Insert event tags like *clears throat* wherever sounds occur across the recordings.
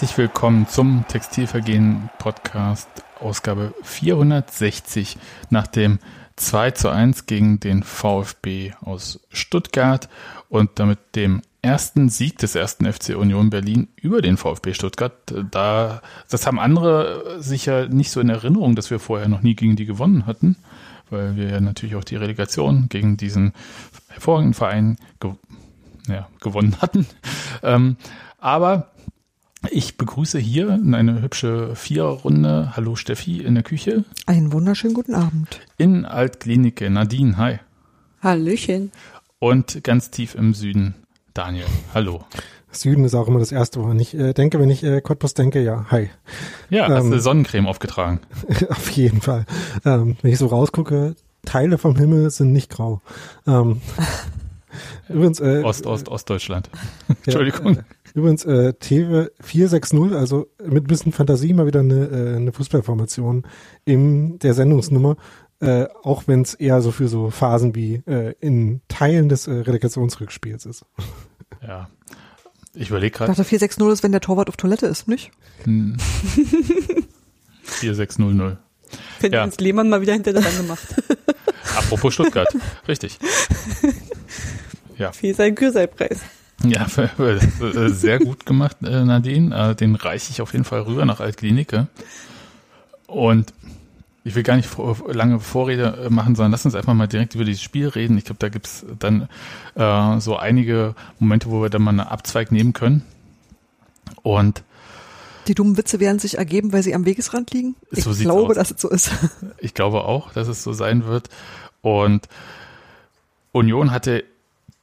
Herzlich willkommen zum Textilvergehen Podcast Ausgabe 460 nach dem 2 zu 1 gegen den VfB aus Stuttgart und damit dem ersten Sieg des ersten FC Union Berlin über den VfB Stuttgart. Da, das haben andere sicher nicht so in Erinnerung, dass wir vorher noch nie gegen die gewonnen hatten, weil wir ja natürlich auch die Relegation gegen diesen hervorragenden Verein ge ja, gewonnen hatten. Ähm, aber ich begrüße hier in eine hübsche Viererrunde. Hallo Steffi in der Küche. Einen wunderschönen guten Abend. In Altklinike Nadine, hi. Hallöchen. Und ganz tief im Süden Daniel, hallo. Süden ist auch immer das erste, woran ich äh, denke, wenn ich äh, Cottbus denke, ja, hi. Ja, hast ähm, du Sonnencreme aufgetragen? *laughs* auf jeden Fall. Ähm, wenn ich so rausgucke, Teile vom Himmel sind nicht grau. Ähm, *laughs* übrigens, äh, Ost, Ost, Ostdeutschland. *laughs* Entschuldigung. Ja, äh, Übrigens, äh, Teve 460, also mit ein bisschen Fantasie mal wieder eine, äh, eine Fußballformation in der Sendungsnummer, äh, auch wenn es eher so für so Phasen wie äh, in Teilen des äh, Relegationsrückspiels ist. *laughs* Ja. Ich überlege gerade. Ich dachte 460 ist, wenn der Torwart auf Toilette ist, nicht? Hm. *laughs* 4600. Wenn ja. Jens Lehmann mal wieder hinter der gemacht. *laughs* Apropos Stuttgart. Richtig. Ja. Für seinen Kürseilpreis. Ja, *laughs* sehr gut gemacht, äh, Nadine. Äh, den reiche ich auf jeden Fall rüber nach Altklinike. Und ich will gar nicht lange Vorrede äh, machen, sondern lass uns einfach mal direkt über dieses Spiel reden. Ich glaube, da gibt's dann äh, so einige Momente, wo wir dann mal einen Abzweig nehmen können. Und die dummen Witze werden sich ergeben, weil sie am Wegesrand liegen. Ich so glaube, aus. dass es so ist. Ich glaube auch, dass es so sein wird. Und Union hatte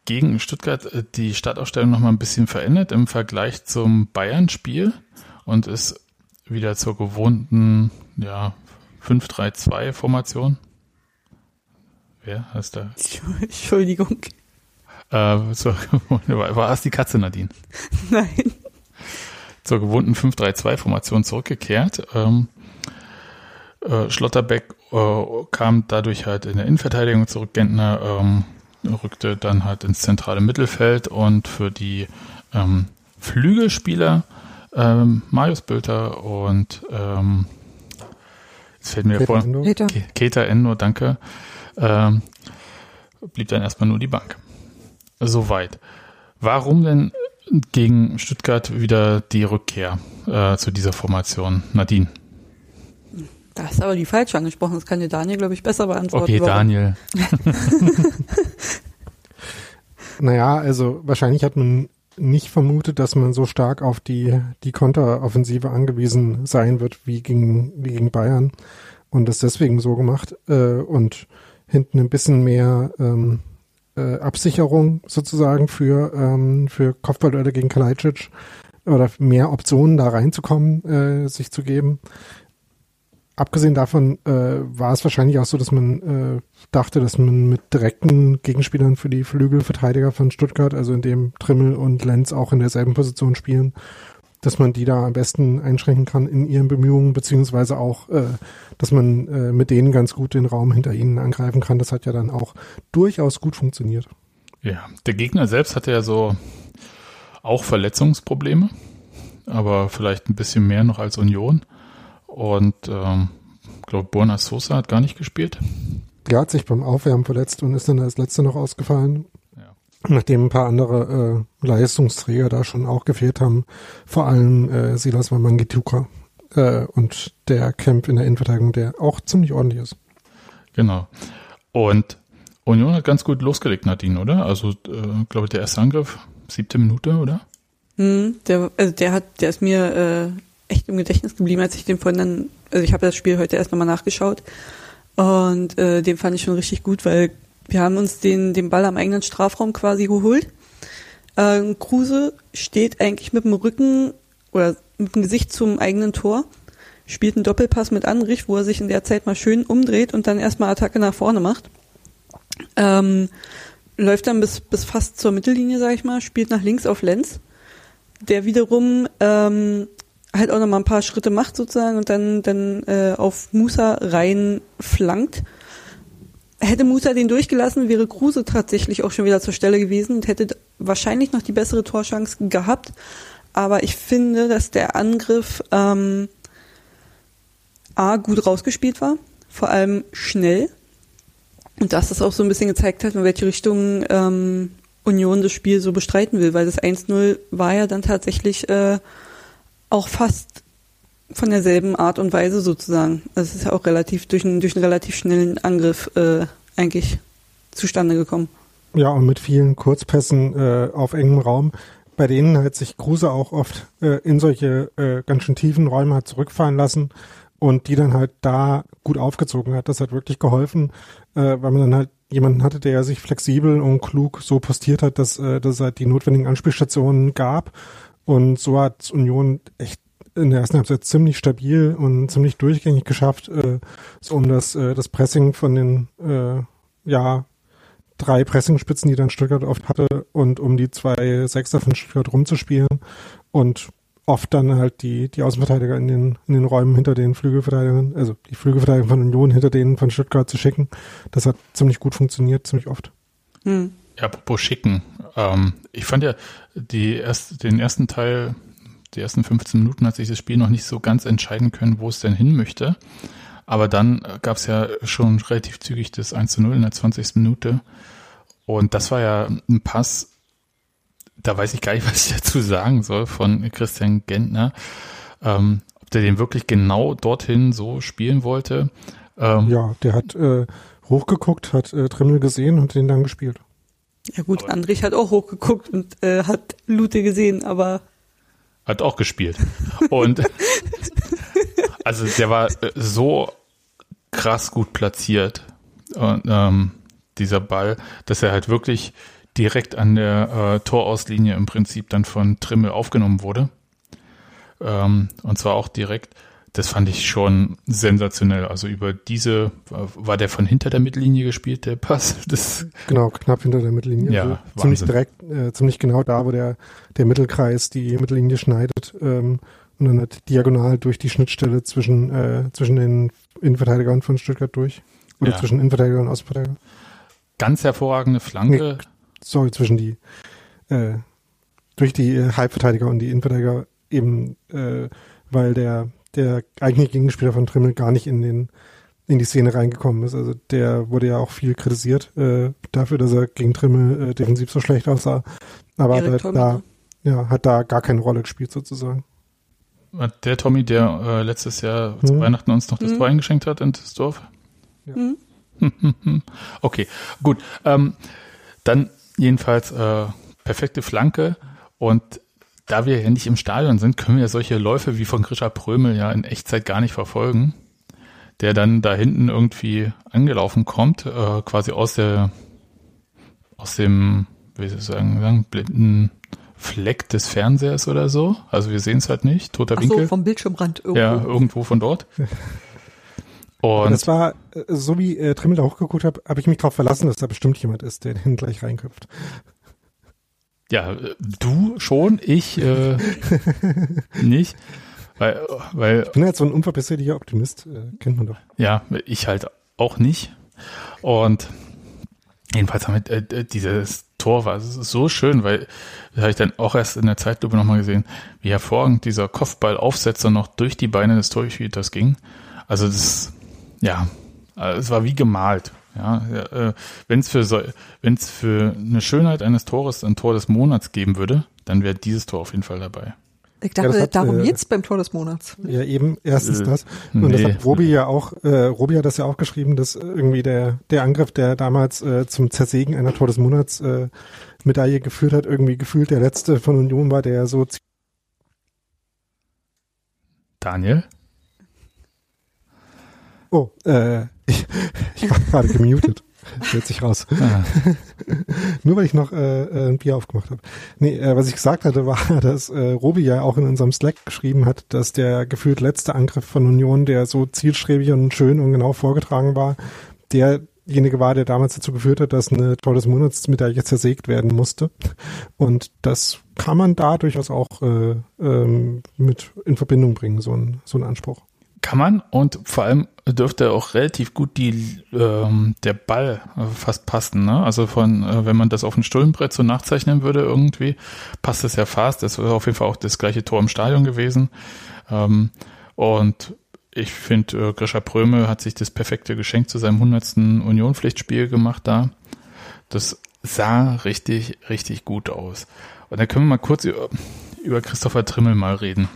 gegen Stuttgart äh, die Startaufstellung nochmal ein bisschen verändert im Vergleich zum Bayern-Spiel und ist wieder zur gewohnten ja, 5-3-2-Formation. Wer heißt da? *laughs* Entschuldigung. Äh, zur, *laughs* war es die Katze, Nadine? *laughs* Nein. Zur gewohnten 5-3-2-Formation zurückgekehrt. Ähm, äh, Schlotterbeck äh, kam dadurch halt in der Innenverteidigung zurück. Gentner ähm, rückte dann halt ins zentrale Mittelfeld und für die ähm, Flügelspieler ähm, Marius Bülter und ähm, jetzt fällt mir vor, Keter. Keter Endo, danke, ähm, blieb dann erstmal nur die Bank. Soweit. Warum denn gegen Stuttgart wieder die Rückkehr äh, zu dieser Formation? Nadine. Da hast aber die falsch angesprochen. Das kann dir Daniel, glaube ich, besser beantworten. Okay, warum. Daniel. *laughs* naja, also wahrscheinlich hat man nicht vermutet, dass man so stark auf die, die Konteroffensive angewiesen sein wird wie gegen, wie gegen Bayern. Und das deswegen so gemacht. Äh, und hinten ein bisschen mehr ähm, äh, Absicherung sozusagen für, ähm, für Kopfballduelle gegen Kalajdzic oder mehr Optionen da reinzukommen, äh, sich zu geben abgesehen davon äh, war es wahrscheinlich auch so, dass man äh, dachte, dass man mit direkten Gegenspielern für die Flügelverteidiger von Stuttgart, also in dem Trimmel und Lenz auch in derselben Position spielen, dass man die da am besten einschränken kann in ihren Bemühungen, beziehungsweise auch, äh, dass man äh, mit denen ganz gut den Raum hinter ihnen angreifen kann. Das hat ja dann auch durchaus gut funktioniert. Ja, der Gegner selbst hatte ja so auch Verletzungsprobleme, aber vielleicht ein bisschen mehr noch als Union. Und ähm, glaube, Borna Sosa hat gar nicht gespielt. Der hat sich beim Aufwärmen verletzt und ist dann als letzter noch ausgefallen. Ja. Nachdem ein paar andere äh, Leistungsträger da schon auch gefehlt haben. Vor allem äh, Silas Wamangituka äh, und der Camp in der Innenverteidigung, der auch ziemlich ordentlich ist. Genau. Und Union hat ganz gut losgelegt, Nadine, oder? Also, äh, glaube der erste Angriff, siebte Minute, oder? Hm, der, also der hat, der ist mir äh, echt im Gedächtnis geblieben, als ich den vorhin dann, also ich habe das Spiel heute erst nochmal nachgeschaut und äh, den fand ich schon richtig gut, weil wir haben uns den, den Ball am eigenen Strafraum quasi geholt. Äh, Kruse steht eigentlich mit dem Rücken oder mit dem Gesicht zum eigenen Tor, spielt einen Doppelpass mit Anrich, wo er sich in der Zeit mal schön umdreht und dann erstmal Attacke nach vorne macht. Ähm, läuft dann bis, bis fast zur Mittellinie, sag ich mal, spielt nach links auf Lenz, der wiederum ähm, halt auch noch mal ein paar Schritte macht sozusagen und dann, dann äh, auf Musa rein flankt. Hätte Musa den durchgelassen, wäre Kruse tatsächlich auch schon wieder zur Stelle gewesen und hätte wahrscheinlich noch die bessere Torchance gehabt. aber ich finde, dass der Angriff ähm, A gut rausgespielt war, vor allem schnell. Und dass das auch so ein bisschen gezeigt hat, in welche Richtung ähm, Union das Spiel so bestreiten will, weil das 1-0 war ja dann tatsächlich äh, auch fast von derselben Art und Weise sozusagen. Also es ist ja auch relativ durch einen, durch einen relativ schnellen Angriff äh, eigentlich zustande gekommen. Ja, und mit vielen Kurzpässen äh, auf engem Raum, bei denen hat sich Kruse auch oft äh, in solche äh, ganz schön tiefen Räume hat zurückfallen lassen und die dann halt da gut aufgezogen hat. Das hat wirklich geholfen, äh, weil man dann halt jemanden hatte, der sich flexibel und klug so postiert hat, dass, äh, dass es halt die notwendigen Anspielstationen gab. Und so hat Union echt in der ersten Halbzeit ziemlich stabil und ziemlich durchgängig geschafft, äh, so um das, äh, das Pressing von den äh, ja drei Pressingspitzen, die dann Stuttgart oft hatte, und um die zwei Sechser von Stuttgart rumzuspielen und oft dann halt die, die Außenverteidiger in den, in den Räumen hinter den Flügelverteidigern, also die Flügelverteidiger von Union hinter denen von Stuttgart zu schicken. Das hat ziemlich gut funktioniert, ziemlich oft. Hm. Ja, apropos schicken. Ähm, ich fand ja die erst, den ersten Teil, die ersten 15 Minuten hat sich das Spiel noch nicht so ganz entscheiden können, wo es denn hin möchte. Aber dann gab es ja schon relativ zügig das 1 zu 0 in der 20. Minute. Und das war ja ein Pass, da weiß ich gar nicht, *laughs* was ich dazu sagen soll, von Christian Gentner. Ähm, ob der den wirklich genau dorthin so spielen wollte. Ähm, ja, der hat äh, hochgeguckt, hat äh, Trimmel gesehen und den dann gespielt. Ja gut, aber Andrich hat auch hochgeguckt und äh, hat Lute gesehen, aber hat auch gespielt. Und *laughs* also der war äh, so krass gut platziert, und, ähm, dieser Ball, dass er halt wirklich direkt an der äh, Torauslinie im Prinzip dann von Trimmel aufgenommen wurde. Ähm, und zwar auch direkt. Das fand ich schon sensationell. Also über diese, war der von hinter der Mittellinie gespielt, der Pass? *laughs* Das genau, knapp hinter der Mittellinie. Ja, also ziemlich direkt, äh, ziemlich genau da, wo der, der Mittelkreis die Mittellinie schneidet ähm, und dann halt diagonal durch die Schnittstelle zwischen, äh, zwischen den Innenverteidigern von Stuttgart durch. Oder ja. zwischen Innenverteidiger und Außenverteidiger. Ganz hervorragende Flanke. Nee, sorry, zwischen die, äh, durch die äh, Halbverteidiger und die Innenverteidiger eben, äh, weil der, der eigentliche Gegenspieler von Trimmel gar nicht in den, in die Szene reingekommen ist. Also der wurde ja auch viel kritisiert äh, dafür, dass er gegen Trimmel äh, defensiv so schlecht aussah. Aber hat da, ne? ja, hat da gar keine Rolle gespielt sozusagen. Der Tommy, der äh, letztes Jahr hm. zu Weihnachten uns noch das hm. Tor eingeschenkt hat in das Dorf? Ja. Hm. *laughs* okay, gut. Ähm, dann jedenfalls äh, perfekte Flanke und da wir ja nicht im Stadion sind, können wir solche Läufe wie von Grisha Prömel ja in Echtzeit gar nicht verfolgen, der dann da hinten irgendwie angelaufen kommt, äh, quasi aus der aus dem, wie soll ich sagen, sagen blinden Fleck des Fernsehers oder so. Also wir sehen es halt nicht, toter Ach Winkel. So, vom Bildschirmrand irgendwo. Ja, irgendwo von dort. Und das war, äh, so wie äh, Trimmel da hochgeguckt hat, habe ich mich darauf verlassen, dass da bestimmt jemand ist, der *laughs* den gleich reinköpft. Ja, äh, du schon, ich äh, *laughs* nicht. Weil, weil, ich bin halt so ein unverbesserlicher Optimist, äh, kennt man doch. Ja, ich halt auch nicht. Und jedenfalls haben wir äh, dieses Tor war so schön, weil das habe ich dann auch erst in der Zeitlupe nochmal gesehen, wie hervorragend dieser Kopfballaufsetzer noch durch die Beine des Torhüters ging. Also das ja, äh, es war wie gemalt. Ja, äh, wenn es für so, wenn es für eine Schönheit eines Tores ein Tor des Monats geben würde, dann wäre dieses Tor auf jeden Fall dabei. Ich dachte, ja, hat, darum äh, geht's beim Tor des Monats. Ja, eben, erstens äh, das. Und nee. das hat Robi ja auch, äh, Robi hat das ja auch geschrieben, dass irgendwie der, der Angriff, der damals äh, zum Zersägen einer Tor des Monats äh, Medaille geführt hat, irgendwie gefühlt der letzte von Union war, der so Daniel? Oh, äh, ich, ich war gerade gemutet. Stellt sich raus. Ah. Nur weil ich noch äh, äh, ein Bier aufgemacht habe. Nee, äh, was ich gesagt hatte, war, *laughs* dass äh, Robi ja auch in unserem Slack geschrieben hat, dass der gefühlt letzte Angriff von Union, der so zielstrebig und schön und genau vorgetragen war, derjenige war, der damals dazu geführt hat, dass eine Tor des Monats Medaille zersägt werden musste. Und das kann man da durchaus auch äh, ähm, mit in Verbindung bringen, so ein, so ein Anspruch Kann man und vor allem dürfte auch relativ gut die ähm, der Ball fast passen. Ne? Also von, äh, wenn man das auf ein Stullenbrett so nachzeichnen würde irgendwie, passt es ja fast. Das wäre auf jeden Fall auch das gleiche Tor im Stadion gewesen. Ähm, und ich finde, äh, Grisha Pröme hat sich das perfekte Geschenk zu seinem 100. Union-Pflichtspiel gemacht da. Das sah richtig, richtig gut aus. Und dann können wir mal kurz über, über Christopher Trimmel mal reden.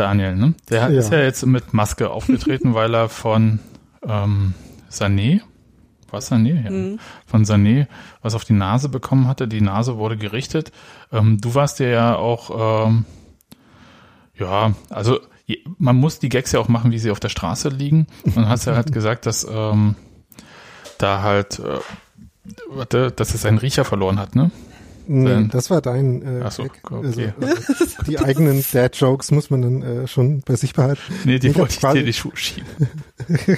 Daniel, ne? Der ja. ist ja jetzt mit Maske aufgetreten, *laughs* weil er von ähm, Sané, was Sané? Ja. Mhm. Von Sané was auf die Nase bekommen hatte. Die Nase wurde gerichtet. Ähm, du warst ja auch, ähm, ja, also man muss die Gags ja auch machen, wie sie auf der Straße liegen. Und hast ja halt *laughs* gesagt, dass ähm, da halt, äh, warte, dass es seinen Riecher verloren hat, ne? Nee, das war dein äh, Ach so, okay. also, *laughs* äh, Die eigenen Dad-Jokes muss man dann äh, schon bei sich behalten. Nee, die ich wollte ich dir die Schuhe schieben. *laughs*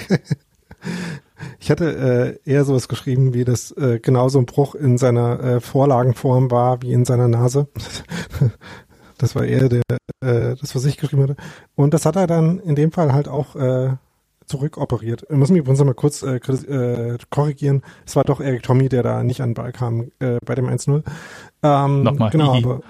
ich hatte äh, eher sowas geschrieben, wie das äh, genauso ein Bruch in seiner äh, Vorlagenform war, wie in seiner Nase. *laughs* das war eher der, äh, das, was ich geschrieben hatte. Und das hat er dann in dem Fall halt auch äh, zurückoperiert. Ich muss mich übrigens mal kurz äh, äh, korrigieren. Es war doch Eric Tommy, der da nicht an den Ball kam äh, bei dem 1-0. Ähm, Nochmal. Genau, aber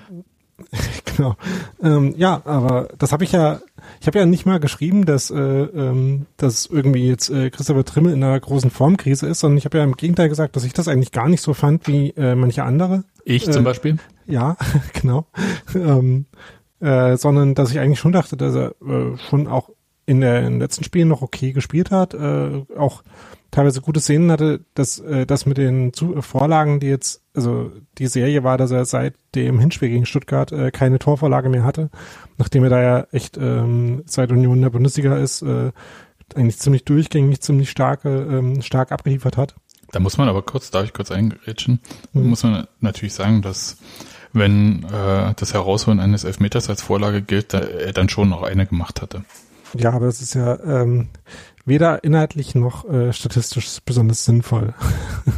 *laughs* genau. Ähm, ja, aber das habe ich ja, ich habe ja nicht mal geschrieben, dass, äh, ähm, dass irgendwie jetzt äh, Christopher Trimmel in einer großen Formkrise ist, sondern ich habe ja im Gegenteil gesagt, dass ich das eigentlich gar nicht so fand wie äh, manche andere. Ich zum äh, Beispiel? Ja, *laughs* genau. ähm, äh, sondern dass ich eigentlich schon dachte, dass er äh, schon auch in, der, in den letzten Spielen noch okay gespielt hat, äh, auch teilweise gute Szenen hatte, dass äh, das mit den Zu Vorlagen, die jetzt, also die Serie war, dass er seit dem Hinspiel gegen Stuttgart äh, keine Torvorlage mehr hatte, nachdem er da ja echt ähm, seit Union in der Bundesliga ist, äh, eigentlich ziemlich durchgängig, ziemlich starke, ähm, stark abgeliefert hat. Da muss man aber kurz, darf ich kurz eingerätschen, mhm. muss man natürlich sagen, dass wenn äh, das Herausholen eines Elfmeters als Vorlage gilt, da er dann schon noch eine gemacht hatte. Ja, aber das ist ja ähm, weder inhaltlich noch äh, statistisch besonders sinnvoll,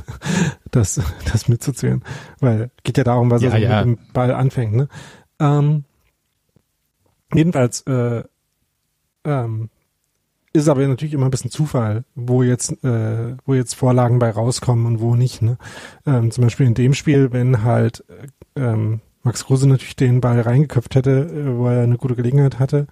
*laughs* das, das mitzuzählen. Weil geht ja darum, was ja, er so ja. mit dem Ball anfängt. Ne? Ähm, jedenfalls äh, ähm, ist aber natürlich immer ein bisschen Zufall, wo jetzt, äh, wo jetzt Vorlagen bei rauskommen und wo nicht. Ne? Ähm, zum Beispiel in dem Spiel, wenn halt äh, ähm, Max Kruse natürlich den Ball reingeköpft hätte, äh, wo er eine gute Gelegenheit hatte,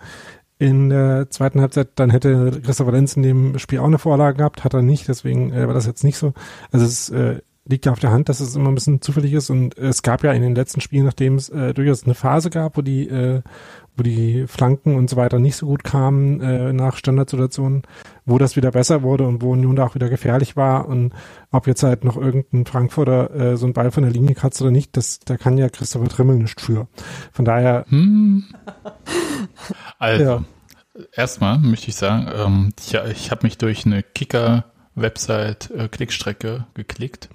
in der zweiten Halbzeit, dann hätte Christopher Lenz in dem Spiel auch eine Vorlage gehabt, hat er nicht, deswegen äh, war das jetzt nicht so. Also es äh, liegt ja auf der Hand, dass es immer ein bisschen zufällig ist und es gab ja in den letzten Spielen, nachdem es äh, durchaus eine Phase gab, wo die, äh, wo die Flanken und so weiter nicht so gut kamen äh, nach Standardsituationen, wo das wieder besser wurde und wo Union da auch wieder gefährlich war und ob jetzt halt noch irgendein Frankfurter äh, so ein Ball von der Linie kratzt oder nicht, das, da kann ja Christopher Trimmel nicht für. Von daher. Hm. Also, ja. erstmal möchte ich sagen, ähm, ich, ich habe mich durch eine Kicker Website äh, Klickstrecke geklickt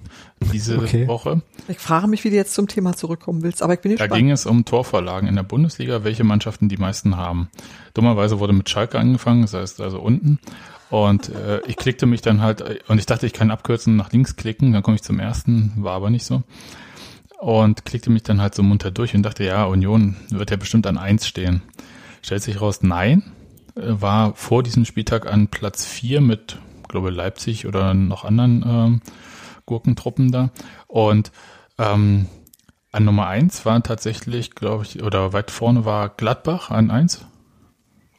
diese okay. Woche. Ich frage mich, wie du jetzt zum Thema zurückkommen willst, aber ich bin nicht Da spannend. ging es um Torvorlagen in der Bundesliga, welche Mannschaften die meisten haben. Dummerweise wurde mit Schalke angefangen, das heißt also unten. Und äh, ich klickte mich dann halt, und ich dachte, ich kann abkürzen, nach links klicken, dann komme ich zum ersten, war aber nicht so. Und klickte mich dann halt so munter durch und dachte, ja, Union wird ja bestimmt an eins stehen. Stellt sich raus, nein, äh, war vor diesem Spieltag an Platz vier mit, glaube Leipzig oder noch anderen ähm, Gurkentruppen da. Und ähm, an Nummer eins war tatsächlich, glaube ich, oder weit vorne war Gladbach an eins.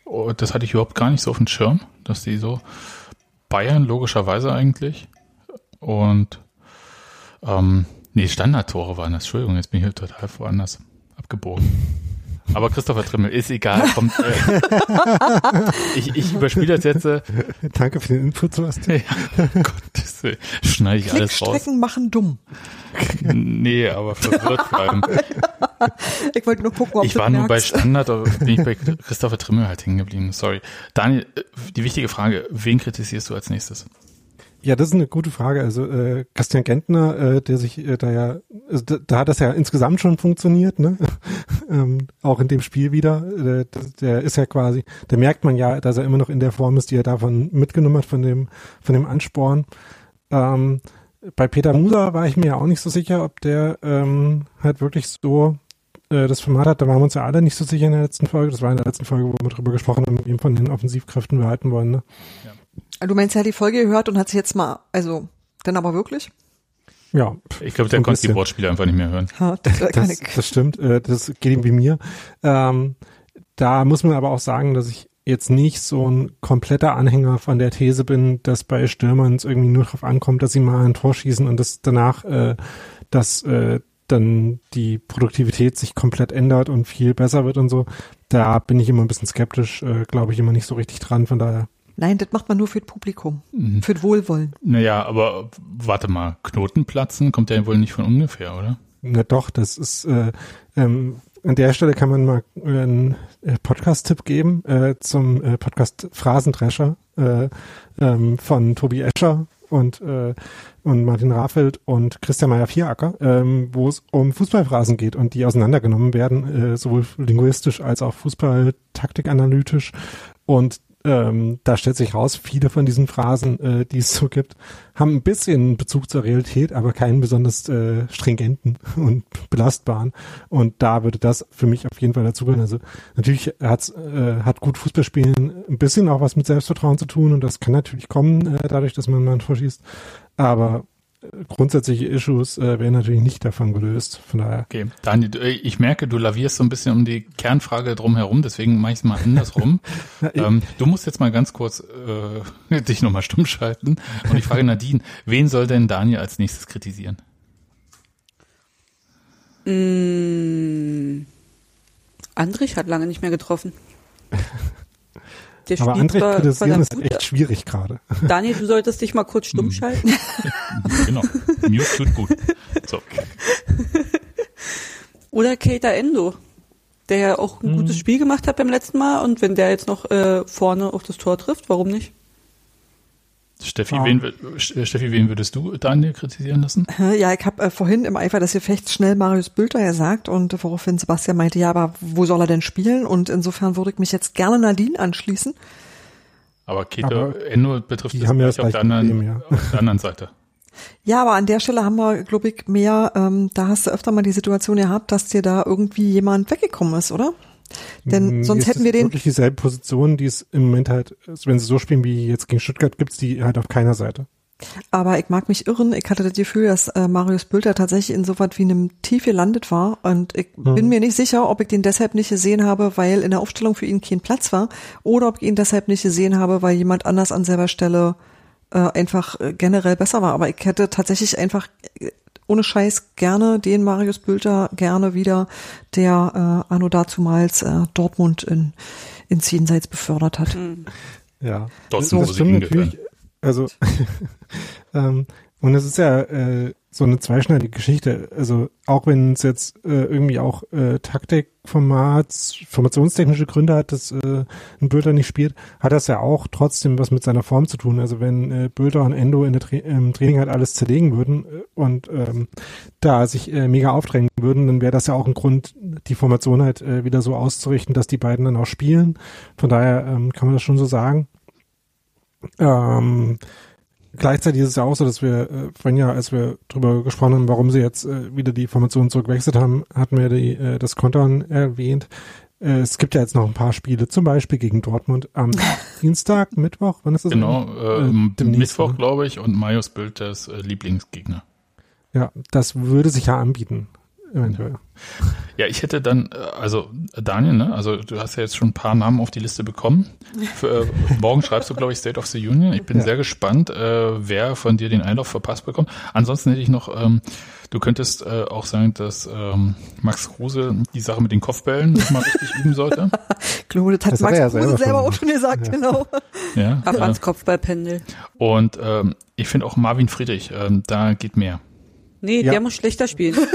Und das hatte ich überhaupt gar nicht so auf dem Schirm, dass die so Bayern logischerweise eigentlich. Und ähm, nee, Standardtore waren das. Entschuldigung, jetzt bin ich hier total woanders abgebogen. Aber Christopher Trimmel ist egal. Kommt, äh, *laughs* ich, ich überspiele das jetzt. Äh, Danke für den Input, Sebastian. ja, Gottes Willen. Schneide ich alles raus. Strecken machen dumm. nee, aber verwirrt bleiben. *laughs* ich wollte nur gucken, ob Ich war nur bei Standard, aber *laughs* bin ich bei Christopher Trimmel halt hängen geblieben. Sorry. Daniel, äh, die wichtige Frage, wen kritisierst du als nächstes? Ja, das ist eine gute Frage. Also äh, Christian Gentner, äh, der sich äh, da ja, also da, da hat das ja insgesamt schon funktioniert, ne? *laughs* ähm, auch in dem Spiel wieder. Der, der ist ja quasi, der merkt man ja, dass er immer noch in der Form ist, die er davon mitgenommen hat, von dem, von dem Ansporn. Ähm, bei Peter Musa war ich mir ja auch nicht so sicher, ob der ähm, halt wirklich so äh, das Format hat, da waren wir uns ja alle nicht so sicher in der letzten Folge. Das war in der letzten Folge, wo wir drüber gesprochen haben, wie von den Offensivkräften wir halten wollen. Ne? Ja. Du meinst, er hat die Folge gehört und hat sich jetzt mal, also, dann aber wirklich? Ja. Ich glaube, der konnte die Wortspiele einfach nicht mehr hören. Ha, das, das, das, stimmt, äh, das geht ihm wie mir. Ähm, da muss man aber auch sagen, dass ich jetzt nicht so ein kompletter Anhänger von der These bin, dass bei Stürmern es irgendwie nur darauf ankommt, dass sie mal ein Tor schießen und das danach, äh, dass äh, dann die Produktivität sich komplett ändert und viel besser wird und so. Da bin ich immer ein bisschen skeptisch, äh, glaube ich immer nicht so richtig dran, von daher. Nein, das macht man nur für das Publikum, mhm. für das Wohlwollen. Naja, aber warte mal, Knotenplatzen kommt ja wohl nicht von ungefähr, oder? Na doch, das ist äh, ähm, an der Stelle kann man mal einen äh, Podcast-Tipp geben äh, zum äh, Podcast Phrasendrescher äh, ähm, von Tobi Escher und, äh, und Martin Raffelt und Christian Meyer-Vieracker, ähm, wo es um Fußballphrasen geht und die auseinandergenommen werden, äh, sowohl linguistisch als auch Fußball-taktikanalytisch. Und ähm, da stellt sich raus, viele von diesen Phrasen, äh, die es so gibt, haben ein bisschen Bezug zur Realität, aber keinen besonders äh, stringenten *laughs* und belastbaren. Und da würde das für mich auf jeden Fall dazugehören. Also natürlich hat's, äh, hat gut Fußballspielen ein bisschen auch was mit Selbstvertrauen zu tun und das kann natürlich kommen, äh, dadurch, dass man mal verschießt. Aber grundsätzliche Issues äh, werden natürlich nicht davon gelöst. Von daher. Okay, Daniel, äh, ich merke, du lavierst so ein bisschen um die Kernfrage drumherum, deswegen mache ich es mal andersrum. *laughs* ähm, du musst jetzt mal ganz kurz äh, *laughs* dich nochmal stumm schalten. Und ich frage Nadine, wen soll denn Daniel als nächstes kritisieren? Mm, Andrich hat lange nicht mehr getroffen. *laughs* Der Aber André kritisieren ist echt schwierig gerade. Daniel, du solltest dich mal kurz stumm hm. schalten. *laughs* genau. Mute tut gut. So. *laughs* Oder Keita Endo, der ja auch ein mhm. gutes Spiel gemacht hat beim letzten Mal und wenn der jetzt noch äh, vorne auf das Tor trifft, warum nicht? Steffi, ja. wen, Steffi, wen würdest du Daniel kritisieren lassen? Ja, ich habe äh, vorhin im Eifer des Gefechts schnell Marius Bülter gesagt und woraufhin Sebastian meinte, ja, aber wo soll er denn spielen? Und insofern würde ich mich jetzt gerne Nadine anschließen. Aber Keto Endo betrifft es haben ja auf, der anderen, Problem, ja. *laughs* auf der anderen Seite. Ja, aber an der Stelle haben wir, glaube ich, mehr, ähm, da hast du öfter mal die Situation gehabt, dass dir da irgendwie jemand weggekommen ist, oder? Denn hm, sonst hätten wir den. wirklich dieselbe Position, die es im Moment halt, wenn sie so spielen wie jetzt gegen Stuttgart, gibt's die halt auf keiner Seite. Aber ich mag mich irren. Ich hatte das Gefühl, dass äh, Marius Bülter tatsächlich insoweit wie in einem Tief gelandet war. Und ich mhm. bin mir nicht sicher, ob ich den deshalb nicht gesehen habe, weil in der Aufstellung für ihn kein Platz war. Oder ob ich ihn deshalb nicht gesehen habe, weil jemand anders an selber Stelle äh, einfach äh, generell besser war. Aber ich hätte tatsächlich einfach ohne Scheiß gerne den Marius Bülter gerne wieder, der äh, anno dazumals äh, Dortmund in, ins Jenseits befördert hat. Hm. Ja, Dortmund, das stimmt natürlich. Also *laughs* ähm, und es ist ja äh, so eine zweischneidige Geschichte. Also auch wenn es jetzt äh, irgendwie auch äh, Taktikformats, formationstechnische Gründe hat, dass äh, ein Bülter nicht spielt, hat das ja auch trotzdem was mit seiner Form zu tun. Also wenn äh, Bülter und Endo in der Tra im Training halt alles zerlegen würden äh, und ähm, da sich äh, mega aufdrängen würden, dann wäre das ja auch ein Grund, die Formation halt äh, wieder so auszurichten, dass die beiden dann auch spielen. Von daher ähm, kann man das schon so sagen. Ähm, Gleichzeitig ist es ja auch so, dass wir, äh, vorhin ja, als wir drüber gesprochen haben, warum sie jetzt äh, wieder die Formation zurückwechselt haben, hatten wir die, äh, das Kontern erwähnt. Äh, es gibt ja jetzt noch ein paar Spiele, zum Beispiel gegen Dortmund am *laughs* Dienstag, Mittwoch, wann ist das? Genau, äh, äh Mittwoch, glaube ich, und Majos Bild des äh, Lieblingsgegner. Ja, das würde sich ja anbieten eventuell. Ja, ich hätte dann, äh, also Daniel, ne, also du hast ja jetzt schon ein paar Namen auf die Liste bekommen. Für, äh, *laughs* morgen schreibst du, glaube ich, State of the Union. Ich bin ja. sehr gespannt, äh, wer von dir den Einlauf verpasst bekommt. Ansonsten hätte ich noch, ähm, du könntest äh, auch sagen, dass ähm, Max Kruse die Sache mit den Kopfbällen mal richtig üben sollte. *laughs* Claude, das hat das Max ja Kruse selber, selber auch schon gesagt, ja. genau. Ja, Ab ans Kopfballpendel. Und ähm, ich finde auch Marvin Friedrich, ähm, da geht mehr. Nee, ja. der muss schlechter spielen. *laughs*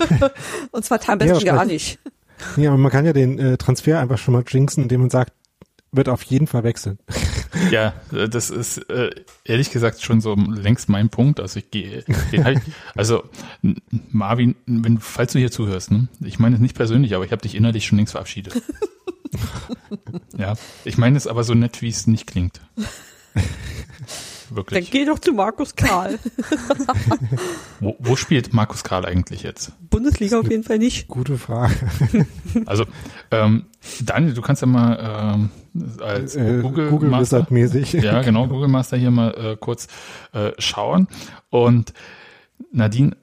*laughs* Und zwar am besten ja, gar nicht. *laughs* Nee, aber man kann ja den äh, Transfer einfach schon mal jinxen, indem man sagt, wird auf jeden Fall wechseln. *laughs* Ja, äh, das ist äh, ehrlich gesagt schon so längst mein Punkt. Also ich gehe, halt, also Marvin, wenn falls du hier zuhörst, ne, ich meine es nicht persönlich, aber ich habe dich innerlich schon längst verabschiedet. ja, ich meine es aber so nett, wie es nicht klingt. Wirklich. Dann geh doch zu Markus Karl. *laughs* wo, wo spielt Markus Karl eigentlich jetzt? Bundesliga auf jeden Fall nicht. Gute Frage. *laughs* Also, ähm, Daniel, du kannst ja mal ähm, als Äh, Google, Google Master, mäßig. ja genau, Google Master hier mal äh, kurz äh, schauen. Und Nadine,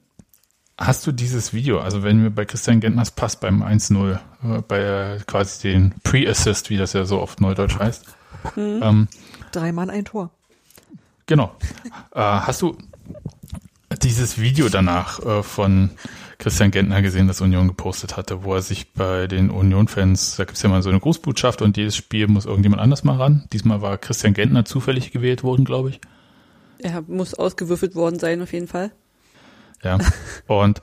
hast du dieses Video, also wenn wir bei Christian Gentners Pass beim 1-0, äh, bei äh, quasi den Pre-Assist, wie das ja so oft neudeutsch heißt, ähm, Drei Mann, ein Tor. Genau. Äh, hast du dieses Video danach äh, von Christian Gentner gesehen, das Union gepostet hatte, wo er sich bei den Union-Fans, da gibt's ja mal so eine Grußbotschaft und jedes Spiel muss irgendjemand anders mal ran. Diesmal war Christian Gentner zufällig gewählt worden, glaube ich. Er muss ausgewürfelt worden sein, auf jeden Fall. Ja. Und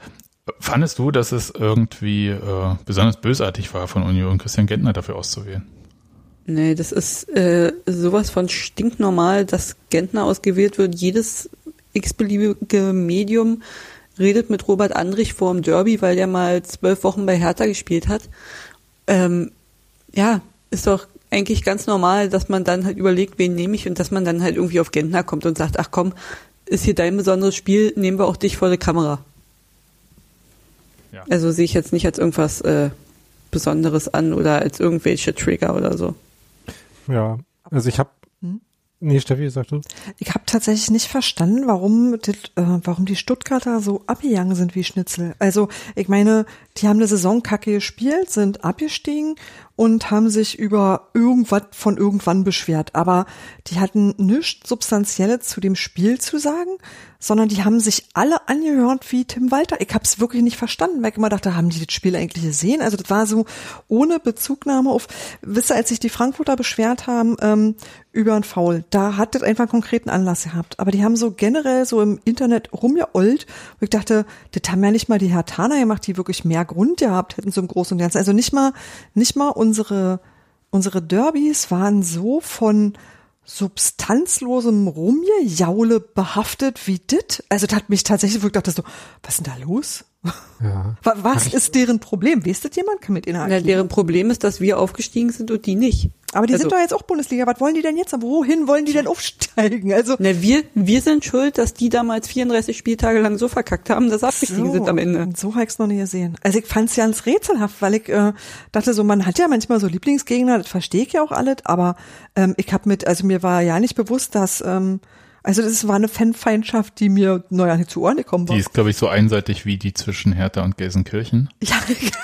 fandest du, dass es irgendwie äh, besonders bösartig war von Union, Christian Gentner dafür auszuwählen? Nee, das ist äh, sowas von stinknormal, dass Gentner ausgewählt wird. Jedes x-beliebige Medium redet mit Robert Andrich vor dem Derby, weil der mal zwölf Wochen bei Hertha gespielt hat. Ähm, ja, ist doch eigentlich ganz normal, dass man dann halt überlegt, wen nehme ich und dass man dann halt irgendwie auf Gentner kommt und sagt, ach komm, ist hier dein besonderes Spiel, nehmen wir auch dich vor der Kamera. Ja. Also sehe ich jetzt nicht als irgendwas äh, Besonderes an oder als irgendwelche Trigger oder so. Ja, also ich habe. Hm? Nee, Steffi, sag du. Ich habe tatsächlich nicht verstanden, warum die, äh, warum die Stuttgarter so abgegangen sind wie Schnitzel. Also ich meine, die haben eine Saison kacke gespielt, sind abgestiegen und haben sich über irgendwas von irgendwann beschwert. Aber die hatten nichts Substanzielles zu dem Spiel zu sagen, sondern die haben sich alle angehört wie Tim Walter. Ich habe es wirklich nicht verstanden, weil ich immer dachte, haben die das Spiel eigentlich gesehen? Also das war so ohne Bezugnahme auf, wisst ihr, als sich die Frankfurter beschwert haben ähm, über einen Foul, da hat das einfach einen konkreten Anlass gehabt. Aber die haben so generell so im Internet rumgeollt, wo ich dachte, das haben ja nicht mal die Hertaner gemacht, die wirklich mehr Grund gehabt hätten zum Großen und Ganzen. Also nicht mal, nicht mal unsere, unsere Derbys waren so von substanzlosem Rumgejaule behaftet wie dit. Also das hat mich tatsächlich wirklich gedacht, so, was ist denn da los? Ja. Wa- Was ist deren Problem? Weißt das jemand? Kann mit ihnen Ja, erklären? deren Problem ist, dass wir aufgestiegen sind und die nicht. Aber die also- sind doch jetzt auch Bundesliga. Was wollen die denn jetzt? Wohin wollen die denn aufsteigen? Also Na, wir, wir sind schuld, dass die damals 34 Spieltage lang so verkackt haben, dass sie abgestiegen sind am Ende. So habe ich's noch nie gesehen. Also ich fand's ganz rätselhaft, weil ich äh, dachte so, man hat ja manchmal so Lieblingsgegner, das verstehe ich ja auch alles, aber ähm, ich habe mit, also mir war ja nicht bewusst, dass, ähm, also das war eine Fanfeindschaft, die mir neu an die zu Ohren gekommen war. Die ist, glaube ich, so einseitig wie die zwischen Hertha und Gelsenkirchen. ja,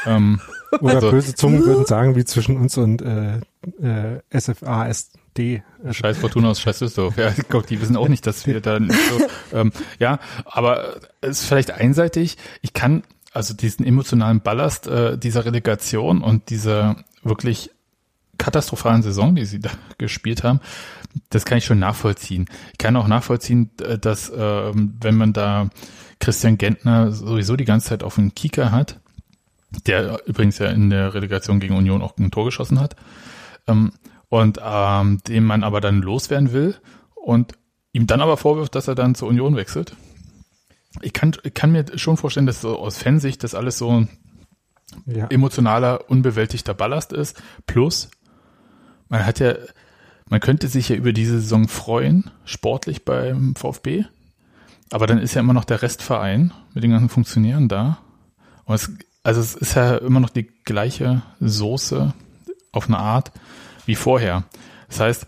Ähm, *laughs* Oder Also- böse Zungen würden sagen, wie zwischen uns und äh, äh, SFA, SD. Scheiß Fortuna aus Scheiß Düsseldorf. Ja, ich glaub, die wissen auch nicht, dass wir da nicht so, ähm, ja, aber es ist vielleicht einseitig. Ich kann also diesen emotionalen Ballast äh, dieser Relegation und dieser wirklich katastrophalen Saison, die sie da *laughs* gespielt haben, das kann ich schon nachvollziehen. Ich kann auch nachvollziehen, dass ähm, wenn man da Christian Gentner sowieso die ganze Zeit auf dem Kieker hat, der übrigens ja in der Relegation gegen Union auch ein Tor geschossen hat, ähm, und ähm, den man aber dann loswerden will und ihm dann aber vorwirft, dass er dann zur Union wechselt. Ich kann, ich kann mir schon vorstellen, dass so aus Fansicht das alles so ein Ja. emotionaler, unbewältigter Ballast ist. Plus, man hat ja, man könnte sich ja über diese Saison freuen, sportlich beim VfB. Aber dann ist ja immer noch der Restverein mit den ganzen Funktionären da. Und es, also es ist ja immer noch die gleiche Soße auf eine Art wie vorher. Das heißt,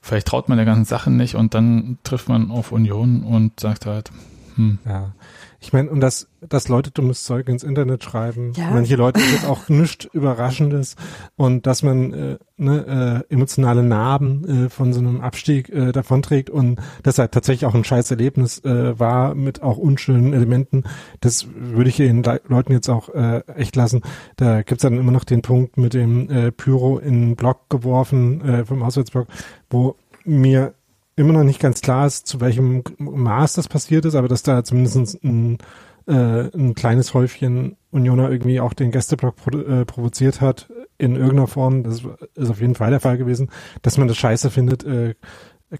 vielleicht traut man der ganzen Sache nicht und dann trifft man auf Union und sagt halt, hm, Ja. Ich meine, und dass, dass Leute dummes Zeug ins Internet schreiben, Ja. manche Leute ist jetzt auch *laughs* nichts Überraschendes und dass man äh, ne, äh, emotionale Narben äh, von so einem Abstieg äh, davonträgt und das halt tatsächlich auch ein scheiß Erlebnis äh, war mit auch unschönen Elementen, das würde ich den Le Leuten jetzt auch äh, echt lassen. Da gibt's dann immer noch den Punkt mit dem äh, Pyro in den Block geworfen, äh, vom Auswärtsblock, wo mir immer noch nicht ganz klar ist, zu welchem Maß das passiert ist, aber dass da zumindest ein, äh, ein kleines Häufchen Unioner irgendwie auch den Gästeblock produ- äh, provoziert hat in irgendeiner Form. Das ist auf jeden Fall der Fall gewesen. Dass man das scheiße findet, äh,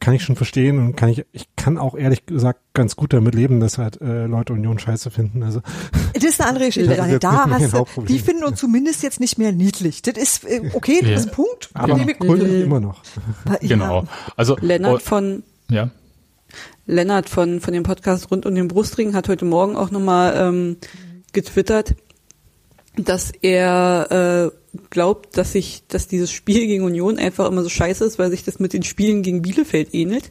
kann ich schon verstehen und kann ich, ich kann auch ehrlich gesagt ganz gut damit leben, dass halt äh, Leute Union scheiße finden. Also Das ist eine andere Geschichte. Da mein hast du, die finden uns zumindest jetzt nicht mehr niedlich. Das ist äh, okay, das Ja. ist ein Punkt. aber ich- cool immer noch. Ja. genau. Also Lennart oh, von ja. Lennart von, von dem Podcast rund um den Brustring hat heute Morgen auch nochmal ähm, getwittert, dass er äh, glaubt, dass sich, dass dieses Spiel gegen Union einfach immer so scheiße ist, weil sich das mit den Spielen gegen Bielefeld ähnelt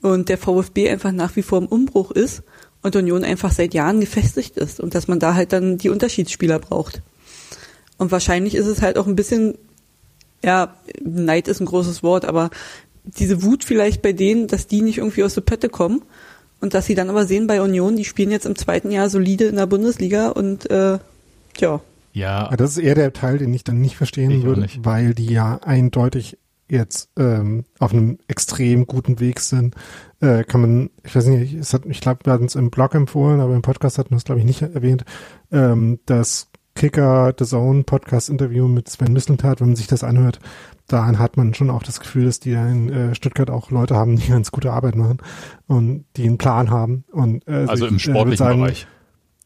und der VfB einfach nach wie vor im Umbruch ist und Union einfach seit Jahren gefestigt ist und dass man da halt dann die Unterschiedsspieler braucht. Und wahrscheinlich ist es halt auch ein bisschen, ja, Neid ist ein großes Wort, aber diese Wut vielleicht bei denen, dass die nicht irgendwie aus der Pötte kommen und dass sie dann aber sehen bei Union, die spielen jetzt im zweiten Jahr solide in der Bundesliga und äh, ja. Ja. Das ist eher der Teil, den ich dann nicht verstehen Ich würde, nicht. weil die ja eindeutig jetzt ähm, auf einem extrem guten Weg sind. Äh, kann man, ich weiß nicht, es hat, ich glaube, wir hatten es im Blog empfohlen, aber im Podcast hatten wir es, glaube ich, nicht erwähnt, ähm, das Kicker The Zone Podcast Interview mit Sven Mislintat, wenn man sich das anhört, daran hat man schon auch das Gefühl, dass die da in äh, Stuttgart auch Leute haben, die *laughs* ganz gute Arbeit machen und die einen Plan haben. Und, äh, Also ich, im sportlichen sagen, Bereich.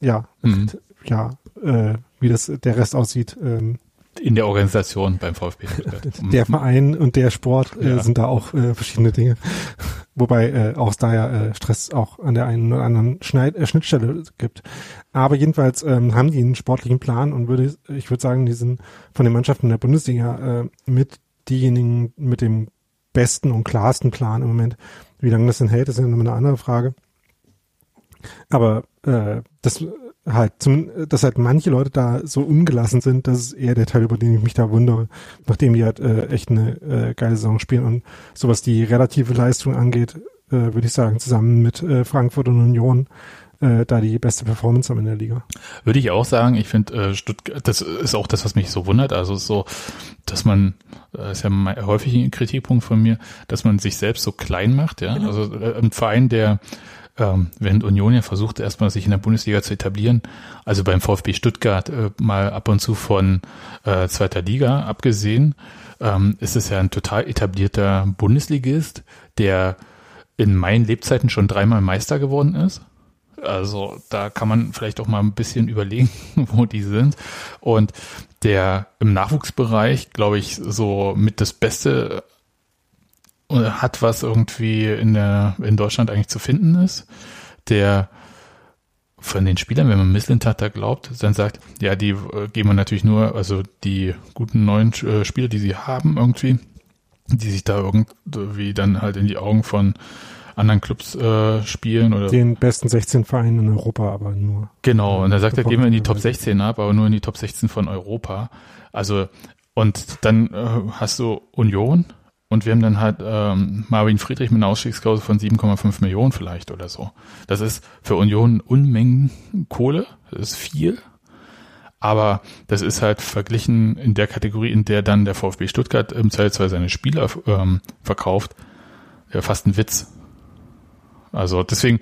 Ja, Mhm. ja, äh, wie das der Rest aussieht, ähm, In der Organisation beim VfB Stuttgart. *laughs* Mhm. der Verein und der Sport äh, Ja. sind da auch äh, verschiedene Dinge. *laughs* Wobei äh, auch da ja äh, Stress auch an der einen oder anderen Schneid äh, Schnittstelle gibt. Aber jedenfalls ähm, haben die einen sportlichen Plan und würde ich würde sagen, die sind von den Mannschaften der Bundesliga äh, mit diejenigen mit dem besten und klarsten Plan im Moment. Wie lange das denn hält, ist ja nochmal eine andere Frage. Aber äh, das halt, zum, dass halt manche Leute da so ungelassen sind, das ist eher der Teil, über den ich mich da wundere, nachdem die halt äh, echt eine äh, geile Saison spielen und so was die relative Leistung angeht, äh, würde ich sagen, zusammen mit äh, Frankfurt und Union äh, da die beste Performance haben in der Liga. Würde ich auch sagen, ich finde äh, Stuttgart, das ist auch das, was mich so wundert. Also so, dass man, das ist ja mein, häufig ein Kritikpunkt von mir, dass man sich selbst so klein macht. Ja, Genau. also äh, ein Verein, der ähm, während Union ja versucht, erstmal sich in der Bundesliga zu etablieren, also beim VfB Stuttgart äh, mal ab und zu von äh, zweiter Liga abgesehen, ähm, ist es ja ein total etablierter Bundesligist, der in meinen Lebzeiten schon dreimal Meister geworden ist. Also da kann man vielleicht auch mal ein bisschen *laughs* überlegen, wo die sind. Und der im Nachwuchsbereich, glaube ich, so mit das Beste hat, was irgendwie in der in Deutschland eigentlich zu finden ist. Der von den Spielern, wenn man Misslintat da glaubt, dann sagt, ja, die äh, geben wir natürlich nur, also die guten neuen äh, Spieler, die sie haben irgendwie, die sich da irgendwie dann halt in die Augen von anderen Clubs äh, spielen oder Den besten 16 Vereinen in Europa, aber nur. Genau, und dann sagt er, gehen wir in die Top weiter- 16 ab, aber nur in die Top 16 von Europa. Also, und dann äh, hast du Union und wir haben dann halt ähm, Marvin Friedrich mit einer Ausstiegsklausel von 7,5 Millionen vielleicht oder so. Das ist für Union Unmengen Kohle, das ist viel. Aber das ist halt verglichen in der Kategorie, in der dann der VfB Stuttgart im Zweifelsfall seine Spieler ähm, verkauft, ja, fast ein Witz. Also deswegen,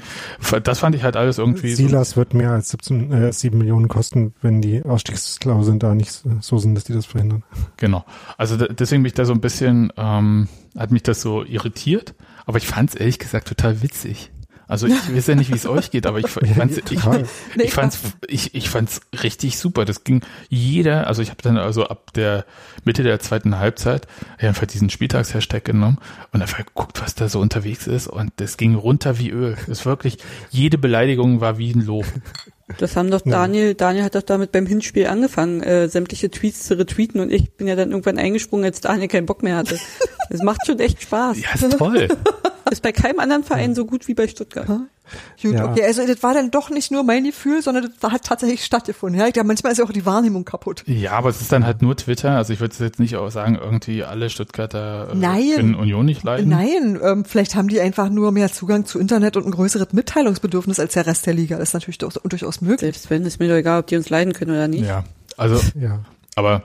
das fand ich halt alles irgendwie so, Silas wird mehr als 17, äh, 7 Millionen kosten, wenn die Ausstiegsklauseln da nicht so sind, dass die das verhindern. Genau. Also da, deswegen bin ich da so ein bisschen, ähm, hat mich das so irritiert, aber ich fand es ehrlich gesagt total witzig. Also ich weiß ja nicht, wie es euch geht, aber ich, *laughs* ich fand's, ich, *laughs* ich fand's, ich, ich fand's richtig super. Das ging jeder, also ich habe dann also ab der Mitte der zweiten Halbzeit einfach diesen Spieltagshashtag genommen und einfach geguckt, was da so unterwegs ist und das ging runter wie Öl. Das ist wirklich, jede Beleidigung war wie ein Lob. Das haben doch Daniel, Daniel hat doch damit beim Hinspiel angefangen, äh, sämtliche Tweets zu retweeten und ich bin ja dann irgendwann eingesprungen, als Daniel keinen Bock mehr hatte. Es macht schon echt Spaß. Ja, ist toll. *laughs* Ist bei keinem anderen Verein so gut wie bei Stuttgart. Gut, Ja. okay, also das war dann doch nicht nur mein Gefühl, sondern das hat tatsächlich stattgefunden. Ja, ich glaube, manchmal ist ja auch die Wahrnehmung kaputt. Ja, aber es ist dann halt nur Twitter. Also ich würde jetzt nicht auch sagen, irgendwie alle Stuttgarter äh, Nein. können Union nicht leiden. Nein, ähm, vielleicht haben die einfach nur mehr Zugang zu Internet und ein größeres Mitteilungsbedürfnis als der Rest der Liga. Das ist natürlich doch, durchaus möglich. Selbst wenn, ist mir doch egal, ob die uns leiden können oder nicht. Ja, also, Ja. aber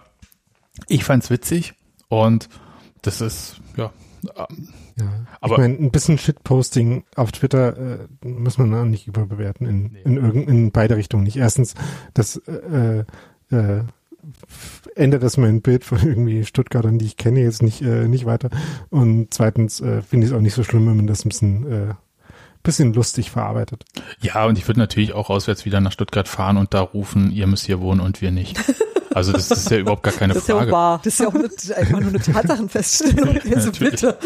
ich fand's witzig und das ist, ja, ähm, Ja, Aber- ich meine, ein bisschen Shitposting auf Twitter äh, muss man auch nicht überbewerten in, Nee. in, irgend, in beide Richtungen. Nicht erstens, das äh, äh, ändert das mein Bild von irgendwie Stuttgartern, die ich kenne, jetzt nicht, äh, nicht weiter. Und zweitens äh, finde ich es auch nicht so schlimm, wenn man das ein bisschen, äh, bisschen lustig verarbeitet. ja, und ich würde natürlich auch auswärts wieder nach Stuttgart fahren und da rufen, ihr müsst hier wohnen und wir nicht. *laughs* Also das ist ja überhaupt gar keine das Frage. Ist ja wahr. Das ist ja auch eine, einfach nur eine Tatsachenfeststellung. *laughs* Also bitte.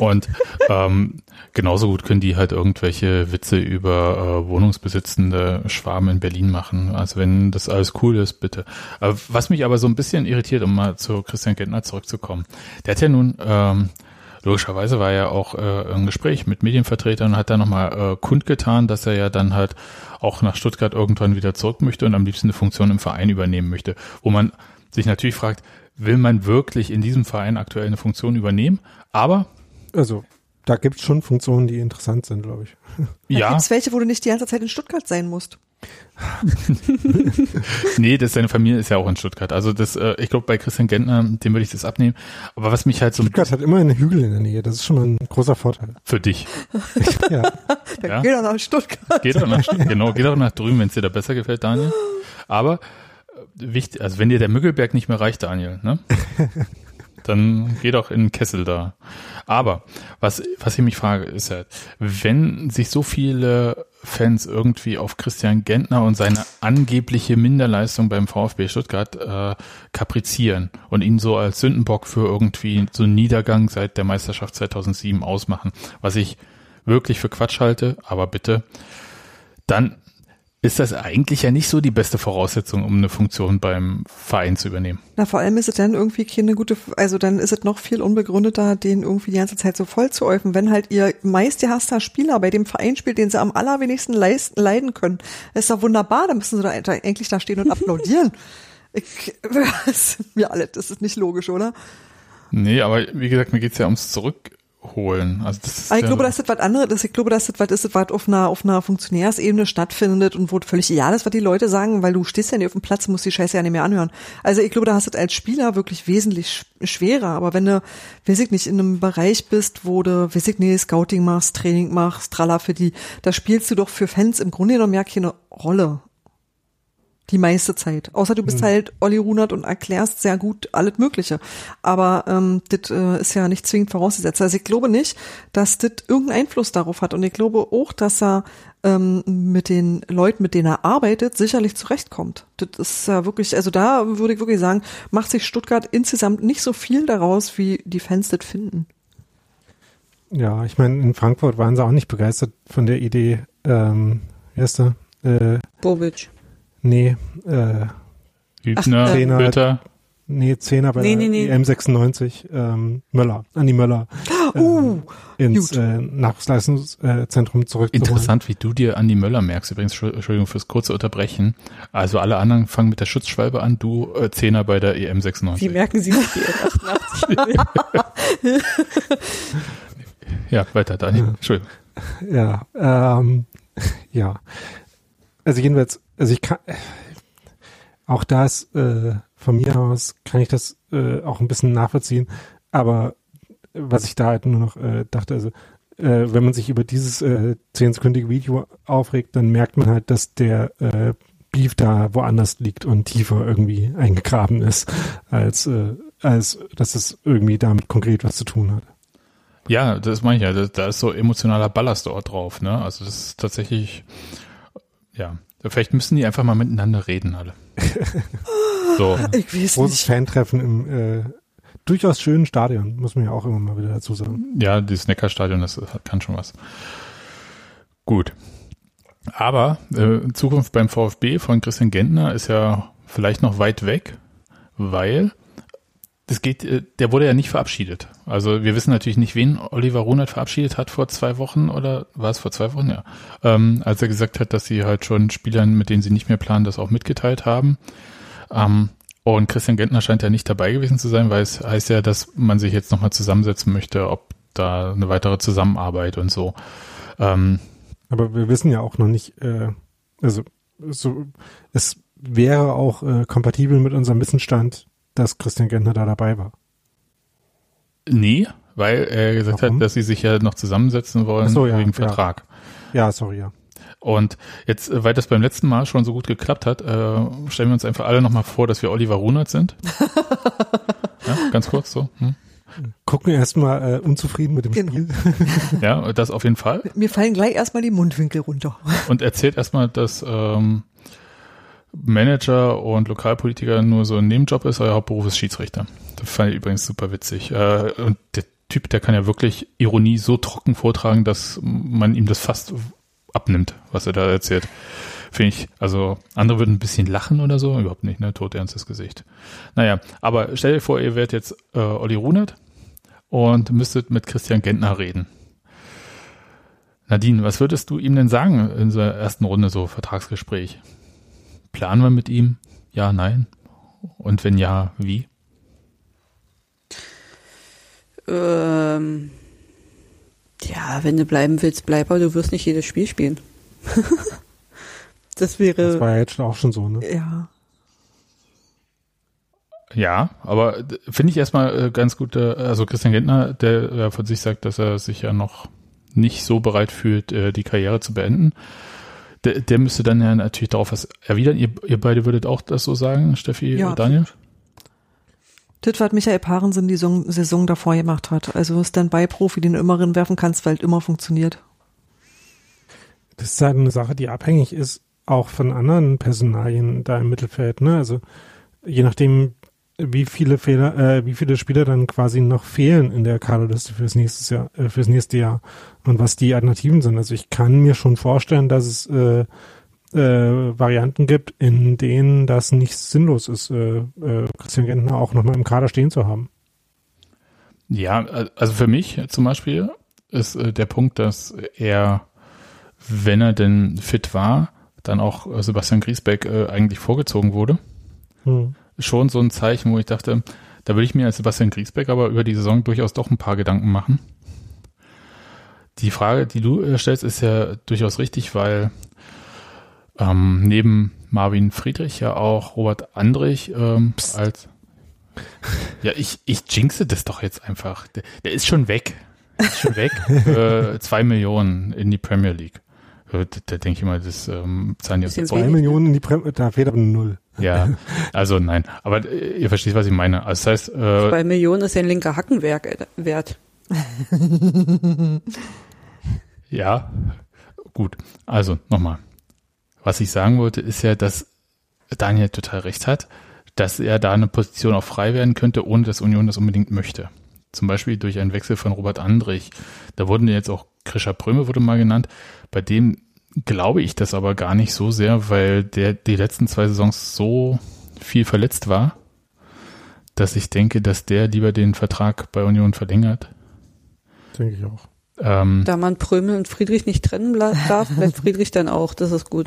Und ähm, genauso gut können die halt irgendwelche Witze über äh, wohnungsbesitzende Schwaben in Berlin machen. Also wenn das alles cool ist, bitte. Äh, was mich aber so ein bisschen irritiert, um mal zu Christian Gentner zurückzukommen. Der hat ja nun ähm, logischerweise war er auch äh, im Gespräch mit Medienvertretern und hat da nochmal äh, kundgetan, dass er ja dann halt auch nach Stuttgart irgendwann wieder zurück möchte und am liebsten eine Funktion im Verein übernehmen möchte. Wo man sich natürlich fragt, will man wirklich in diesem Verein aktuell eine Funktion übernehmen? Aber Also, da gibt's schon Funktionen, die interessant sind, glaube ich. Da ja, gibt's welche, wo du nicht die ganze Zeit in Stuttgart sein musst. *laughs* nee, das seine Familie ist ja auch in Stuttgart. Also das, äh, ich glaube, bei Christian Gentner, dem würde ich das abnehmen. Aber was mich halt so Stuttgart hat immer einen Hügel in der Nähe. Das ist schon mal ein großer Vorteil. für dich *laughs* Ja. Dann Ja. geh doch nach Stuttgart. Geht auch nach, genau, geht auch nach drüben, wenn es dir da besser gefällt, Daniel. Aber äh, wichtig, also wenn dir der Müggelberg nicht mehr reicht, Daniel, ne? *laughs* Dann geh doch in den Kessel da. Aber was, was ich mich frage, ist halt, wenn sich so viele Fans irgendwie auf Christian Gentner und seine angebliche Minderleistung beim VfB Stuttgart äh, kaprizieren und ihn so als Sündenbock für irgendwie so einen Niedergang seit der Meisterschaft 2007 ausmachen, was ich wirklich für Quatsch halte, aber bitte, dann ist das eigentlich ja nicht so die beste Voraussetzung, um eine Funktion beim Verein zu übernehmen. Na, vor allem ist es dann irgendwie keine gute, also dann ist es noch viel unbegründeter, den irgendwie die ganze Zeit so voll zu äufen, wenn halt ihr meist gehasster Spieler bei dem Verein spielt, den sie am allerwenigsten leisten, leiden können. Das ist doch wunderbar, da müssen sie da eigentlich da stehen und applaudieren. *laughs* Ich, *laughs* das ist mir alles, das ist nicht logisch, oder? Nee, aber wie gesagt, mir geht's ja ums Zurückholen. Also das ist Aber ich ja glaube, dass das was anderes ist. Ich glaube, dass das was ist, was auf einer, auf einer Funktionärsebene stattfindet und wo völlig egal ist, was die Leute sagen, weil du stehst ja nicht auf dem Platz, musst die Scheiße ja nicht mehr anhören. Also ich glaube, da hast du es als Spieler wirklich wesentlich sch- schwerer. Aber wenn du, weiß ich nicht, in einem Bereich bist, wo du, weiß ich nicht, Scouting machst, Training machst, tralla für die, da spielst du doch für Fans im Grunde genommen ja keine Rolle. Die meiste Zeit. Außer du bist halt Olli Runert und erklärst sehr gut alles Mögliche. Aber ähm, das äh, ist ja nicht zwingend vorausgesetzt. Also ich glaube nicht, dass das irgendeinen Einfluss darauf hat. Und ich glaube auch, dass er ähm, mit den Leuten, mit denen er arbeitet, sicherlich zurechtkommt. Das ist ja wirklich, also da würde ich wirklich sagen, macht sich Stuttgart insgesamt nicht so viel daraus, wie die Fans das finden. Ja, ich meine, in Frankfurt waren sie auch nicht begeistert von der Idee, ähm, der? Äh, Bobic. Nee, äh, Hübner, Trainer- Bitter. nee, Zehner bei Nee, der nee, nee. EM96, ähm, Möller, Andi Möller, *gasps* Uh, ähm, ins gut. äh, Nachwuchsleistungszentrum zurückzuholen. Interessant, wie du dir Andi Möller merkst. Übrigens, Entschuld- Entschuldigung fürs kurze Unterbrechen. Also alle anderen fangen mit der Schutzschwalbe an, du äh, Zehner bei der E EM96. Wie merken Sie sich die 88? *laughs* Ja, weiter, Daniel. Entschuldigung. Ja, ähm, ja. Also jedenfalls, also ich kann, auch das äh, von mir aus kann ich das äh, auch ein bisschen nachvollziehen, aber was ich da halt nur noch äh, dachte, also äh, wenn man sich über dieses äh, zehnsekündige Video aufregt, dann merkt man halt, dass der äh, Beef da woanders liegt und tiefer irgendwie eingegraben ist, als, äh, als dass es irgendwie damit konkret was zu tun hat. Ja, das meine ich ja. Da, da ist so emotionaler Ballast dort drauf. Ne? Also das ist tatsächlich, ja. Vielleicht müssen die einfach mal miteinander reden alle. *laughs* So. ich weiß Großes nicht. Fantreffen im äh, durchaus schönen Stadion, muss man ja auch immer mal wieder dazu sagen. Ja, dieses Neckarstadion, das kann schon was. Gut. Aber äh, Zukunft beim VfB von Christian Gentner ist ja vielleicht noch weit weg, weil das geht, äh, der wurde ja nicht verabschiedet. Also wir wissen natürlich nicht, wen Oliver Runert verabschiedet hat vor zwei Wochen oder war es vor zwei Wochen, ja. Ähm, als er gesagt hat, dass sie halt schon Spielern, mit denen sie nicht mehr planen, das auch mitgeteilt haben. Ähm, und Christian Gentner scheint ja nicht dabei gewesen zu sein, weil es heißt ja, dass man sich jetzt nochmal zusammensetzen möchte, ob da eine weitere Zusammenarbeit und so. Ähm, Aber wir wissen ja auch noch nicht, äh, also so, es wäre auch äh, kompatibel mit unserem Wissensstand, dass Christian Gentner da dabei war. nee, weil er gesagt Warum? hat, dass sie sich ja noch zusammensetzen wollen so, ja, wegen ja. Vertrag. Ja, sorry, ja. Und jetzt, äh, weil das beim letzten Mal schon so gut geklappt hat, äh, stellen wir uns einfach alle nochmal vor, dass wir Oliver Runert sind. *laughs* ja, ganz kurz so. Hm? Gucken erstmal äh, unzufrieden mit dem Genau. Spiel. *laughs* Ja, das auf jeden Fall. Mir fallen gleich erstmal die Mundwinkel runter. Und erzählt erstmal, dass ähm, Manager und Lokalpolitiker nur so ein Nebenjob ist, euer Hauptberuf ist Schiedsrichter. Das fand ich übrigens super witzig. Äh, und der Typ, der kann ja wirklich Ironie so trocken vortragen, dass man ihm das fast abnimmt, was er da erzählt. Finde ich, also andere würden ein bisschen lachen oder so, überhaupt nicht, ne? Todernstes Gesicht. Naja, aber stell dir vor, ihr werdet jetzt äh, Olli Runert und müsstet mit Christian Gentner reden. Nadine, was würdest du ihm denn sagen in der ersten Runde so Vertragsgespräch? Planen wir mit ihm? Ja, nein? Und wenn ja, wie? Ähm, ja, wenn du bleiben willst, bleib, aber du wirst nicht jedes Spiel spielen. *laughs* das wäre. Das war ja jetzt auch schon so, ne? Ja. Ja, aber finde ich erstmal äh, ganz gut, äh, also Christian Gentner, der äh, von sich sagt, dass er sich ja noch nicht so bereit fühlt, die Karriere zu beenden. Der, der müsste dann ja natürlich darauf was erwidern. Ihr, ihr beide würdet auch das so sagen, Steffi ja, und Daniel? Absolut. Das, was Michael Parensen die Saison, Saison davor gemacht hat. Also Stand-by-Profi, den du immer werfen kannst, weil es immer funktioniert. Das ist halt eine Sache, die abhängig ist auch von anderen Personalien da im Mittelfeld. Ne? Also je nachdem, wie viele Fehler, äh, wie viele Spieler dann quasi noch fehlen in der Kaderliste fürs nächste Jahr, äh, fürs nächste Jahr und was die Alternativen sind. Also ich kann mir schon vorstellen, dass es äh, äh, Varianten gibt, in denen das nicht sinnlos ist, äh, äh, Christian Gentner auch nochmal im Kader stehen zu haben. Ja, also für mich zum Beispiel ist äh, der Punkt, dass er, wenn er denn fit war, dann auch äh, Sebastian Griesbeck äh, eigentlich vorgezogen wurde. Hm schon so ein Zeichen, wo ich dachte, da würde ich mir als Sebastian Griesbeck aber über die Saison durchaus doch ein paar Gedanken machen. Die Frage, die du äh, stellst, ist ja durchaus richtig, weil ähm, neben Marvin Friedrich ja auch Robert Andrich ähm, als ja, ich, ich jinxe das doch jetzt einfach. Der, der ist schon weg. Ist schon weg. *laughs* äh, zwei Millionen in die Premier League. Da, da denke ich mal, das ähm, zahlen die Zwei Millionen in die Premier da fehlt aber null. Ja, also nein. Aber äh, ihr versteht, was ich meine. Also das heißt, äh, Zwei Millionen ist ja ein linker Hackenwerk äh, wert. *laughs* ja, gut. Also nochmal. Was ich sagen wollte, ist ja, dass Daniel total recht hat, dass er da eine Position auch frei werden könnte, ohne dass Union das unbedingt möchte. Zum Beispiel durch einen Wechsel von Robert Andrich. Da wurden jetzt auch Krischer Pröme wurde mal genannt. Bei dem glaube ich das aber gar nicht so sehr, weil der die letzten zwei Saisons so viel verletzt war, dass ich denke, dass der lieber den Vertrag bei Union verlängert. Denke ich auch. Ähm, da man Prömel und Friedrich nicht trennen darf, *laughs* bleibt Friedrich dann auch. Das ist gut.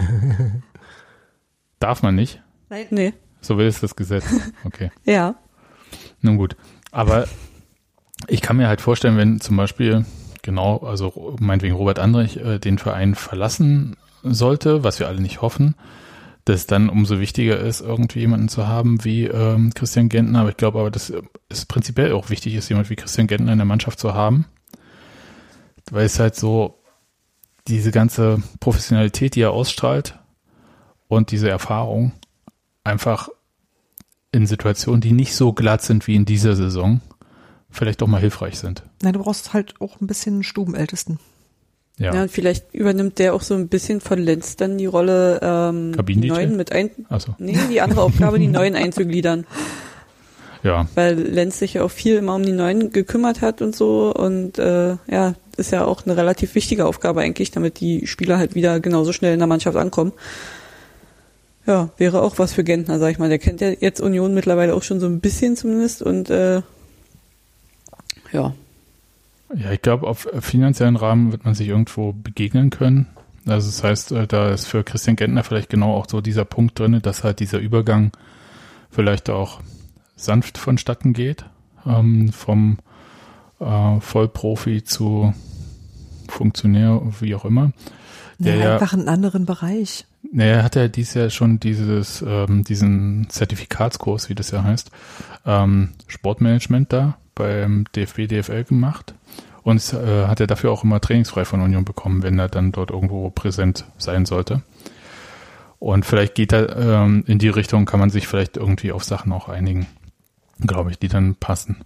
*laughs* Darf man nicht? Nein. Nee. So will es das Gesetz. Okay. *laughs* ja. Nun gut. Aber ich kann mir halt vorstellen, wenn zum Beispiel genau, also meinetwegen Robert Andrich äh, den Verein verlassen sollte, was wir alle nicht hoffen, dass dann umso wichtiger ist, irgendwie jemanden zu haben wie ähm, Christian Gentner. Aber ich glaube aber, dass es prinzipiell auch wichtig ist, jemand wie Christian Gentner in der Mannschaft zu haben. Weil es halt so diese ganze Professionalität, die er ausstrahlt und diese Erfahrung einfach in Situationen, die nicht so glatt sind wie in dieser Saison, vielleicht auch mal hilfreich sind. Nein, du brauchst halt auch ein bisschen Stubenältesten. Ja. ja, und vielleicht übernimmt der auch so ein bisschen von Lenz dann die Rolle ähm, die neuen mit ein so. nee, die andere Aufgabe, die neuen *laughs* einzugliedern. Ja. Weil Lenz sich ja auch viel immer um die neuen gekümmert hat und so und äh, ja, ist ja auch eine relativ wichtige Aufgabe eigentlich, damit die Spieler halt wieder genauso schnell in der Mannschaft ankommen. Ja, wäre auch was für Gentner, sag ich mal. Der kennt ja jetzt Union mittlerweile auch schon so ein bisschen zumindest und äh, ja. Ja, ich glaube, auf finanziellen Rahmen wird man sich irgendwo begegnen können. Also das heißt, äh, da ist für Christian Gentner vielleicht genau auch so dieser Punkt drin, dass halt dieser Übergang vielleicht auch sanft vonstatten geht, ähm, vom äh, Vollprofi zu Funktionär, wie auch immer. Der ja, einfach einen anderen Bereich. Naja, er hat ja dieses Jahr schon dieses, ähm, diesen Zertifikatskurs, wie das ja heißt, ähm, Sportmanagement da beim DFB, DFL gemacht und äh, hat er dafür auch immer trainingsfrei von Union bekommen, wenn er dann dort irgendwo präsent sein sollte. Und vielleicht geht er ähm, in die Richtung, kann man sich vielleicht irgendwie auf Sachen auch einigen, glaube ich, die dann passen.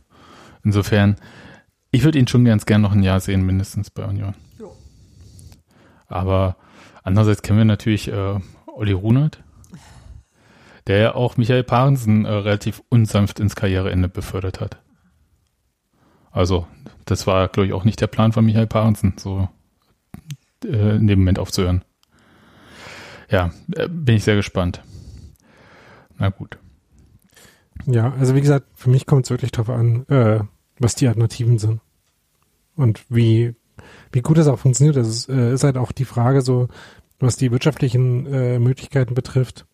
Insofern, ich würde ihn schon ganz gern noch ein Jahr sehen, mindestens bei Union. Jo. Aber andererseits kennen wir natürlich äh, Olli Runert. der ja auch Michael Parensen äh, relativ unsanft ins Karriereende befördert hat. Also, das war, glaube ich, auch nicht der Plan von Michael Parensen, so äh, in dem Moment aufzuhören. Ja, äh, bin ich sehr gespannt. Na gut. Ja, also wie gesagt, für mich kommt es wirklich darauf an, äh, was die Alternativen sind. Und wie, wie gut das auch funktioniert. Das ist, äh, ist halt auch die Frage so, was die wirtschaftlichen äh, Möglichkeiten betrifft.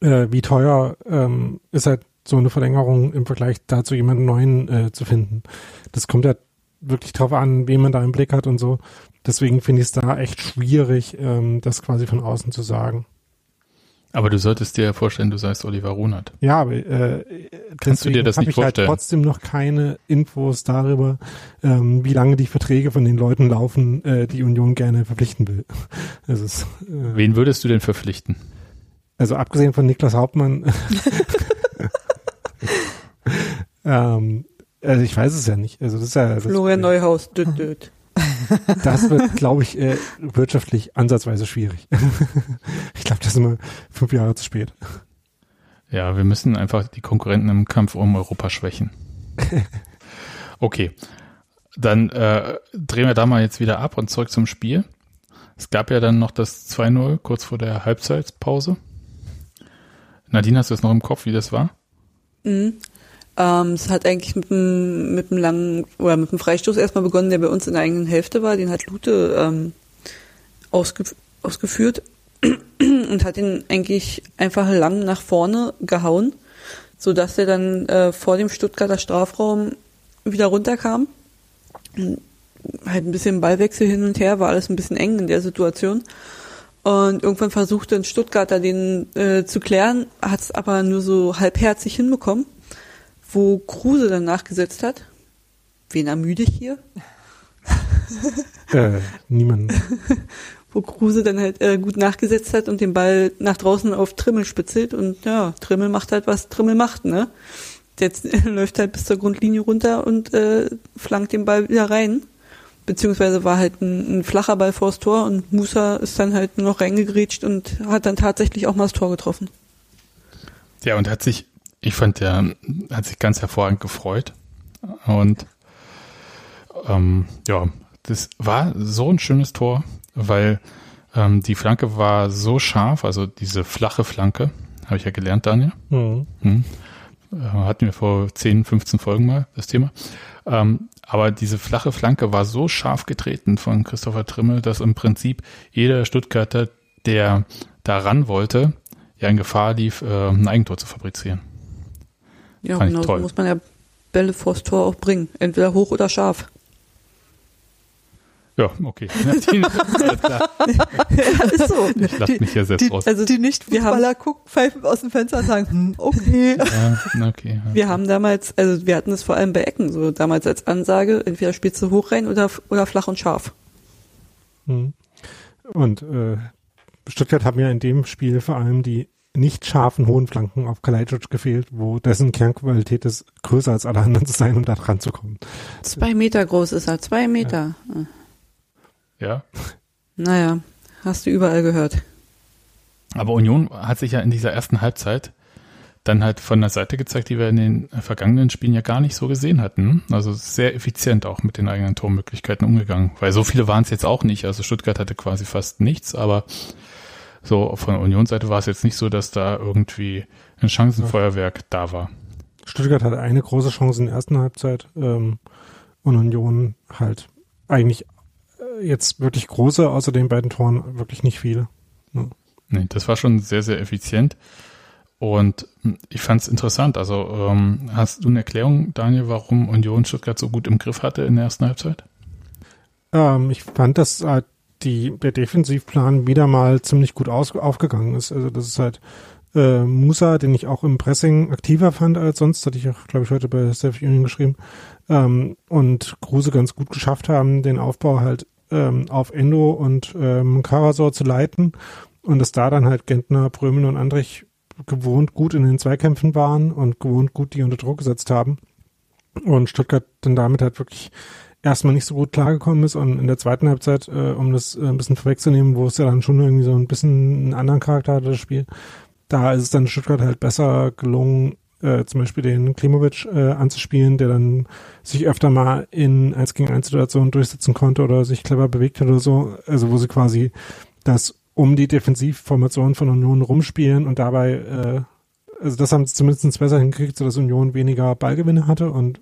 Äh, wie teuer ähm, ist halt so eine Verlängerung im Vergleich dazu, jemanden neuen äh, zu finden. Das kommt ja wirklich drauf an, wen man da im Blick hat und so. Deswegen finde ich es da echt schwierig, ähm, das quasi von außen zu sagen. Aber du solltest dir ja vorstellen, du seist Oliver Runert. Ja, aber äh, Kannst du dir das nicht ich halt vorstellen? Halt trotzdem noch keine Infos darüber, ähm, wie lange die Verträge von den Leuten laufen, äh, die Union gerne verpflichten will. *laughs* Es, äh, Wen würdest du denn verpflichten? Also abgesehen von Niklas Hauptmann. *laughs* *laughs* ähm, also ich weiß es ja nicht. Also das ist ja, das Florian Neuhaus, düt, düt. *laughs* Das wird, glaube ich, äh, wirtschaftlich ansatzweise schwierig. *laughs* ich glaube, das ist immer fünf Jahre zu spät. Ja, wir müssen einfach die Konkurrenten im Kampf um Europa schwächen. *laughs* Okay, dann äh, drehen wir da mal jetzt wieder ab und zurück zum Spiel. Es gab ja dann noch das 2-0 kurz vor der Halbzeitpause. Nadine, hast du es noch im Kopf, wie das war? Mhm. Ähm, es hat eigentlich mit einem, mit einem langen oder mit einem Freistoß erstmal begonnen, der bei uns in der eigenen Hälfte war. Den hat Lute ähm, ausgef ausgeführt *clears throat* und hat ihn eigentlich einfach lang nach vorne gehauen, so dass er dann äh, vor dem Stuttgarter Strafraum wieder runterkam. Halt ein bisschen Ballwechsel hin und her, war alles ein bisschen eng in der Situation. Und irgendwann versuchte ein Stuttgarter den äh, zu klären, hat es aber nur so halbherzig hinbekommen wo Kruse dann nachgesetzt hat. Wen ermüde ich hier? äh, niemand. *laughs* wo Kruse dann halt äh, gut nachgesetzt hat und den Ball nach draußen auf Trimmel spitzelt und ja, Trimmel macht halt, was Trimmel macht, ne? Jetzt *laughs* läuft halt bis zur Grundlinie runter und äh, flankt den Ball wieder rein. Beziehungsweise war halt ein, ein flacher Ball vors Tor und Musa ist dann halt nur noch reingegrätscht und hat dann tatsächlich auch mal das Tor getroffen. Ja, und hat sich ich fand, der hat sich ganz hervorragend gefreut. Und ähm, ja, das war so ein schönes Tor, weil ähm, die Flanke war so scharf, also diese flache Flanke, habe ich ja gelernt, Daniel. Mhm. Mhm. Hatten wir vor 10, 15 Folgen mal das Thema. Ähm, aber diese flache Flanke war so scharf getreten von Christopher Trimmel, dass im Prinzip jeder Stuttgarter, der da ran wollte, ja in Gefahr lief, äh, ein Eigentor zu fabrizieren. Ja, Fand genau, so muss man ja Bälle vors Tor auch bringen. Entweder hoch oder scharf. Ja, okay. *laughs* *laughs* ist so. Ich lasse mich ja selbst die, raus. Also die Nicht-Fußballer gucken, pfeifen aus dem Fenster und sagen, hm, okay. Ja, okay. Wir haben damals, also wir hatten es vor allem bei Ecken, so damals als Ansage, entweder spielst du hoch rein oder, oder flach und scharf. Hm. Und äh, Stuttgart haben ja in dem Spiel vor allem die nicht scharfen hohen Flanken auf Kalajdzic gefehlt, wo dessen Kernqualität ist, größer als alle anderen zu sein, um da dran zu kommen. Zwei Meter groß ist er, zwei Meter. Ja. ja. Naja, hast du überall gehört. Aber Union hat sich ja in dieser ersten Halbzeit dann halt von der Seite gezeigt, die wir in den vergangenen Spielen ja gar nicht so gesehen hatten. Also sehr effizient auch mit den eigenen Tormöglichkeiten umgegangen. Weil so viele waren es jetzt auch nicht. Also Stuttgart hatte quasi fast nichts, aber so von der Unionsseite war es jetzt nicht so, dass da irgendwie ein Chancenfeuerwerk da war. Stuttgart hatte eine große Chance in der ersten Halbzeit ähm, und Union halt eigentlich äh, jetzt wirklich große, außer den beiden Toren wirklich nicht viele. Ja. Nee, das war schon sehr, sehr effizient. Und hm, ich fand es interessant. Also ähm, hast du eine Erklärung, Daniel, warum Union Stuttgart so gut im Griff hatte in der ersten Halbzeit? Ähm, ich fand das halt die, der Defensivplan wieder mal ziemlich gut aus, aufgegangen ist. Also das ist halt äh, Musa, den ich auch im Pressing aktiver fand als sonst, hatte ich auch, glaube ich, heute bei Steph Union geschrieben, ähm, und Kruse ganz gut geschafft haben, den Aufbau halt ähm, auf Endo und ähm, Karasor zu leiten und dass da dann halt Gentner, Brömen und Andrich gewohnt gut in den Zweikämpfen waren und gewohnt gut die unter Druck gesetzt haben und Stuttgart dann damit halt wirklich erstmal nicht so gut klargekommen ist und in der zweiten Halbzeit, äh, um das äh, ein bisschen vorwegzunehmen, wo es ja dann schon irgendwie so ein bisschen einen anderen Charakter hatte, das Spiel, da ist es dann Stuttgart halt besser gelungen, äh, zum Beispiel den Klimovic äh, anzuspielen, der dann sich öfter mal in 1 gegen 1 Situationen durchsetzen konnte oder sich clever bewegt hat oder so. Also wo sie quasi das um die Defensivformation von Union rumspielen und dabei, äh, also das haben sie zumindest besser hingekriegt, sodass Union weniger Ballgewinne hatte und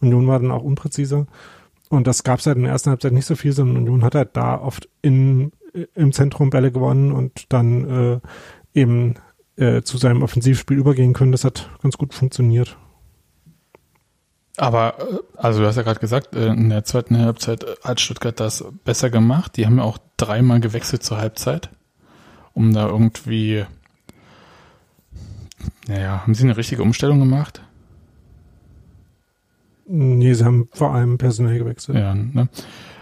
Union war dann auch unpräziser. Und das gab es halt in der ersten Halbzeit nicht so viel, sondern Union hat halt da oft in, im Zentrum Bälle gewonnen und dann äh, eben äh, zu seinem Offensivspiel übergehen können. Das hat ganz gut funktioniert. Aber, äh, also du hast ja gerade gesagt, äh, in der zweiten Halbzeit hat Stuttgart das besser gemacht. Die haben ja auch dreimal gewechselt zur Halbzeit, um da irgendwie, naja, haben sie eine richtige Umstellung gemacht? Nee, sie haben vor allem personell gewechselt. Ja, ne?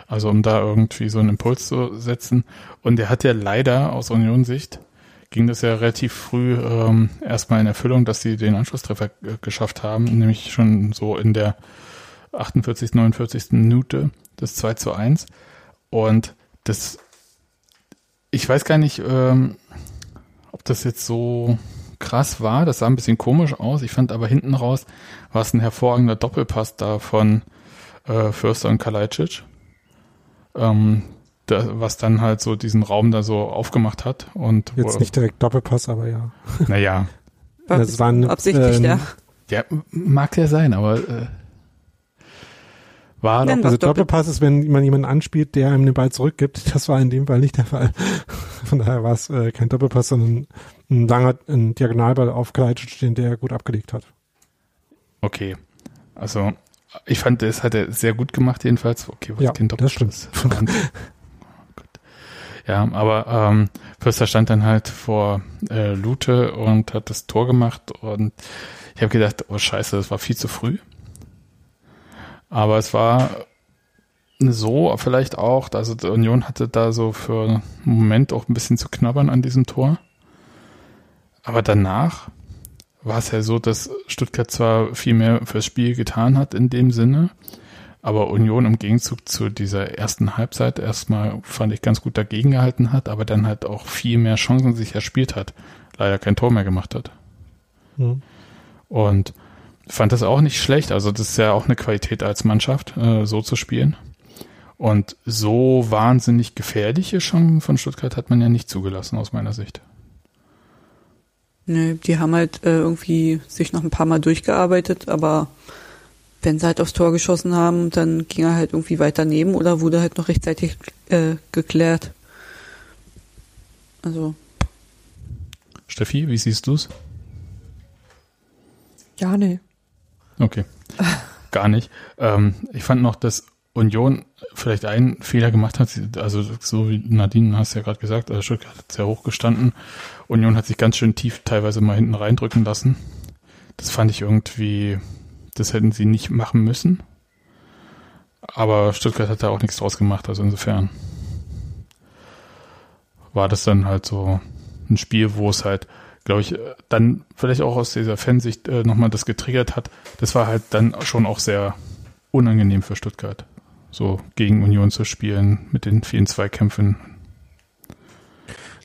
Also um da irgendwie so einen Impuls zu setzen. Und er hat ja leider aus Union-Sicht ging das ja relativ früh ähm, erstmal in Erfüllung, dass sie den Anschlusstreffer geschafft haben, nämlich schon so in der 48., 49. Minute des 2 zu 1. Und das, ich weiß gar nicht, ähm, ob das jetzt so krass war. Das sah ein bisschen komisch aus. Ich fand aber hinten raus war es ein hervorragender Doppelpass da von äh, Förster und Kalajdzic. Ähm, da, was dann halt so diesen Raum da so aufgemacht hat. Und Jetzt nicht direkt Doppelpass, aber ja. Naja. *laughs* das war ein, absichtlich, ähm, ja. Ja, mag ja sein, aber äh, war doch. Also Doppelpass ist, wenn man jemanden anspielt, der einem den Ball zurückgibt. Das war in dem Fall nicht der Fall. *laughs* Von daher war es äh, kein Doppelpass, sondern ein langer ein Diagonalball auf Kalajdzic, den der gut abgelegt hat. Okay. Also ich fand, das hat er sehr gut gemacht jedenfalls. Okay, was ja, kein Doppelpass. Das stimmt. *laughs* Ja, aber ähm, Förster stand dann halt vor äh, Lute und hat das Tor gemacht und ich habe gedacht, oh scheiße, das war viel zu früh. Aber es war so vielleicht auch, also die Union hatte da so für einen Moment auch ein bisschen zu knabbern an diesem Tor. Aber danach war es ja so, dass Stuttgart zwar viel mehr fürs Spiel getan hat in dem Sinne, aber Union im Gegenzug zu dieser ersten Halbzeit erstmal fand ich ganz gut dagegen gehalten hat, aber dann halt auch viel mehr Chancen sich erspielt hat, leider kein Tor mehr gemacht hat. Mhm. Und fand das auch nicht schlecht, also das ist ja auch eine Qualität als Mannschaft, äh, so zu spielen. Und so wahnsinnig gefährliche Chancen von Stuttgart hat man ja nicht zugelassen aus meiner Sicht. Nö, die haben halt äh, irgendwie sich noch ein paar Mal durchgearbeitet, aber wenn sie halt aufs Tor geschossen haben, dann ging er halt irgendwie weiter neben oder wurde halt noch rechtzeitig äh, geklärt. Also. Steffi, wie siehst du's? Ja, nee. Okay. Gar nicht. Ähm, ich fand noch, dass Union vielleicht einen Fehler gemacht hat. Also so wie Nadine hast ja gerade gesagt, also Stuttgart hat sehr hoch gestanden. Union hat sich ganz schön tief teilweise mal hinten reindrücken lassen. Das fand ich irgendwie das hätten sie nicht machen müssen. Aber Stuttgart hat da auch nichts draus gemacht, also insofern war das dann halt so ein Spiel, wo es halt, glaube ich, dann vielleicht auch aus dieser Fansicht äh, nochmal das getriggert hat. Das war halt dann schon auch sehr unangenehm für Stuttgart, so gegen Union zu spielen mit den vielen Zweikämpfen.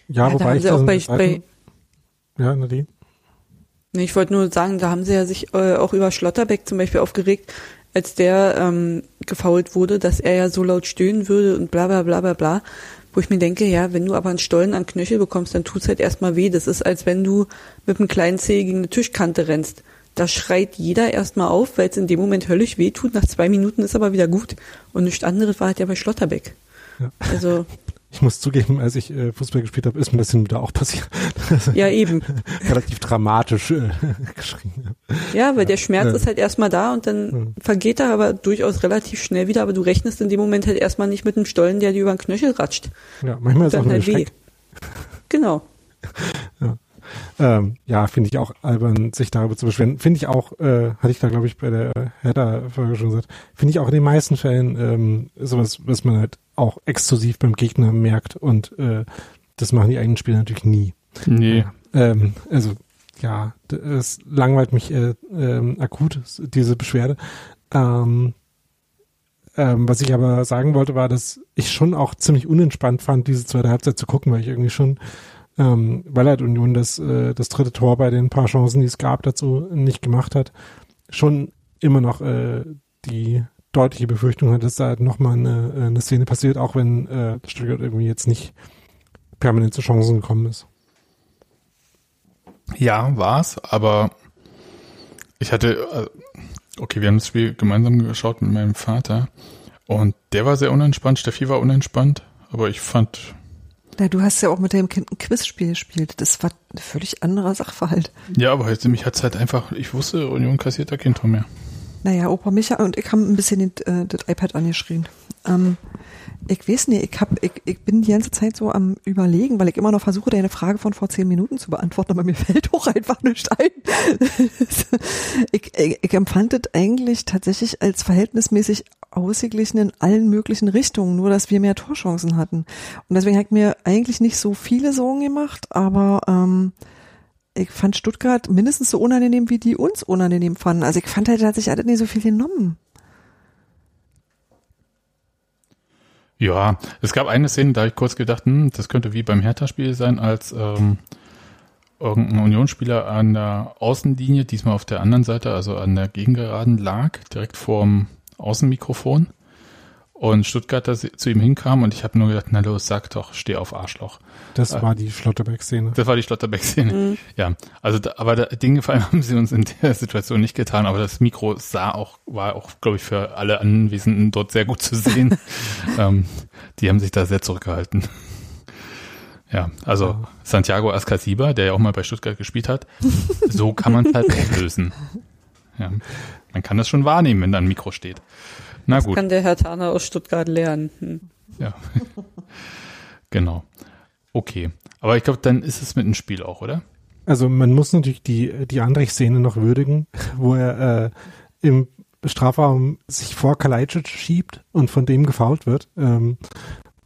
Ja, ja wobei ich auch bei, bei ja, Nadine. Ich wollte nur sagen, da haben sie ja sich äh, auch über Schlotterbeck zum Beispiel aufgeregt, als der ähm, gefault wurde, dass er ja so laut stöhnen würde und bla bla bla bla bla. Wo ich mir denke, ja, wenn du aber einen Stollen an Knöchel bekommst, dann tut's halt erstmal weh. Das ist, als wenn du mit einem kleinen Zeh gegen eine Tischkante rennst. Da schreit jeder erstmal auf, weil es in dem Moment höllisch weh tut. Nach zwei Minuten ist aber wieder gut. Und nichts anderes war halt ja bei Schlotterbeck. Ja. Also *laughs* ich muss zugeben, als ich äh, Fußball gespielt habe, ist mir das hin wieder auch passiert. *laughs* ja, eben. Relativ dramatisch äh, *laughs* geschrien. Ja, weil ja. der Schmerz ja. ist halt erstmal da und dann ja. vergeht er aber durchaus relativ schnell wieder, aber du rechnest in dem Moment halt erstmal nicht mit einem Stollen, der dir über den Knöchel ratscht. Ja, manchmal ist es auch halt weh. Genau. *laughs* Ja. Ähm, ja, finde ich auch albern, sich darüber zu beschweren. Finde ich auch, äh, hatte ich da, glaube ich, bei der Hertha-Folge schon gesagt, finde ich auch in den meisten Fällen ähm, sowas, was man halt auch exklusiv beim Gegner merkt und äh, das machen die eigenen Spieler natürlich nie. Nee. Ähm, also ja, es langweilt mich äh, ähm, akut, diese Beschwerde. Ähm, ähm, was ich aber sagen wollte, war, dass ich schon auch ziemlich unentspannt fand, diese zweite Halbzeit zu gucken, weil ich irgendwie schon ähm, weil halt Union das, äh, das dritte Tor bei den paar Chancen, die es gab, dazu nicht gemacht hat, schon immer noch äh, die deutliche Befürchtung hat, dass da halt nochmal eine, äh, eine Szene passiert, auch wenn äh, Stuttgart irgendwie jetzt nicht permanent zu Chancen gekommen ist. Ja, war's, aber ich hatte, äh, okay, wir haben das Spiel gemeinsam geschaut mit meinem Vater und der war sehr unentspannt, Steffi war unentspannt, aber ich fand. Ja, du hast ja auch mit deinem Kind ein Quizspiel gespielt. Das war ein völlig anderer Sachverhalt. Ja, aber mich hat's halt einfach, ich wusste, Union kassiert da kein Tor mehr. Naja, Opa Micha und ich haben ein bisschen den, äh, das iPad angeschrien. Ähm, ich weiß nicht, ich, hab, ich, ich bin die ganze Zeit so am überlegen, weil ich immer noch versuche, deine Frage von vor zehn Minuten zu beantworten, aber mir *laughs* fällt auch einfach nicht ein. *laughs* ich, ich, ich empfand das eigentlich tatsächlich als verhältnismäßig ausgeglichen in allen möglichen Richtungen, nur dass wir mehr Torchancen hatten. Und deswegen hat mir eigentlich nicht so viele Sorgen gemacht, aber ähm, ich fand Stuttgart mindestens so unangenehm, wie die uns unangenehm fanden. Also ich fand halt, hat sich alles nicht so viel genommen. Ja, es gab eine Szene, da ich kurz gedacht, hm, das könnte wie beim Hertha-Spiel sein, als ähm, irgendein Unionsspieler an der Außenlinie, diesmal auf der anderen Seite, also an der Gegengeraden lag, direkt vorm Außenmikrofon und Stuttgarter zu ihm hinkam und ich habe nur gedacht, na los, sag doch, steh auf Arschloch. Das äh, war die Schlotterbeck-Szene. Das war die Schlotterbeck-Szene. Mhm. Ja, also da, aber da, den Gefallen haben sie uns in der Situation nicht getan, aber das Mikro sah auch, war auch, glaube ich, für alle Anwesenden dort sehr gut zu sehen. *laughs* ähm, die haben sich da sehr zurückgehalten. Ja, also ja. Santiago Ascasiba, der ja auch mal bei Stuttgart gespielt hat, so kann man es halt *laughs* auflösen. Ja, man kann das schon wahrnehmen, wenn da ein Mikro steht. Na das gut. kann der Herr Thaner aus Stuttgart lernen. Hm. Ja, *laughs* genau. Okay, aber ich glaube, dann ist es mit dem Spiel auch, oder? Also man muss natürlich die, die Andrich-Szene noch würdigen, *laughs* wo er äh, im Strafraum sich vor Kalajdzic schiebt und von dem gefault wird ähm,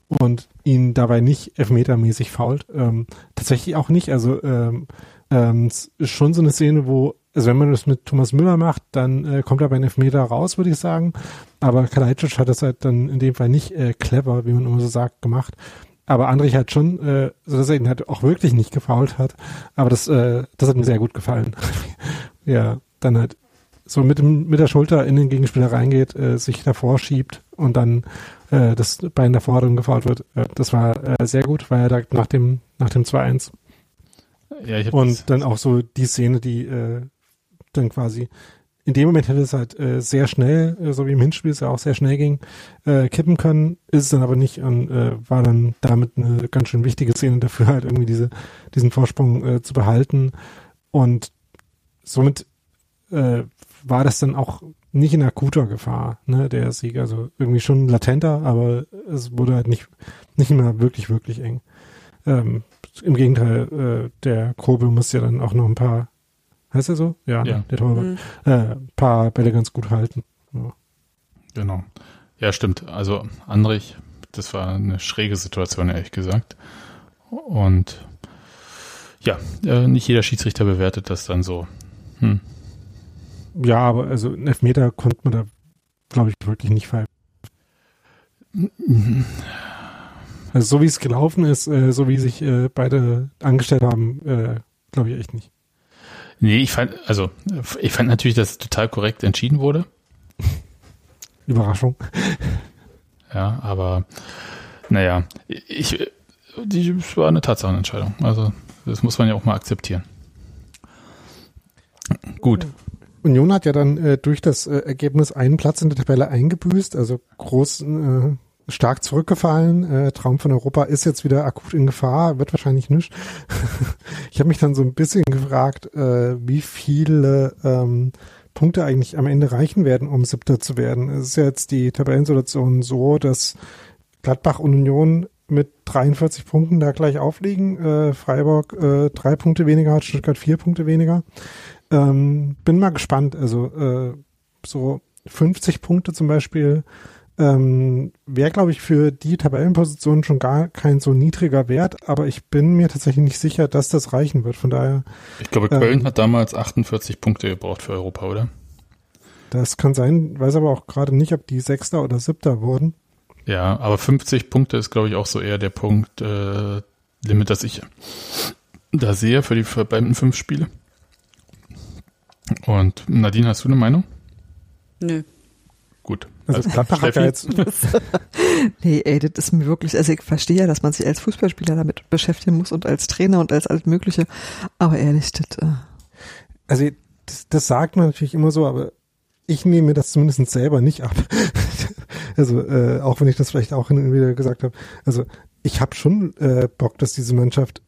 und ihn dabei nicht elfmetermäßig fault. Ähm, tatsächlich auch nicht. Also ähm, ähm, ist schon so eine Szene, wo also wenn man das mit Thomas Müller macht, dann äh, kommt er bei einem Elfmeter raus, würde ich sagen. Aber Kalajdzic hat das halt dann in dem Fall nicht äh, clever, wie man immer so sagt, gemacht. Aber Andrich hat schon, äh, so dass er ihn halt auch wirklich nicht gefault hat. Aber das, äh, das hat mir sehr gut gefallen. *laughs* ja, dann halt so mit, dem, mit der Schulter in den Gegenspieler reingeht, äh, sich davor schiebt und dann äh, das Bein davor dann gefault wird. Äh, das war äh, sehr gut, weil er da nach dem, nach dem 2-1 ja, ich und dann auch so die Szene, die äh, dann quasi in dem Moment hätte es halt äh, sehr schnell, äh, so wie im Hinspiel es ja auch sehr schnell ging, äh, kippen können, ist es dann aber nicht und äh, war dann damit eine ganz schön wichtige Szene dafür, *laughs* halt irgendwie diese, diesen Vorsprung äh, zu behalten. Und somit äh, war das dann auch nicht in akuter Gefahr, ne, der Sieg. Also irgendwie schon latenter, aber es wurde halt nicht, nicht mehr wirklich, wirklich eng. Ähm, Im Gegenteil, äh, der Kobe muss ja dann auch noch ein paar Heißt er so? Ja, ja. der Torwart. Mhm. Äh, paar Bälle ganz gut halten. Ja. Genau. Ja, stimmt. Also Andrich, das war eine schräge Situation, ehrlich gesagt. Und ja, äh, nicht jeder Schiedsrichter bewertet das dann so. Hm. Ja, aber also einen Elfmeter konnte man da, glaube ich, wirklich nicht pfeifen. Also so wie es gelaufen ist, äh, so wie sich äh, beide angestellt haben, äh, glaube ich echt nicht. Nee, ich fand, also, ich fand natürlich, dass es total korrekt entschieden wurde. *laughs* Überraschung. Ja, aber, naja, ich, die, das war eine Tatsachenentscheidung. Also, das muss man ja auch mal akzeptieren. Gut. Union hat ja dann äh, durch das äh, Ergebnis einen Platz in der Tabelle eingebüßt, also groß äh, stark zurückgefallen. Äh, Traum von Europa ist jetzt wieder akut in Gefahr, wird wahrscheinlich nicht. *laughs* ich habe mich dann so ein bisschen gefragt, äh, wie viele ähm, Punkte eigentlich am Ende reichen werden, um Siebter zu werden. Es ist ja jetzt die Tabellensituation so, dass Gladbach und Union mit 43 Punkten da gleich aufliegen. Äh, Freiburg äh, drei Punkte weniger hat, Stuttgart vier Punkte weniger. Ähm, bin mal gespannt. Also äh, so 50 Punkte zum Beispiel ähm, Wäre, glaube ich, für die Tabellenposition schon gar kein so niedriger Wert, aber ich bin mir tatsächlich nicht sicher, dass das reichen wird. Von daher. Ich glaube, Köln ähm, hat damals 48 Punkte gebraucht für Europa, oder? Das kann sein, weiß aber auch gerade nicht, ob die Sechster oder Siebter wurden. Ja, aber 50 Punkte ist, glaube ich, auch so eher der Punkt, äh, Limit, das ich da sehe für die verbleibenden fünf Spiele. Und Nadine, hast du eine Meinung? Nö. Gut. Also hat ja jetzt. *laughs* nee, ey, das ist mir wirklich, also ich verstehe ja, dass man sich als Fußballspieler damit beschäftigen muss und als Trainer und als alles Mögliche. Aber ehrlich, das. Äh also das, das sagt man natürlich immer so, aber ich nehme mir das zumindest selber nicht ab. *laughs* also äh, auch wenn ich das vielleicht auch hin und wieder gesagt habe. Also ich habe schon äh, Bock, dass diese Mannschaft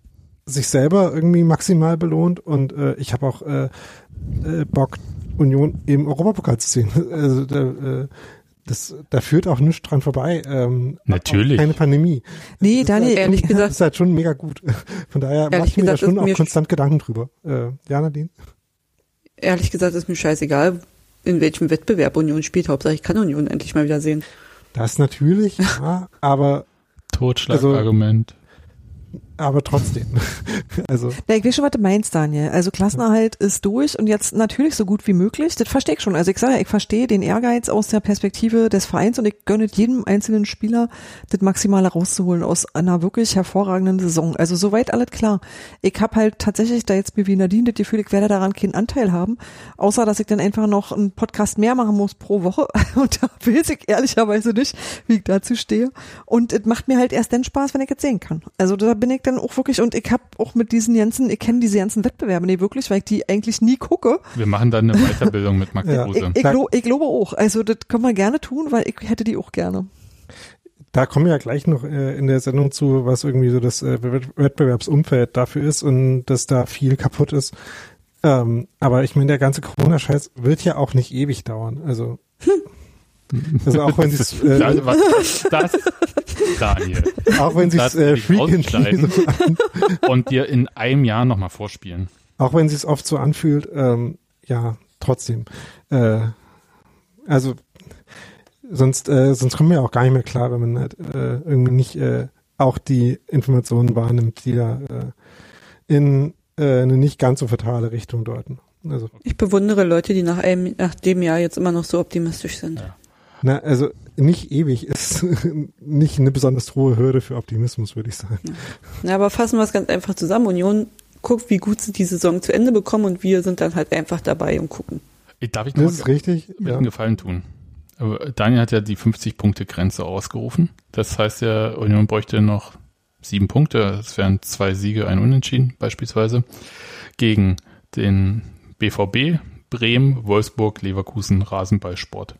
sich selber irgendwie maximal belohnt und äh, ich habe auch äh, äh, Bock, Union im Europapokal zu sehen. *laughs* Also da, äh, das, da führt auch nichts dran vorbei. Ähm, Natürlich. Keine Pandemie. Nee, Daniel, halt, ehrlich *laughs* gesagt. Das ist halt schon mega gut. Von daher mache ich mir da schon auch konstant Gedanken drüber. Äh, ja, Nadine? Ehrlich gesagt ist mir scheißegal, in welchem Wettbewerb Union spielt. Hauptsache ich kann Union endlich mal wieder sehen. Das natürlich, ja, *laughs* aber Totschlagargument. Also, aber trotzdem. *laughs* also. Ja, ich weiß schon, was du meinst, Daniel. Also Klassenerhalt ist durch und jetzt natürlich so gut wie möglich. Das verstehe ich schon. Also ich sage ja, ich verstehe den Ehrgeiz aus der Perspektive des Vereins und ich gönne jedem einzelnen Spieler das Maximale rauszuholen aus einer wirklich hervorragenden Saison. Also soweit alles klar. Ich habe halt tatsächlich da jetzt wie Nadine das Gefühl, ich werde daran keinen Anteil haben, außer dass ich dann einfach noch einen Podcast mehr machen muss pro Woche. *laughs* Und da weiß ich ehrlicherweise nicht, wie ich dazu stehe. Und es macht mir halt erst dann Spaß, wenn ich jetzt sehen kann. Also da bin ich dann auch wirklich, und ich habe auch mit diesen ganzen, ich kenne diese ganzen Wettbewerbe nicht wirklich, weil ich die eigentlich nie gucke. Wir machen dann eine Weiterbildung mit Magda ja. Ich, ich, ich glaube auch. Also das können wir gerne tun, weil ich hätte die auch gerne. Da kommen wir ja gleich noch äh, in der Sendung zu, was irgendwie so das äh, Wettbewerbsumfeld dafür ist und dass da viel kaputt ist. Ähm, aber ich meine, der ganze Corona-Scheiß wird ja auch nicht ewig dauern. Also hm. Also auch wenn sie es *laughs* äh, das, was, das, Daniel. Auch wenn sie es äh, frequently so und dir in einem Jahr nochmal vorspielen. Auch wenn sie es oft so anfühlt, ähm, ja, trotzdem. Äh, also sonst äh, sonst kommen wir auch gar nicht mehr klar, wenn man halt, äh, irgendwie nicht äh, auch die Informationen wahrnimmt, die da äh, in äh, eine nicht ganz so fatale Richtung deuten. Also. Ich bewundere Leute, die nach einem, nach dem Jahr jetzt immer noch so optimistisch sind. Ja. Na, also nicht ewig ist *laughs* nicht eine besonders hohe Hürde für Optimismus, würde ich sagen. Ja, aber fassen wir es ganz einfach zusammen. Union guckt, wie gut sie die Saison zu Ende bekommen und wir sind dann halt einfach dabei und gucken. Darf ich nur das ist richtig? Mit ja. einen Gefallen tun? Aber Daniel hat ja die 50-Punkte-Grenze ausgerufen. Das heißt ja, Union bräuchte noch sieben Punkte. Das wären zwei Siege, ein Unentschieden beispielsweise. Gegen den BVB, Bremen, Wolfsburg, Leverkusen, Rasenballsport.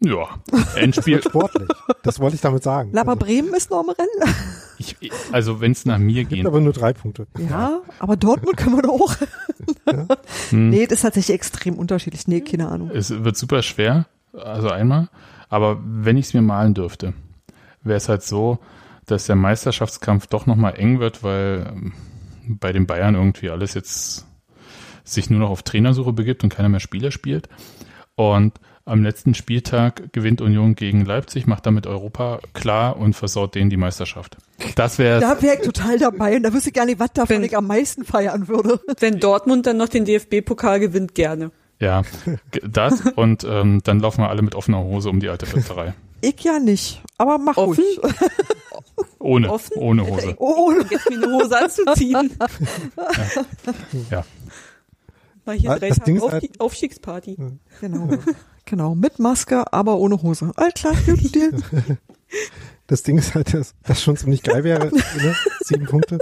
Ja, Endspiel. Sportlich. Das wollte ich damit sagen. aber also. Bremen ist noch im Rennen. Ich, also wenn es nach mir geht. Gibt aber nur drei Punkte. Ja, aber Dortmund können wir doch. ja. hm. Nee, das ist tatsächlich extrem unterschiedlich. Nee, keine Ahnung. Es wird super schwer, also einmal. Aber wenn ich es mir malen dürfte, wäre es halt so, dass der Meisterschaftskampf doch nochmal eng wird, weil ähm, bei den Bayern irgendwie alles jetzt sich nur noch auf Trainersuche begibt und keiner mehr Spieler spielt. Und am letzten Spieltag gewinnt Union gegen Leipzig, macht damit Europa klar und versaut denen die Meisterschaft. Das wäre Da wäre ich total dabei und da wüsste ich gar nicht, was davon wenn, ich am meisten feiern würde. Wenn Dortmund dann noch den DFB-Pokal gewinnt, gerne. Ja, das und ähm, dann laufen wir alle mit offener Hose um die alte Fetterei. Ich ja nicht, aber mach Offen? ruhig. Ohne, Offen? ohne Hose. *laughs* Ohne. Jetzt mir eine Hose anzuziehen. ja. ja. Mal hier drei Tage Auf Aufstiegsparty. Genau. Genau, mit Maske, aber ohne Hose. All klar, guten Deal. *laughs* Das Ding ist halt, dass das schon ziemlich geil wäre, *laughs* ne? sieben Punkte.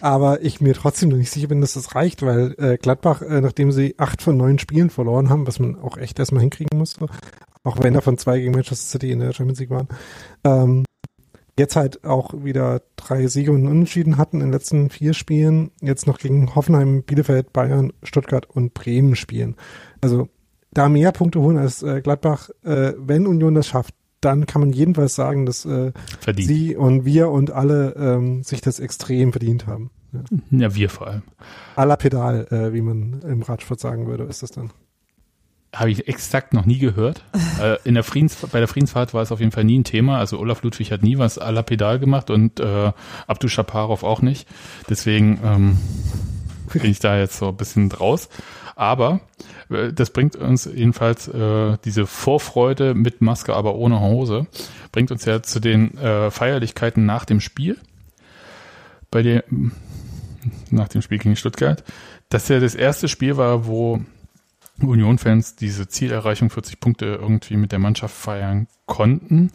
Aber ich mir trotzdem noch nicht sicher bin, dass das reicht, weil äh, Gladbach, äh, nachdem sie acht von neun Spielen verloren haben, was man auch echt erstmal hinkriegen musste, auch wenn davon zwei gegen Manchester City in der Champions League waren, ähm, jetzt halt auch wieder drei Siege und Unentschieden hatten in den letzten vier Spielen, jetzt noch gegen Hoffenheim, Bielefeld, Bayern, Stuttgart und Bremen spielen. Also da mehr Punkte holen als äh, Gladbach, äh, wenn Union das schafft, dann kann man jedenfalls sagen, dass äh, sie und wir und alle ähm, sich das extrem verdient haben. Ja, ja wir vor allem. A la Pedal, äh, wie man im Radsport sagen würde, ist das dann. Habe ich exakt noch nie gehört. *laughs* äh, in der Friedens, bei der Friedensfahrt war es auf jeden Fall nie ein Thema. Also Olaf Ludwig hat nie was à la Pedal gemacht und äh, Abdu Shaparov auch nicht. Deswegen ähm, *laughs* bin ich da jetzt so ein bisschen draus. Aber äh, das bringt uns jedenfalls äh, diese Vorfreude mit Maske, aber ohne Hose, bringt uns ja zu den äh, Feierlichkeiten nach dem Spiel. Bei der, nach dem Spiel gegen Stuttgart. Das ja das erste Spiel war, wo Union-Fans diese Zielerreichung 40 Punkte irgendwie mit der Mannschaft feiern konnten,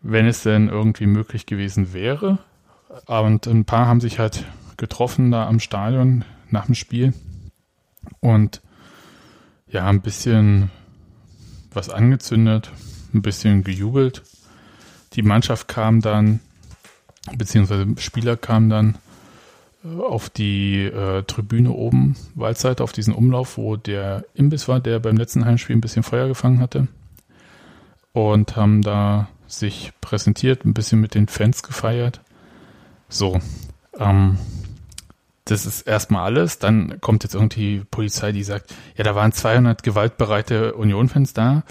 wenn es denn irgendwie möglich gewesen wäre. Und ein paar haben sich halt getroffen da am Stadion nach dem Spiel und ja, ein bisschen was angezündet, ein bisschen gejubelt. Die Mannschaft kam dann, beziehungsweise Spieler kamen dann äh, auf die äh, Tribüne oben, Waldseite, auf diesen Umlauf, wo der Imbiss war, der beim letzten Heimspiel ein bisschen Feuer gefangen hatte. Und haben da sich präsentiert, ein bisschen mit den Fans gefeiert. So, ähm, das ist erstmal alles. Dann kommt jetzt irgendwie die Polizei, die sagt, ja, da waren 200 gewaltbereite Union-Fans da.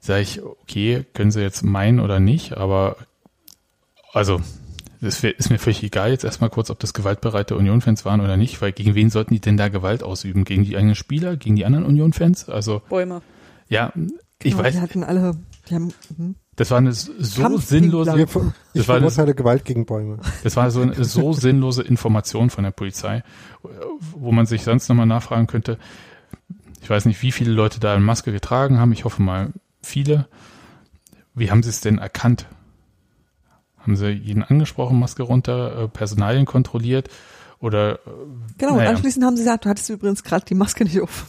Sag ich, okay, können sie jetzt meinen oder nicht, aber also das ist mir völlig egal jetzt erstmal kurz, ob das gewaltbereite Union-Fans waren oder nicht, weil gegen wen sollten die denn da Gewalt ausüben? Gegen die eigenen Spieler, gegen die anderen Union-Fans? Also Bäume. Ja, ich Genau, weiß. Die hatten alle, die haben, mhm. Das war eine so sinnlose, ver- ich Das verurteile Gewalt gegen Bäume. das war so eine so sinnlose Information von der Polizei, wo man sich sonst nochmal nachfragen könnte. Ich weiß nicht, wie viele Leute da eine Maske getragen haben. Ich hoffe mal viele. Wie haben sie es denn erkannt? Haben sie jeden angesprochen, Maske runter, äh, Personalien kontrolliert oder äh, genau, und naja. anschließend haben sie gesagt, du hattest übrigens gerade die Maske nicht auf.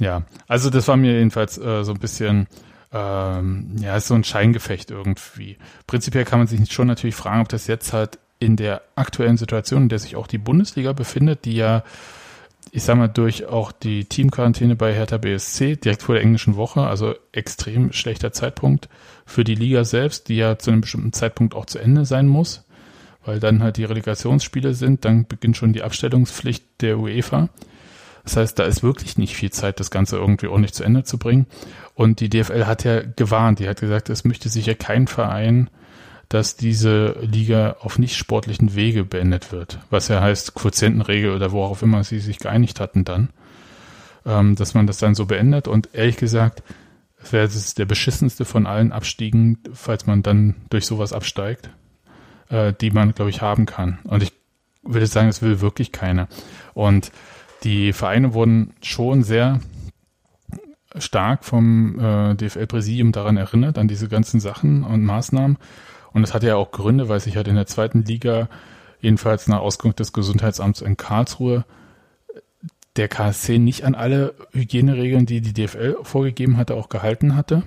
Ja, also das war mir jedenfalls äh, so ein bisschen, ähm, ja, ist so ein Scheingefecht irgendwie. Prinzipiell kann man sich schon natürlich fragen, ob das jetzt halt in der aktuellen Situation, in der sich auch die Bundesliga befindet, die ja, ich sag mal, durch auch die Teamquarantäne bei Hertha BSC direkt vor der englischen Woche, also extrem schlechter Zeitpunkt für die Liga selbst, die ja zu einem bestimmten Zeitpunkt auch zu Ende sein muss, weil dann halt die Relegationsspiele sind, dann beginnt schon die Abstellungspflicht der UEFA. Das heißt, da ist wirklich nicht viel Zeit, das Ganze irgendwie ordentlich zu Ende zu bringen. Und die DFL hat ja gewarnt, die hat gesagt, es möchte sicher kein Verein, dass diese Liga auf nicht sportlichen Wege beendet wird. Was ja heißt, Quotientenregel oder worauf immer sie sich geeinigt hatten dann, ähm, dass man das dann so beendet. Und ehrlich gesagt, es wäre das der beschissenste von allen Abstiegen, falls man dann durch sowas absteigt, äh, die man, glaube ich, haben kann. Und ich würde sagen, es will wirklich keiner. Und die Vereine wurden schon sehr stark vom äh, DFL-Präsidium daran erinnert, an diese ganzen Sachen und Maßnahmen. Und das hatte ja auch Gründe, weil sich halt in der zweiten Liga, jedenfalls nach Auskunft des Gesundheitsamts in Karlsruhe, der KSC nicht an alle Hygieneregeln, die die DFL vorgegeben hatte, auch gehalten hatte.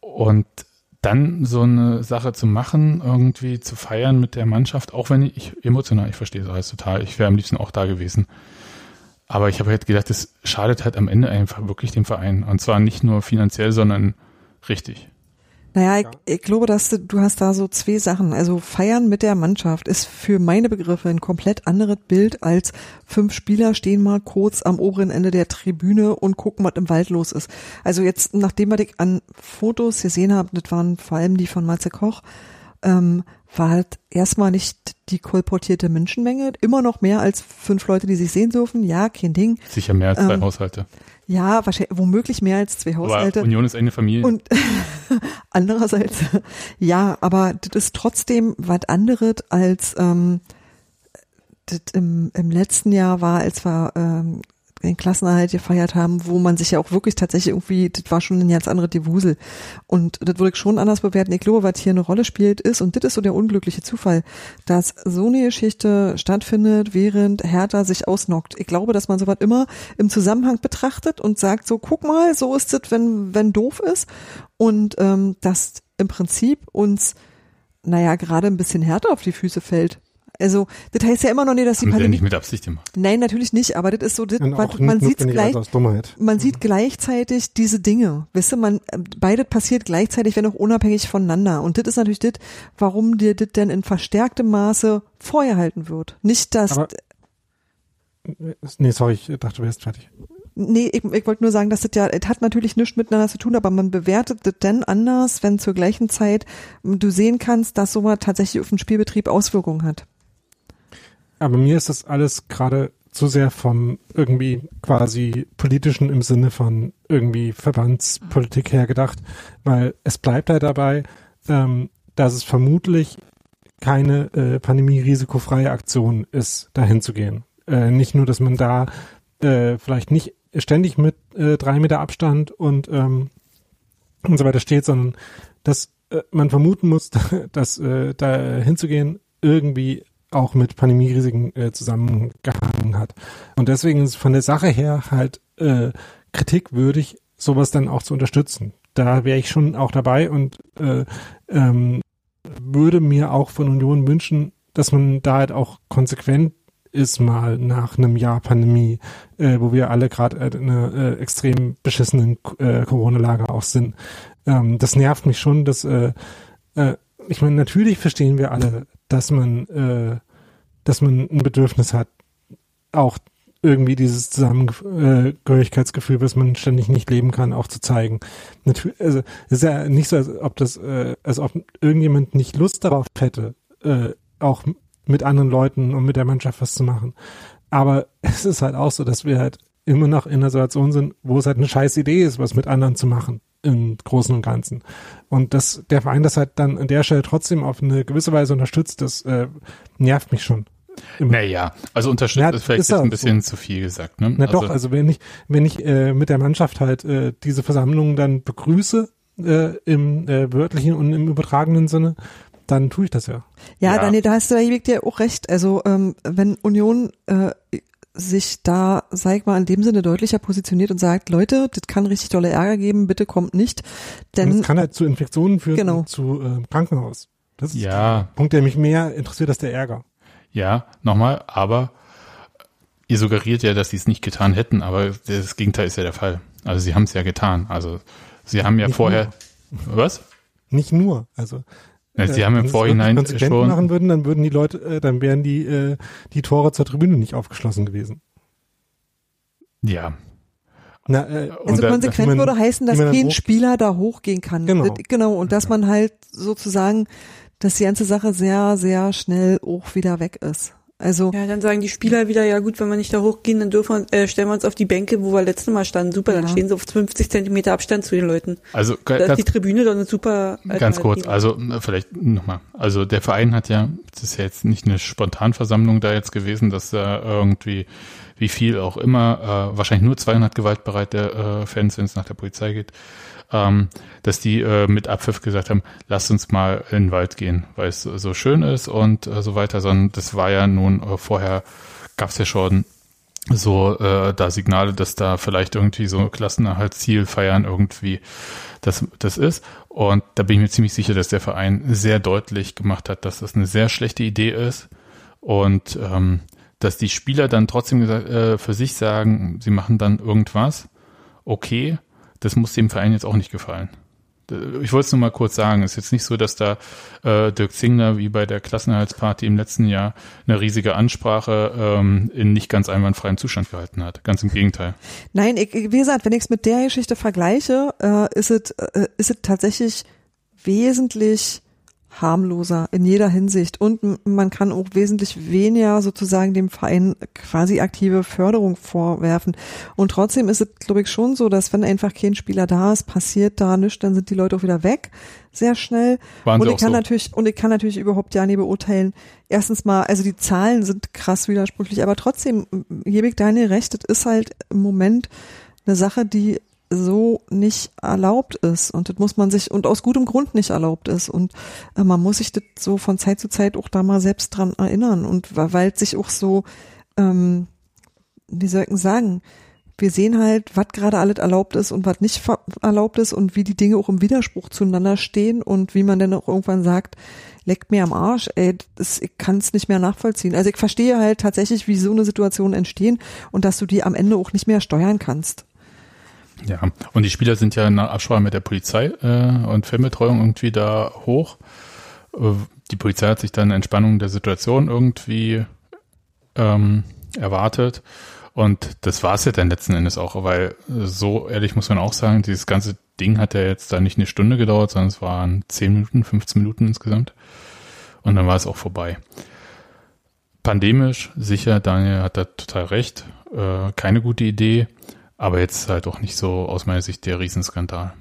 Und dann so eine Sache zu machen, irgendwie zu feiern mit der Mannschaft, auch wenn ich emotional, ich verstehe das alles total, ich wäre am liebsten auch da gewesen. Aber ich habe halt gedacht, das schadet halt am Ende einfach wirklich dem Verein. Und zwar nicht nur finanziell, sondern richtig. Naja, ich, ich glaube, dass du, du hast da so zwei Sachen. Also feiern mit der Mannschaft ist für meine Begriffe ein komplett anderes Bild als fünf Spieler stehen mal kurz am oberen Ende der Tribüne und gucken, was im Wald los ist. Also jetzt, nachdem was ich an Fotos gesehen habe, das waren vor allem die von Matze Koch, ähm, war halt erstmal nicht die kolportierte Menschenmenge, immer noch mehr als fünf Leute, die sich sehen dürfen. Ja, kein Ding. Sicher mehr als zwei Ähm, Haushalte. Ja, wahrscheinlich, womöglich mehr als zwei Haushalte. Aber Union ist eine Familie. Und *laughs* andererseits, ja, aber das ist trotzdem was anderes als ähm, das im, im letzten Jahr war, als wir ähm, den Klassenerhalt gefeiert haben, wo man sich ja auch wirklich tatsächlich irgendwie, das war schon ein ganz anderes Gewusel. Und das würde ich schon anders bewerten. Ich glaube, was hier eine Rolle spielt, ist, und das ist so der unglückliche Zufall, dass so eine Geschichte stattfindet, während Hertha sich ausnockt. Ich glaube, dass man sowas immer im Zusammenhang betrachtet und sagt so, guck mal, so ist es, wenn, wenn doof ist. Und ähm, dass im Prinzip uns, naja, gerade ein bisschen härter auf die Füße fällt. Also, das heißt ja immer noch nicht, dass die Haben sie ja Pandemie nicht mit Absicht gemacht. Nein, natürlich nicht, aber das ist so, das, was- man sieht gleich, man sieht gleichzeitig diese Dinge. Weißt du, man, beides passiert gleichzeitig, wenn auch unabhängig voneinander. Und das ist natürlich das, warum dir das denn in verstärktem Maße vorgehalten wird. Nicht, dass, Aber- Nee, sorry, ich dachte, du wärst fertig. nee, ich, ich wollte nur sagen, dass das ja, es hat natürlich nichts miteinander zu tun, aber man bewertet das denn anders, wenn zur gleichen Zeit du sehen kannst, dass sowas tatsächlich auf den Spielbetrieb Auswirkungen hat. Aber mir ist das alles gerade zu sehr vom irgendwie quasi politischen im Sinne von irgendwie Verbandspolitik her gedacht, weil es bleibt ja dabei, ähm, dass es vermutlich keine äh, pandemie-risikofreie Aktion ist, dahin zu gehen. Äh, nicht nur, dass man da äh, vielleicht nicht ständig mit äh, drei Meter Abstand und ähm, und so weiter steht, sondern dass äh, man vermuten muss, *laughs* dass äh, da hinzugehen irgendwie auch mit Pandemierisiken äh, zusammengehangen hat. Und deswegen ist von der Sache her halt äh, kritikwürdig, sowas dann auch zu unterstützen. Da wäre ich schon auch dabei und äh, ähm, würde mir auch von Union wünschen, dass man da halt auch konsequent ist mal nach einem Jahr Pandemie, äh, wo wir alle gerade in einer äh, extrem beschissenen äh, Corona-Lage auch sind. Ähm, das nervt mich schon, dass äh, äh, ich meine, natürlich verstehen wir alle, dass man, äh, dass man ein Bedürfnis hat, auch irgendwie dieses Zusammengehörigkeitsgefühl, was man ständig nicht leben kann, auch zu zeigen. Natürlich, also es ist ja nicht so, als ob das, äh, als ob irgendjemand nicht Lust darauf hätte, äh, auch mit anderen Leuten und mit der Mannschaft was zu machen. Aber *laughs* es ist halt auch so, dass wir halt immer noch in einer Situation sind, wo es halt eine scheiß Idee ist, was mit anderen zu machen im Großen und Ganzen. Und dass der Verein das halt dann an der Stelle trotzdem auf eine gewisse Weise unterstützt, das äh, nervt mich schon. Naja, also unterstützt ja, ist vielleicht ist jetzt ein bisschen so. zu viel gesagt. Ne? Na also, doch, also wenn ich, wenn ich äh, mit der Mannschaft halt äh, diese Versammlungen dann begrüße, äh, im äh, wörtlichen und im übertragenen Sinne, dann tue ich das ja. Ja, ja. Daniel, da hast du da dir auch recht. Also ähm, wenn Union äh, sich da, sag ich mal, in dem Sinne deutlicher positioniert und sagt, Leute, das kann richtig tolle Ärger geben, bitte kommt nicht. Denn das kann halt zu Infektionen führen genau. zu äh, Krankenhaus. Das ist ja. der Punkt, der mich mehr interessiert als der Ärger. Ja, nochmal, aber ihr suggeriert ja, dass sie es nicht getan hätten, aber das Gegenteil ist ja der Fall. Also sie haben es ja getan. Also sie haben ja nicht vorher nur. was? Nicht nur. Also ja, sie äh, haben im Vorhinein schon machen würden, dann würden die Leute, äh, dann wären die äh, die Tore zur Tribüne nicht aufgeschlossen gewesen. Ja. Na, äh, also konsequent man, würde heißen, dass kein Spieler da hochgehen kann. Genau. Genau. Und dass man halt sozusagen dass die ganze Sache sehr, sehr schnell auch wieder weg ist. Also ja, dann sagen die Spieler wieder, ja gut, wenn wir nicht da hochgehen, dann dürfen wir, äh, stellen wir uns auf die Bänke, wo wir letztes Mal standen. Super, ja. dann stehen sie auf 50 Zentimeter Abstand zu den Leuten. Also da ist die Tribüne dann eine super. Ganz kurz, also vielleicht nochmal. Also der Verein hat ja, das ist ja jetzt nicht eine Spontanversammlung da jetzt gewesen, dass da irgendwie wie viel auch immer, äh, wahrscheinlich nur 200 gewaltbereite äh, Fans, wenn es nach der Polizei geht, ähm, dass die äh, mit Abpfiff gesagt haben, lasst uns mal in den Wald gehen, weil es so schön ist und äh, so weiter, sondern das war ja nun äh, vorher gab es ja schon so äh, da Signale, dass da vielleicht irgendwie so Klassenerhaltsziel feiern irgendwie das, das ist. Und da bin ich mir ziemlich sicher, dass der Verein sehr deutlich gemacht hat, dass das eine sehr schlechte Idee ist und ähm, dass die Spieler dann trotzdem äh, für sich sagen, sie machen dann irgendwas, okay, das muss dem Verein jetzt auch nicht gefallen. Ich wollte es nur mal kurz sagen. Es ist jetzt nicht so, dass da äh, Dirk Zingler wie bei der Klassenerhaltsparty im letzten Jahr eine riesige Ansprache ähm, in nicht ganz einwandfreiem Zustand gehalten hat. Ganz im Gegenteil. Nein, ich, wie gesagt, wenn ich es mit der Geschichte vergleiche, äh, ist es äh, ist es tatsächlich wesentlich harmloser in jeder Hinsicht und man kann auch wesentlich weniger sozusagen dem Verein quasi aktive Förderung vorwerfen. Und trotzdem ist es, glaube ich, schon so, dass wenn einfach kein Spieler da ist, passiert da nichts, dann sind die Leute auch wieder weg, sehr schnell. Waren und ich kann so. natürlich, und ich kann natürlich überhaupt ja nicht beurteilen. Erstens mal, also die Zahlen sind krass widersprüchlich, aber trotzdem gebe ich deine Recht, es ist halt im Moment eine Sache, die so nicht erlaubt ist und das muss man sich und aus gutem Grund nicht erlaubt ist und äh, man muss sich das so von Zeit zu Zeit auch da mal selbst dran erinnern und weil sich auch so ähm, wie soll ich sagen wir sehen halt, was gerade alles erlaubt ist und was nicht erlaubt ist und wie die Dinge auch im Widerspruch zueinander stehen und wie man dann auch irgendwann sagt, leckt mir am Arsch, ey, das, ich kann es nicht mehr nachvollziehen. Also ich verstehe halt tatsächlich, wie so eine Situation entstehen und dass du die am Ende auch nicht mehr steuern kannst. Ja, und die Spieler sind ja in Absprache mit der Polizei äh, und Filmbetreuung irgendwie da hoch. Äh, die Polizei hat sich dann Entspannung der Situation irgendwie ähm, erwartet. Und das war es ja dann letzten Endes auch, weil so ehrlich muss man auch sagen, dieses ganze Ding hat ja jetzt da nicht eine Stunde gedauert, sondern es waren 10 Minuten, 15 Minuten insgesamt. Und dann war es auch vorbei. pandemisch, sicher, Daniel hat da total recht, äh, keine gute Idee, aber jetzt halt auch nicht so aus meiner Sicht der Riesenskandal.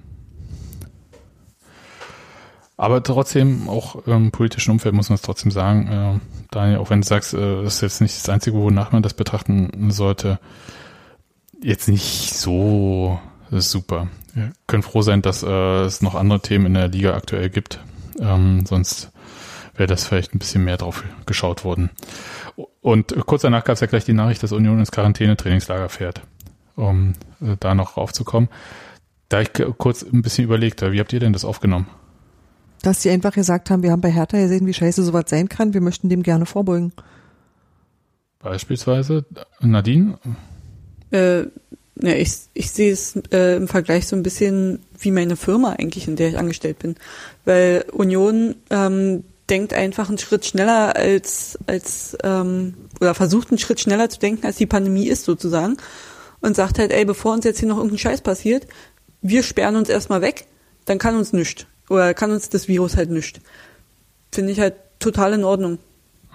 Aber trotzdem, auch im politischen Umfeld muss man es trotzdem sagen, äh, Daniel, auch wenn du sagst, äh, das ist jetzt nicht das Einzige, wonach man das betrachten sollte, jetzt nicht so super. Wir können froh sein, dass äh, es noch andere Themen in der Liga aktuell gibt. Ähm, sonst wäre das vielleicht ein bisschen mehr drauf geschaut worden. Und kurz danach gab es ja gleich die Nachricht, dass Union ins Quarantäne-Trainingslager fährt, um äh, da noch raufzukommen. Da ich kurz ein bisschen überlegt habe, wie habt ihr denn das aufgenommen? Dass die einfach gesagt haben, wir haben bei Hertha gesehen, wie scheiße sowas sein kann, wir möchten dem gerne vorbeugen. Beispielsweise Nadine? Äh, ja, ich, ich sehe es äh, im Vergleich so ein bisschen wie meine Firma eigentlich, in der ich angestellt bin. Weil Union ähm, denkt einfach einen Schritt schneller als, als ähm, oder versucht einen Schritt schneller zu denken, als die Pandemie ist sozusagen. Und sagt halt, ey, bevor uns jetzt hier noch irgendein Scheiß passiert, wir sperren uns erstmal weg, dann kann uns nichts. Oder kann uns das Virus halt nicht. Finde ich halt total in Ordnung.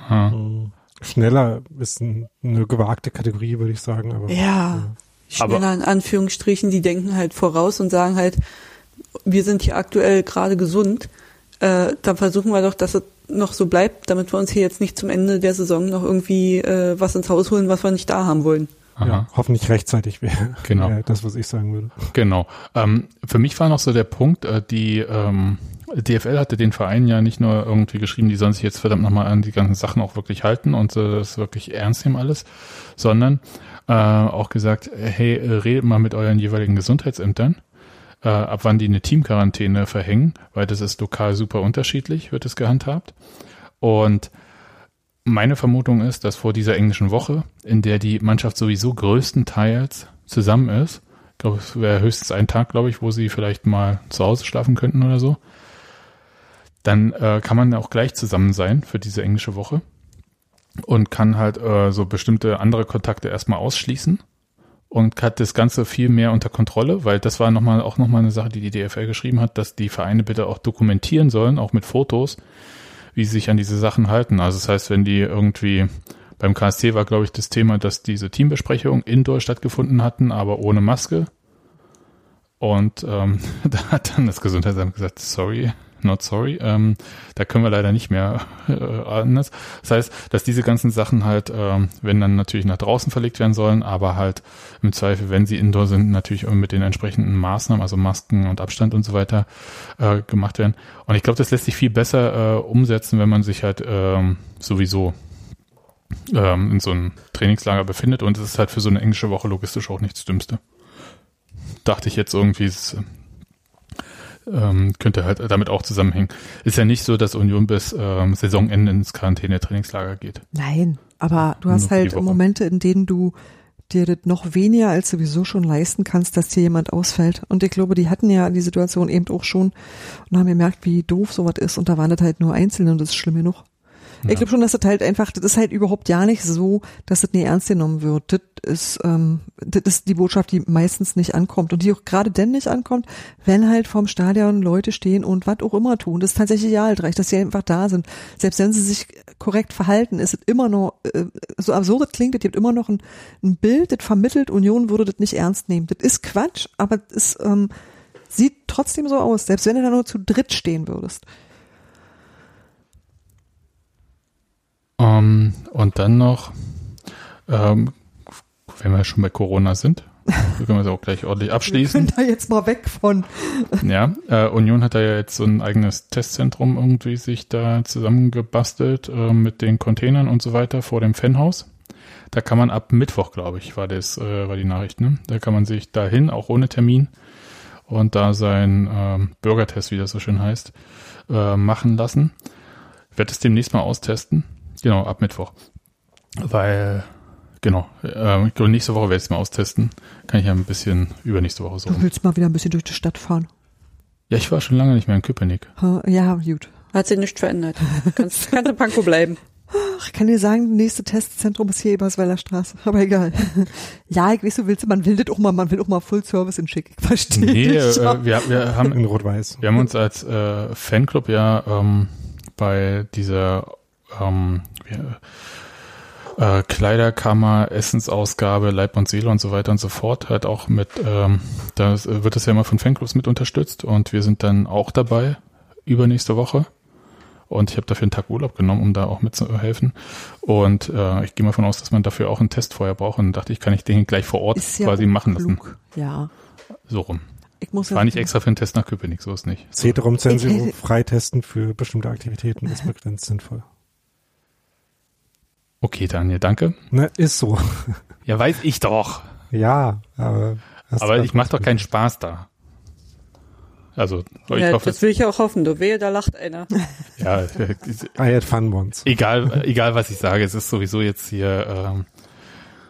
Hm. Schneller ist ein, eine gewagte Kategorie, würde ich sagen. Aber, ja, ja. schneller aber in Anführungsstrichen, die denken halt voraus und sagen halt, wir sind hier aktuell gerade gesund, äh, dann versuchen wir doch, dass es noch so bleibt, damit wir uns hier jetzt nicht zum Ende der Saison noch irgendwie äh, was ins Haus holen, was wir nicht da haben wollen. Ja, hoffentlich rechtzeitig wäre genau. Wär das, was ich sagen würde. Genau. Ähm, für mich war noch so der Punkt, äh, die ähm, DFL hatte den Verein ja nicht nur irgendwie geschrieben, die sollen sich jetzt verdammt nochmal an die ganzen Sachen auch wirklich halten und äh, das wirklich ernst nehmen alles, sondern äh, auch gesagt, hey, redet mal mit euren jeweiligen Gesundheitsämtern, äh, ab wann die eine Teamquarantäne verhängen, weil das ist lokal super unterschiedlich, wird es gehandhabt. Und meine Vermutung ist, dass vor dieser englischen Woche, in der die Mannschaft sowieso größtenteils zusammen ist, ich glaube, es wäre höchstens ein Tag, glaube ich, wo sie vielleicht mal zu Hause schlafen könnten oder so, dann äh, kann man auch gleich zusammen sein für diese englische Woche und kann halt äh, so bestimmte andere Kontakte erstmal ausschließen und hat das Ganze viel mehr unter Kontrolle, weil das war nochmal auch nochmal eine Sache, die die DFL geschrieben hat, dass die Vereine bitte auch dokumentieren sollen, auch mit Fotos, wie sie sich an diese Sachen halten. Also das heißt, wenn die irgendwie beim KSC war, glaube ich, das Thema, dass diese Teambesprechungen indoor stattgefunden hatten, aber ohne Maske. Und ähm, *laughs* da hat dann das Gesundheitsamt gesagt, sorry, not sorry. Ähm, da können wir leider nicht mehr *laughs* äh, anders. Das heißt, dass diese ganzen Sachen halt, ähm, wenn dann natürlich nach draußen verlegt werden sollen, aber halt im Zweifel, wenn sie indoor sind, natürlich mit den entsprechenden Maßnahmen, also Masken und Abstand und so weiter äh, gemacht werden. Und ich glaube, das lässt sich viel besser äh, umsetzen, wenn man sich halt ähm, sowieso ähm, in so einem Trainingslager befindet. Und es ist halt für so eine englische Woche logistisch auch nicht das Dümmste. Dachte ich jetzt irgendwie, ist ähm, könnte halt damit auch zusammenhängen. Ist ja nicht so, dass Union bis ähm, Saisonende ins Quarantäne-Trainingslager geht. Nein, aber du hast halt Momente, in denen du dir das noch weniger als sowieso schon leisten kannst, dass dir jemand ausfällt. Und ich glaube, die hatten ja die Situation eben auch schon und haben gemerkt, wie doof sowas ist. Und da waren das halt nur Einzelne und das ist schlimm genug. Ich glaube schon, dass das halt einfach, das ist halt überhaupt ja nicht so, dass das nie ernst genommen wird. Das ist, ähm, das ist die Botschaft, die meistens nicht ankommt und die auch gerade denn nicht ankommt, wenn halt vorm Stadion Leute stehen und was auch immer tun. Das ist tatsächlich ja halt recht, dass sie einfach da sind. Selbst wenn sie sich korrekt verhalten, ist es immer noch, äh, so absurd klingt, es gibt immer noch ein, ein Bild, das vermittelt, Union würde das nicht ernst nehmen. Das ist Quatsch, aber es ähm, sieht trotzdem so aus, selbst wenn du da nur zu dritt stehen würdest. Ähm, und dann noch, ähm, wenn wir schon bei Corona sind, *laughs* können wir es auch gleich ordentlich abschließen. Wir können da jetzt mal weg von. Ja, äh, Union hat da ja jetzt so ein eigenes Testzentrum irgendwie sich da zusammengebastelt äh, mit den Containern und so weiter vor dem Fanhaus. Da kann man ab Mittwoch, glaube ich, war das, äh, war die Nachricht, ne? Da kann man sich dahin, auch ohne Termin, und da sein ähm, Bürgertest, wie das so schön heißt, äh, machen lassen. Ich werde es demnächst mal austesten Genau, ab Mittwoch. Weil, genau, äh, ich glaube, nächste Woche werde ich es mal austesten. Kann ich ja ein bisschen übernächste Woche so. Du willst mal wieder ein bisschen durch die Stadt fahren. Ja, ich war schon lange nicht mehr in Köpenick. Ja, gut. Hat sich nichts verändert. Kannst, kannst in Pankow bleiben. Ach, ich kann dir sagen, das nächste Testzentrum ist hier Ebersweiler Straße, aber egal. ja, ich weiß, du willst, man will das auch mal, man will auch mal Full Service in Schick. Ich verstehe nee, äh, wir, wir haben in Rot-Weiß. Wir haben uns als äh, Fanclub ja ähm, bei dieser ähm, äh, Kleiderkammer, Essensausgabe, Leib und Seele und so weiter und so fort. Halt auch mit, ähm, da wird es ja immer von Fanclubs mit unterstützt und wir sind dann auch dabei übernächste Woche. Und ich habe dafür einen Tag Urlaub genommen, um da auch mitzuhelfen. Und äh, ich gehe mal von aus, dass man dafür auch einen Test vorher braucht. Und dachte ich, kann ich den gleich vor Ort ja quasi machen lassen. Ja. So rum. Ich muss War nicht extra für einen Test nach Köpenick, so ist nicht. CD-ROM-Zensur freitesten für bestimmte Aktivitäten ist begrenzt sinnvoll. Okay, Daniel, danke. Ne, ist so. *laughs* Ja, weiß ich doch. Ja, aber. Aber ich mache doch keinen Spaß da. Also, ich ja, hoffe, das will ich auch hoffen. Du wehe, da lacht einer. *laughs* ja, I had fun once. Egal, *laughs* egal was ich sage, es ist sowieso jetzt hier. Ähm,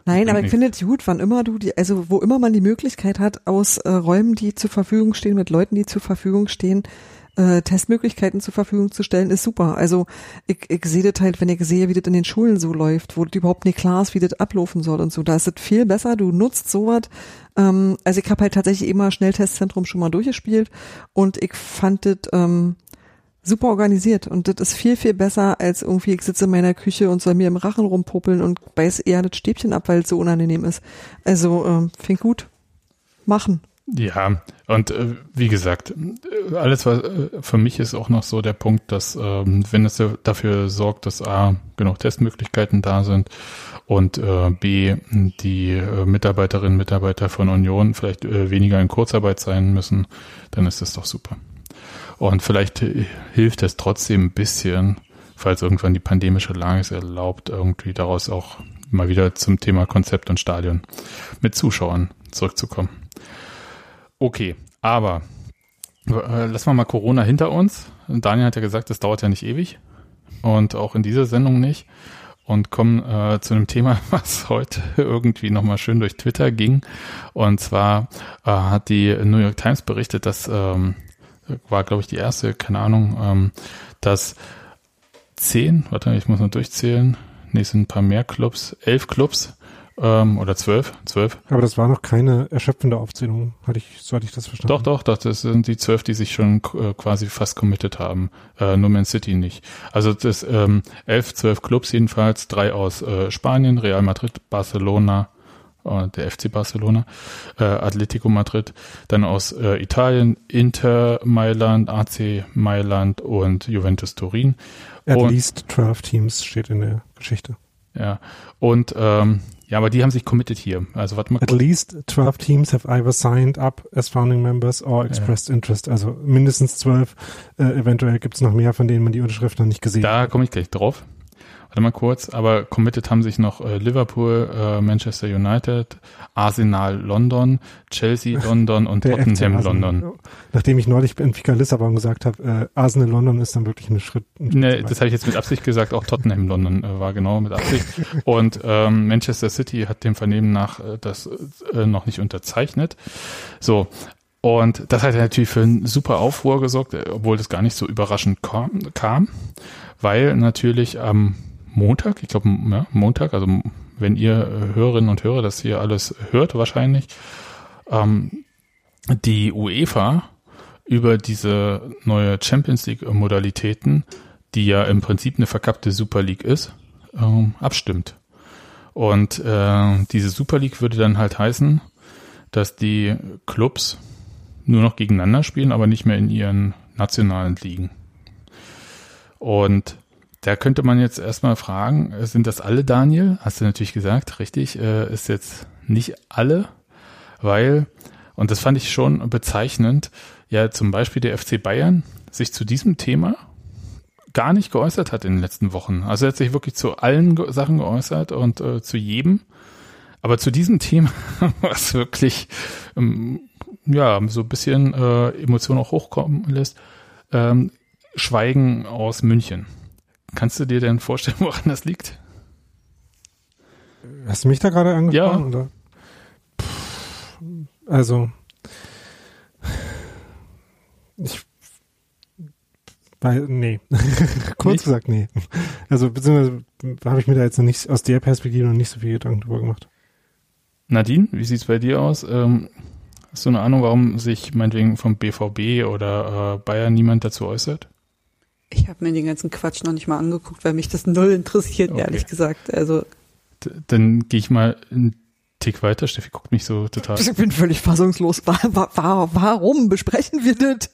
Nein, aber ich finde es gut, wann immer du die, also wo immer man die Möglichkeit hat, aus äh, Räumen, die zur Verfügung stehen, mit Leuten, die zur Verfügung stehen, äh, Testmöglichkeiten zur Verfügung zu stellen, ist super. Also ich, ich sehe das halt, wenn ich sehe, wie das in den Schulen so läuft, wo das überhaupt nicht klar ist, wie das ablaufen soll und so. Da ist es viel besser, du nutzt sowas. Ähm, also ich habe halt tatsächlich immer Schnelltestzentrum schon mal durchgespielt und ich fand das ähm, super organisiert und das ist viel, viel besser als irgendwie, ich sitze in meiner Küche und soll mir im Rachen rumpopeln und beiß eher das Stäbchen ab, weil es so unangenehm ist. Also ähm, find gut. Machen. Ja, und äh, wie gesagt, alles was äh, für mich ist auch noch so der Punkt, dass ähm, wenn es dafür sorgt, dass A, genug Testmöglichkeiten da sind und äh, B, die äh, Mitarbeiterinnen und Mitarbeiter von Union vielleicht äh, weniger in Kurzarbeit sein müssen, dann ist das doch super. Und vielleicht äh, hilft es trotzdem ein bisschen, falls irgendwann die pandemische Lage es erlaubt, irgendwie daraus auch mal wieder zum Thema Konzept und Stadion mit Zuschauern zurückzukommen. Okay, aber äh, lassen wir mal Corona hinter uns. Daniel hat ja gesagt, das dauert ja nicht ewig und auch in dieser Sendung nicht. Und kommen äh, zu einem Thema, *laughs* was heute irgendwie nochmal schön durch Twitter ging. Und zwar äh, hat die New York Times berichtet, dass ähm, war, glaube ich, die erste, keine Ahnung, ähm, dass zehn, warte, ich muss noch durchzählen, nee, es sind ein paar mehr Clubs, elf Clubs ähm, oder zwölf, zwölf. Aber das war noch keine erschöpfende Aufzählung, hatte ich, so hatte ich das verstanden. Doch, doch, doch, das sind die zwölf, die sich schon äh, quasi fast committed haben. Äh, nur Man City nicht. Also das ähm, elf, zwölf Clubs jedenfalls, drei aus äh, Spanien, Real Madrid, Barcelona, äh, der FC Barcelona, äh, Atletico Madrid, dann aus äh, Italien, Inter Mailand, AC Mailand und Juventus Turin. At und, least 12 Teams steht in der Geschichte. Ja, und ähm, ja, aber die haben sich committed hier. Also warte mal. At least 12 teams have either signed up as founding members or expressed ja. interest. Also mindestens 12. Äh, eventuell gibt es noch mehr, von denen man die Unterschrift noch nicht gesehen da hat. Da komme ich gleich drauf. Warte mal kurz, aber committed haben sich noch äh, Liverpool, äh, Manchester United, Arsenal London, Chelsea London und Tottenham London. Nachdem ich neulich in Fika Lissabon gesagt habe, äh, Arsenal London ist dann wirklich ein Schritt. Ein Schritt nee, das habe ich jetzt mit Absicht gesagt, auch Tottenham London äh, war genau mit Absicht. *laughs* und ähm, Manchester City hat dem Vernehmen nach äh, das äh, noch nicht unterzeichnet. So, und das hat natürlich für einen super Aufruhr gesorgt, obwohl das gar nicht so überraschend kam, kam weil natürlich am Montag, ich glaube ja, Montag, also wenn ihr Hörerinnen und Hörer das hier alles hört wahrscheinlich, ähm, die UEFA über diese neue Champions League Modalitäten, die ja im Prinzip eine verkappte Super League ist, ähm, abstimmt. Und äh, diese Super League würde dann halt heißen, dass die Clubs nur noch gegeneinander spielen, aber nicht mehr in ihren nationalen Ligen. Und da könnte man jetzt erstmal fragen, äh, sind das alle Daniel? Hast du natürlich gesagt, richtig, äh, ist jetzt nicht alle, weil, und das fand ich schon bezeichnend, ja zum Beispiel der FC Bayern sich zu diesem Thema gar nicht geäußert hat in den letzten Wochen. Also er hat sich wirklich zu allen Sachen geäußert und äh, zu jedem. Aber zu diesem Thema, *laughs* was wirklich ähm, ja so ein bisschen äh, Emotionen auch hochkommen lässt, ähm, Schweigen aus München. Kannst du dir denn vorstellen, woran das liegt? Hast du mich da gerade angesprochen? Ja. Oder? also, ich, weil, nee. *laughs* Kurz nicht? gesagt, nee. Also, beziehungsweise habe ich mir da jetzt noch nicht, aus der Perspektive noch nicht so viel Gedanken drüber gemacht. Nadine, wie sieht's bei dir aus? Ähm, hast du eine Ahnung, warum sich meinetwegen vom BVB oder äh, Bayern niemand dazu äußert? Ich habe mir den ganzen Quatsch noch nicht mal angeguckt, weil mich das null interessiert, okay. ehrlich gesagt. Also dann gehe ich mal einen Tick weiter. Steffi guckt mich so total. Ich bin völlig fassungslos. Warum besprechen wir das?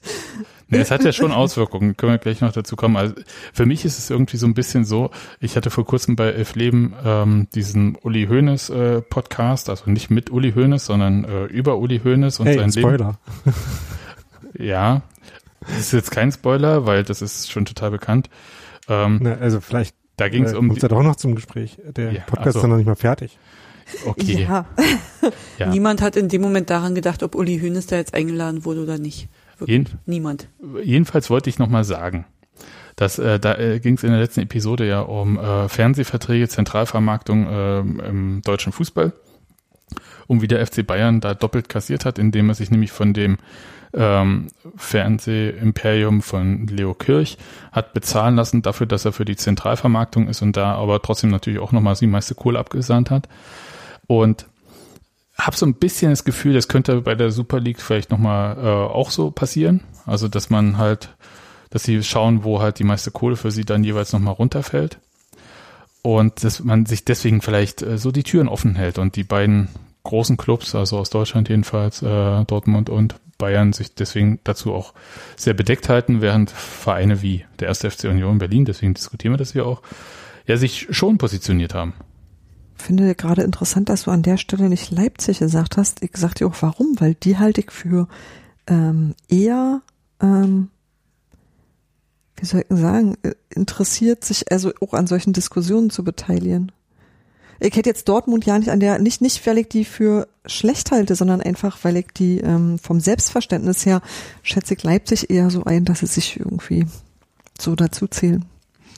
Nee, es hat ja schon Auswirkungen, können wir gleich noch dazu kommen. Also für mich ist es irgendwie so ein bisschen so, ich hatte vor kurzem bei Elf Leben ähm, diesen Uli Hoeneß äh, Podcast, also nicht mit Uli Hoeneß, sondern äh, über Uli Hoeneß und hey, sein Spoiler. Leben. Ja, das ist jetzt kein Spoiler, weil das ist schon total bekannt. Ähm, Na, also vielleicht da ging es äh, um kommt ja doch noch zum Gespräch. Der Ja, Podcast so. ist dann noch nicht mal fertig. Okay. Ja. Ja. *laughs* Niemand hat in dem Moment daran gedacht, ob Uli Hoeneß da jetzt eingeladen wurde oder nicht. Jeden, Niemand. jedenfalls wollte ich noch mal sagen, dass äh, da äh, ging es in der letzten Episode ja um äh, Fernsehverträge, Zentralvermarktung ähm, im deutschen Fußball, um wie der FC Bayern da doppelt kassiert hat, indem er sich nämlich von dem ähm, Fernsehimperium von Leo Kirch hat bezahlen lassen dafür, dass er für die Zentralvermarktung ist und da aber trotzdem natürlich auch nochmal die meiste Kohle abgesandt hat. Und habe so ein bisschen das Gefühl, das könnte bei der Super League vielleicht nochmal äh, auch so passieren. Also, dass man halt, dass sie schauen, wo halt die meiste Kohle für sie dann jeweils nochmal runterfällt. Und dass man sich deswegen vielleicht äh, so die Türen offen hält und die beiden großen Clubs, also aus Deutschland jedenfalls, äh, Dortmund und Bayern, sich deswegen dazu auch sehr bedeckt halten, während Vereine wie der 1. FC Union Berlin, deswegen diskutieren wir das hier auch, ja, sich schon positioniert haben. finde gerade interessant, dass du an der Stelle nicht Leipzig gesagt hast. Ich sag dir auch warum, weil die halte ich für ähm, eher, ähm, wie soll ich sagen, äh, interessiert sich also auch an solchen Diskussionen zu beteiligen. Ich hätte jetzt Dortmund ja nicht an der, nicht, nicht, weil ich die für schlecht halte, sondern einfach, weil ich die ähm, vom Selbstverständnis her schätze ich Leipzig eher so ein, dass sie sich irgendwie so dazu zählen.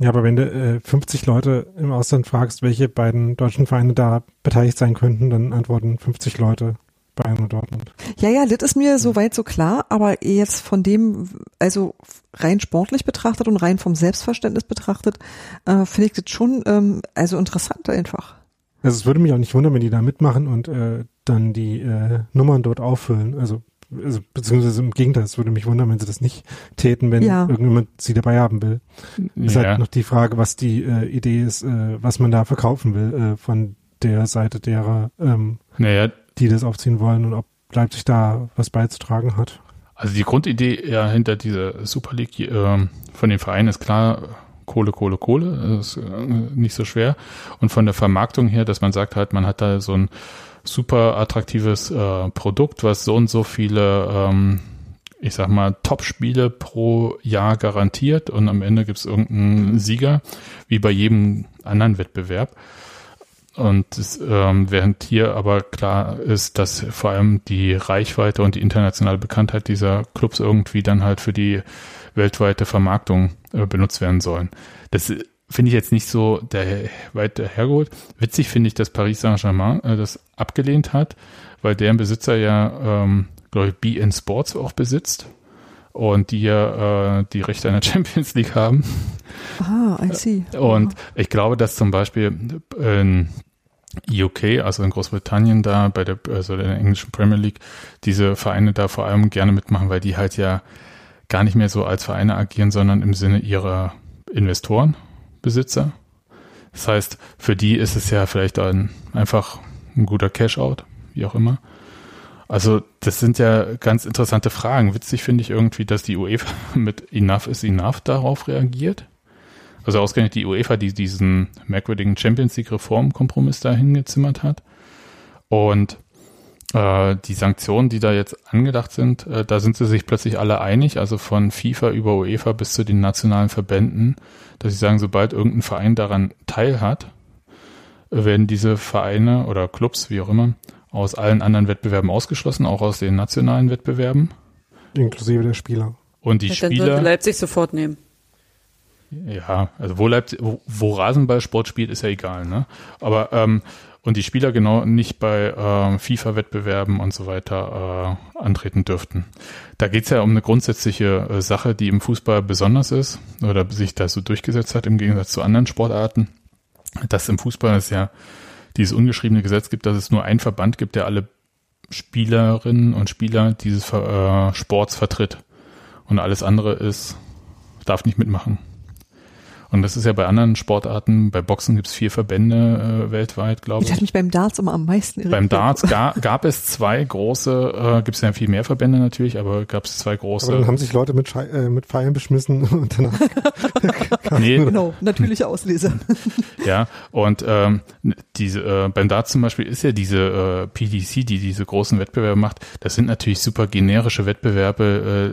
Ja, aber wenn du äh, 50 Leute im Ausland fragst, welche beiden deutschen Vereine da beteiligt sein könnten, dann antworten 50 Leute Bayern und Dortmund. Ja, ja, das ist mir soweit so klar, aber jetzt von dem, also rein sportlich betrachtet und rein vom Selbstverständnis betrachtet, äh, finde ich das schon ähm, also interessant einfach. Also es würde mich auch nicht wundern, wenn die da mitmachen und äh, dann die äh, Nummern dort auffüllen. Also, also beziehungsweise im Gegenteil, es würde mich wundern, wenn sie das nicht täten, wenn Ja. irgendjemand sie dabei haben will. Ist Ja. halt noch die Frage, was die äh, Idee ist, äh, was man da verkaufen will äh, von der Seite derer, ähm, Naja, die das aufziehen wollen und ob Leipzig da was beizutragen hat. Also die Grundidee ja hinter dieser Super League ähm, von den Vereinen ist klar, Kohle, Kohle, Kohle, ist äh, nicht so schwer. Und von der Vermarktung her, dass man sagt halt, man hat da so ein super attraktives äh, Produkt, was so und so viele, ähm, ich sag mal, Top-Spiele pro Jahr garantiert und am Ende gibt es irgendeinen Sieger, wie bei jedem anderen Wettbewerb. Und das, ähm, während hier aber klar ist, dass vor allem die Reichweite und die internationale Bekanntheit dieser Clubs irgendwie dann halt für die weltweite Vermarktung äh, benutzt werden sollen. Das äh, finde ich jetzt nicht so der weit hergeholt. Witzig finde ich, dass Paris Saint-Germain äh, das abgelehnt hat, weil deren Besitzer ja, ähm, glaube ich, BN Sports auch besitzt und die ja äh, die Rechte an der *laughs* Champions League haben. Ah, I see. Und ich glaube, dass zum Beispiel in UK, also in Großbritannien da bei der, also der englischen Premier League, diese Vereine da vor allem gerne mitmachen, weil die halt ja gar nicht mehr so als Vereine agieren, sondern im Sinne ihrer Investoren, Besitzer. Das heißt, für die ist es ja vielleicht dann einfach ein guter Cash-out, wie auch immer. Also das sind ja ganz interessante Fragen. Witzig finde ich irgendwie, dass die UEFA *laughs* mit Enough is Enough darauf reagiert. Also ausgerechnet die UEFA, die diesen merkwürdigen Champions League Reformkompromiss da hingezimmert hat. Und äh, die Sanktionen, die da jetzt angedacht sind, äh, da sind sie sich plötzlich alle einig, also von FIFA über UEFA bis zu den nationalen Verbänden, dass sie sagen, sobald irgendein Verein daran teilhat, werden diese Vereine oder Clubs, wie auch immer, aus allen anderen Wettbewerben ausgeschlossen, auch aus den nationalen Wettbewerben. Inklusive der Spieler. Und die Ja, dann Spieler. sollte Leipzig sofort nehmen. Ja, also wo, Leipzig, wo, wo Rasenballsport spielt, ist ja egal, ne? Aber ähm, und die Spieler genau nicht bei ähm, FIFA-Wettbewerben und so weiter äh, antreten dürften. Da geht's ja um eine grundsätzliche äh, Sache, die im Fußball besonders ist oder sich da so durchgesetzt hat im Gegensatz zu anderen Sportarten, dass im Fußball es ja dieses ungeschriebene Gesetz gibt, dass es nur einen Verband gibt, der alle Spielerinnen und Spieler dieses äh, Sports vertritt und alles andere ist darf nicht mitmachen. Und das ist ja bei anderen Sportarten, bei Boxen gibt's vier Verbände äh, weltweit, glaube ich. Ich hatte mich beim Darts immer am meisten irritiert. Beim Darts ga, gab es zwei große, äh, gibt's ja viel mehr Verbände natürlich, aber gab es zwei große. Aber dann haben sich Leute mit, Schei äh, mit Pfeilen beschmissen *laughs* und danach. nee. Genau, natürliche Auslese. *laughs* ja, und ähm, diese, äh, beim Darts zum Beispiel ist ja diese äh, PDC, die diese großen Wettbewerbe macht, das sind natürlich super generische Wettbewerbe,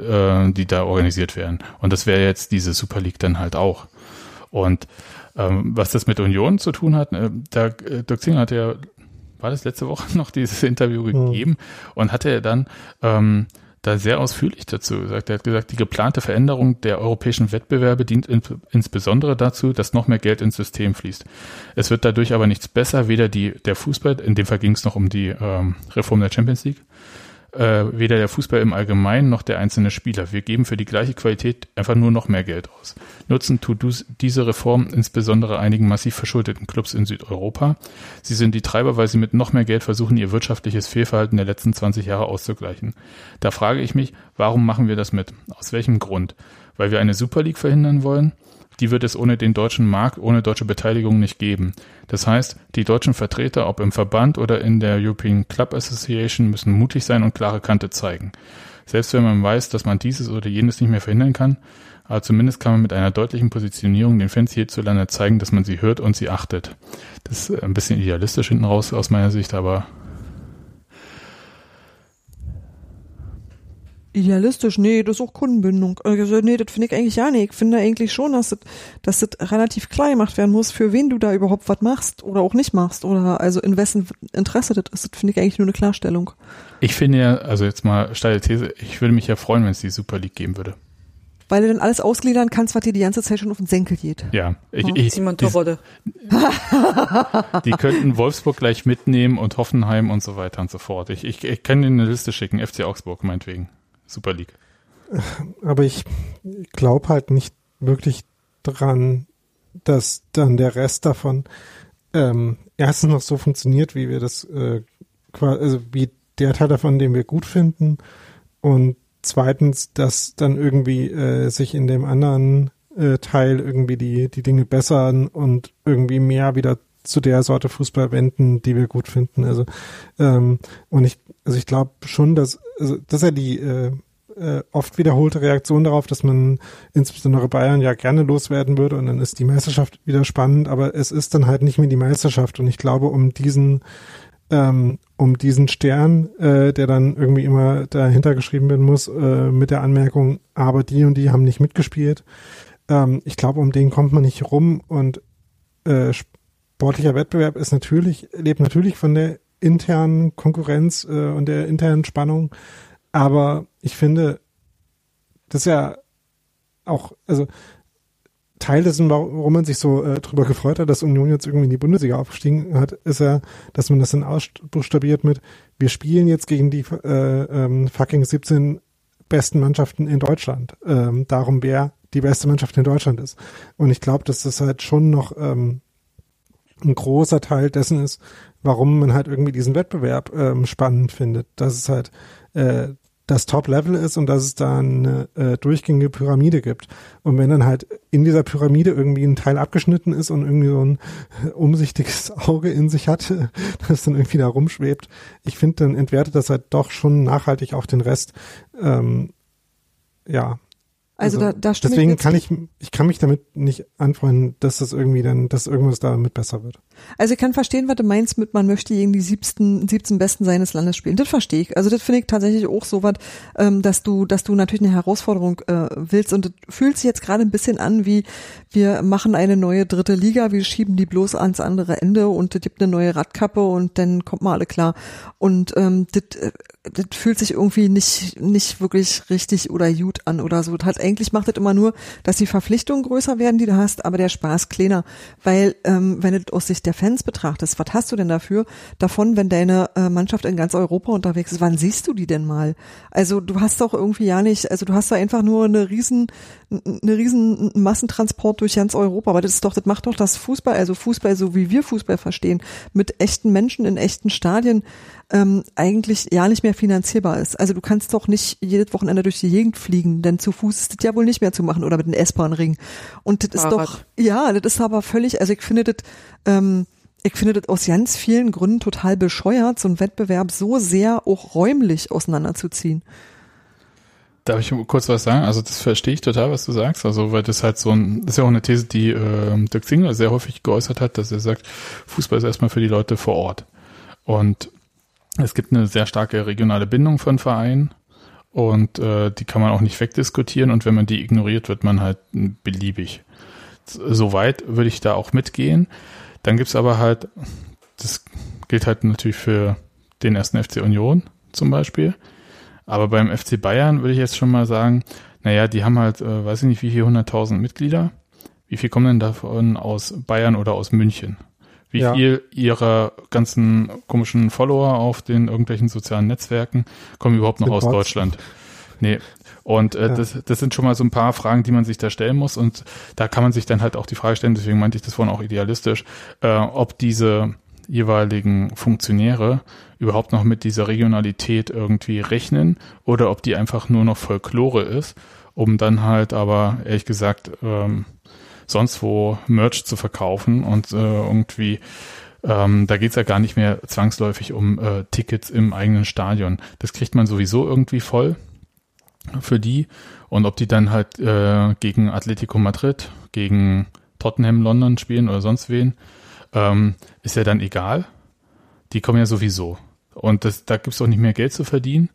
äh, äh, die da organisiert werden. Und das wäre jetzt diese Super League dann halt auch. Und ähm, was das mit Union zu tun hat, äh, da äh, Dirk Zinger hat ja, war das letzte Woche *laughs* noch dieses Interview gegeben mhm. und hatte er dann ähm, da sehr ausführlich dazu gesagt. Er hat gesagt, die geplante Veränderung der europäischen Wettbewerbe dient in, insbesondere dazu, dass noch mehr Geld ins System fließt. Es wird dadurch aber nichts besser, weder die, der Fußball, in dem Fall ging es noch um die ähm, Reform der Champions League, äh, weder der Fußball im Allgemeinen noch der einzelne Spieler. Wir geben für die gleiche Qualität einfach nur noch mehr Geld aus. Nutzen tut diese Reform insbesondere einigen massiv verschuldeten Clubs in Südeuropa. Sie sind die Treiber, weil sie mit noch mehr Geld versuchen, ihr wirtschaftliches Fehlverhalten der letzten 20 Jahre auszugleichen. Da frage ich mich, warum machen wir das mit? Aus welchem Grund? Weil wir eine Super League verhindern wollen? Die wird es ohne den deutschen Markt, ohne deutsche Beteiligung nicht geben. Das heißt, die deutschen Vertreter, ob im Verband oder in der European Club Association, müssen mutig sein und klare Kante zeigen. Selbst wenn man weiß, dass man dieses oder jenes nicht mehr verhindern kann, aber zumindest kann man mit einer deutlichen Positionierung den Fans hierzulande zeigen, dass man sie hört und sie achtet. Das ist ein bisschen idealistisch hinten raus aus meiner Sicht, aber Idealistisch, nee, das ist auch Kundenbindung. Also, nee, das finde ich eigentlich ja nicht. Ich finde eigentlich schon, dass das, dass das relativ klar gemacht werden muss, für wen du da überhaupt was machst oder auch nicht machst oder also in wessen Interesse das ist. Das finde ich eigentlich nur eine Klarstellung. Ich finde ja, also jetzt mal steile These, ich würde mich ja freuen, wenn es die Super League geben würde. Weil du dann alles ausgliedern kannst, was dir die ganze Zeit schon auf den Senkel geht. Ja. Ich, ja. ich, Simon Torode. *laughs* Die könnten Wolfsburg gleich mitnehmen und Hoffenheim und so weiter und so fort. Ich, ich, ich kann dir eine Liste schicken, FC Augsburg meinetwegen. Super League. *laughs* Aber ich glaube halt nicht wirklich dran, dass dann der Rest davon ähm, erstens noch so funktioniert, wie wir das, äh, also wie der Teil davon, den wir gut finden und zweitens, dass dann irgendwie äh, sich in dem anderen äh, Teil irgendwie die, die Dinge bessern und irgendwie mehr wieder zu der Sorte Fußball wenden, die wir gut finden. Also ähm, und ich, also ich glaube schon, dass also das ist ja die äh, äh, oft wiederholte Reaktion darauf, dass man insbesondere Bayern ja gerne loswerden würde und dann ist die Meisterschaft wieder spannend, aber es ist dann halt nicht mehr die Meisterschaft und ich glaube, um diesen ähm, um diesen Stern, äh, der dann irgendwie immer dahinter geschrieben werden muss, äh, mit der Anmerkung, aber die und die haben nicht mitgespielt. Ähm, ich glaube, um den kommt man nicht rum und äh, sportlicher Wettbewerb ist natürlich, lebt natürlich von der internen Konkurrenz äh, und der internen Spannung. Aber ich finde, das ist ja auch, also Teil dessen, warum man sich so äh, drüber gefreut hat, dass Union jetzt irgendwie in die Bundesliga aufgestiegen hat, ist ja, dass man das dann ausbuchstabiert mit, wir spielen jetzt gegen die äh, ähm, fucking 17 besten Mannschaften in Deutschland. Ähm, darum, wer die beste Mannschaft in Deutschland ist. Und ich glaube, dass das halt schon noch ähm, ein großer Teil dessen ist, warum man halt irgendwie diesen Wettbewerb ähm, spannend findet. Dass es halt äh, das Top-Level ist und dass es da eine äh, durchgängige Pyramide gibt. Und wenn dann halt in dieser Pyramide irgendwie ein Teil abgeschnitten ist und irgendwie so ein äh, umsichtiges *laughs* Auge in sich hat, *laughs* das dann irgendwie da rumschwebt, ich finde, dann entwertet das halt doch schon nachhaltig auch den Rest. Ähm, ja, also, also da, da deswegen ich kann ich, ich kann mich damit nicht anfreunden, dass das irgendwie dann, dass irgendwas damit besser wird. Also ich kann verstehen, was du meinst mit, man möchte gegen die 17, 17 Besten seines Landes spielen. Das verstehe ich. Also das finde ich tatsächlich auch so was, ähm, dass du, dass du natürlich eine Herausforderung äh, willst und das fühlt sich jetzt gerade ein bisschen an wie, wir machen eine neue dritte Liga, wir schieben die bloß ans andere Ende und es gibt eine neue Radkappe und dann kommt mal alle klar. Und ähm, das, äh, das fühlt sich irgendwie nicht, nicht wirklich richtig oder gut an oder so. Das hat eigentlich macht das immer nur, dass die Verpflichtungen größer werden, die du hast, aber der Spaß kleiner. Weil, ähm, wenn du aus Sicht der Fans betrachtest, was hast du denn dafür davon, wenn deine äh, Mannschaft in ganz Europa unterwegs ist? Wann siehst du die denn mal? Also du hast doch irgendwie ja nicht, also du hast da einfach nur eine riesen, eine riesen Massentransport durch ganz Europa. Aber das ist doch, das macht doch das Fußball, also Fußball, so wie wir Fußball verstehen, mit echten Menschen in echten Stadien ähm, eigentlich ja nicht mehr finanzierbar ist. Also du kannst doch nicht jedes Wochenende durch die Gegend fliegen, denn zu Fuß ist das ja wohl nicht mehr zu machen oder mit einem S-Bahn-Ring. Und das ist doch, ja, das ist aber völlig, also ich finde das, ähm, ich finde das aus ganz vielen Gründen total bescheuert, so einen Wettbewerb so sehr auch räumlich auseinanderzuziehen. Darf ich kurz was sagen? Also das verstehe ich total, was du sagst. Also weil das halt so ein, das ist ja auch eine These, die äh, Dirk Zingler sehr häufig geäußert hat, dass er sagt, Fußball ist erstmal für die Leute vor Ort. Und es gibt eine sehr starke regionale Bindung von Vereinen und äh, die kann man auch nicht wegdiskutieren und wenn man die ignoriert, wird man halt beliebig. Soweit würde ich da auch mitgehen. Dann gibt's aber halt, das gilt halt natürlich für den ersten FC Union zum Beispiel aber beim FC Bayern würde ich jetzt schon mal sagen, naja, die haben halt, äh, weiß ich nicht, wie viel, 100.000 Mitglieder. Wie viel kommen denn davon aus Bayern oder aus München? Wie ja. viel ihrer ganzen komischen Follower auf den irgendwelchen sozialen Netzwerken kommen überhaupt noch aus Bots. Deutschland? Nee. Und äh, ja. das, das sind schon mal so ein paar Fragen, die man sich da stellen muss. Und da kann man sich dann halt auch die Frage stellen, deswegen meinte ich das vorhin auch idealistisch, äh, ob diese jeweiligen Funktionäre überhaupt noch mit dieser Regionalität irgendwie rechnen oder ob die einfach nur noch Folklore ist, um dann halt aber ehrlich gesagt ähm, sonst wo Merch zu verkaufen und äh, irgendwie ähm, da geht's ja gar nicht mehr zwangsläufig um äh, Tickets im eigenen Stadion. Das kriegt man sowieso irgendwie voll für die. Und ob die dann halt äh, gegen Atletico Madrid, gegen Tottenham London spielen oder sonst wen, ähm, ist ja dann egal. Die kommen ja sowieso. Und das, da gibt's auch nicht mehr Geld zu verdienen.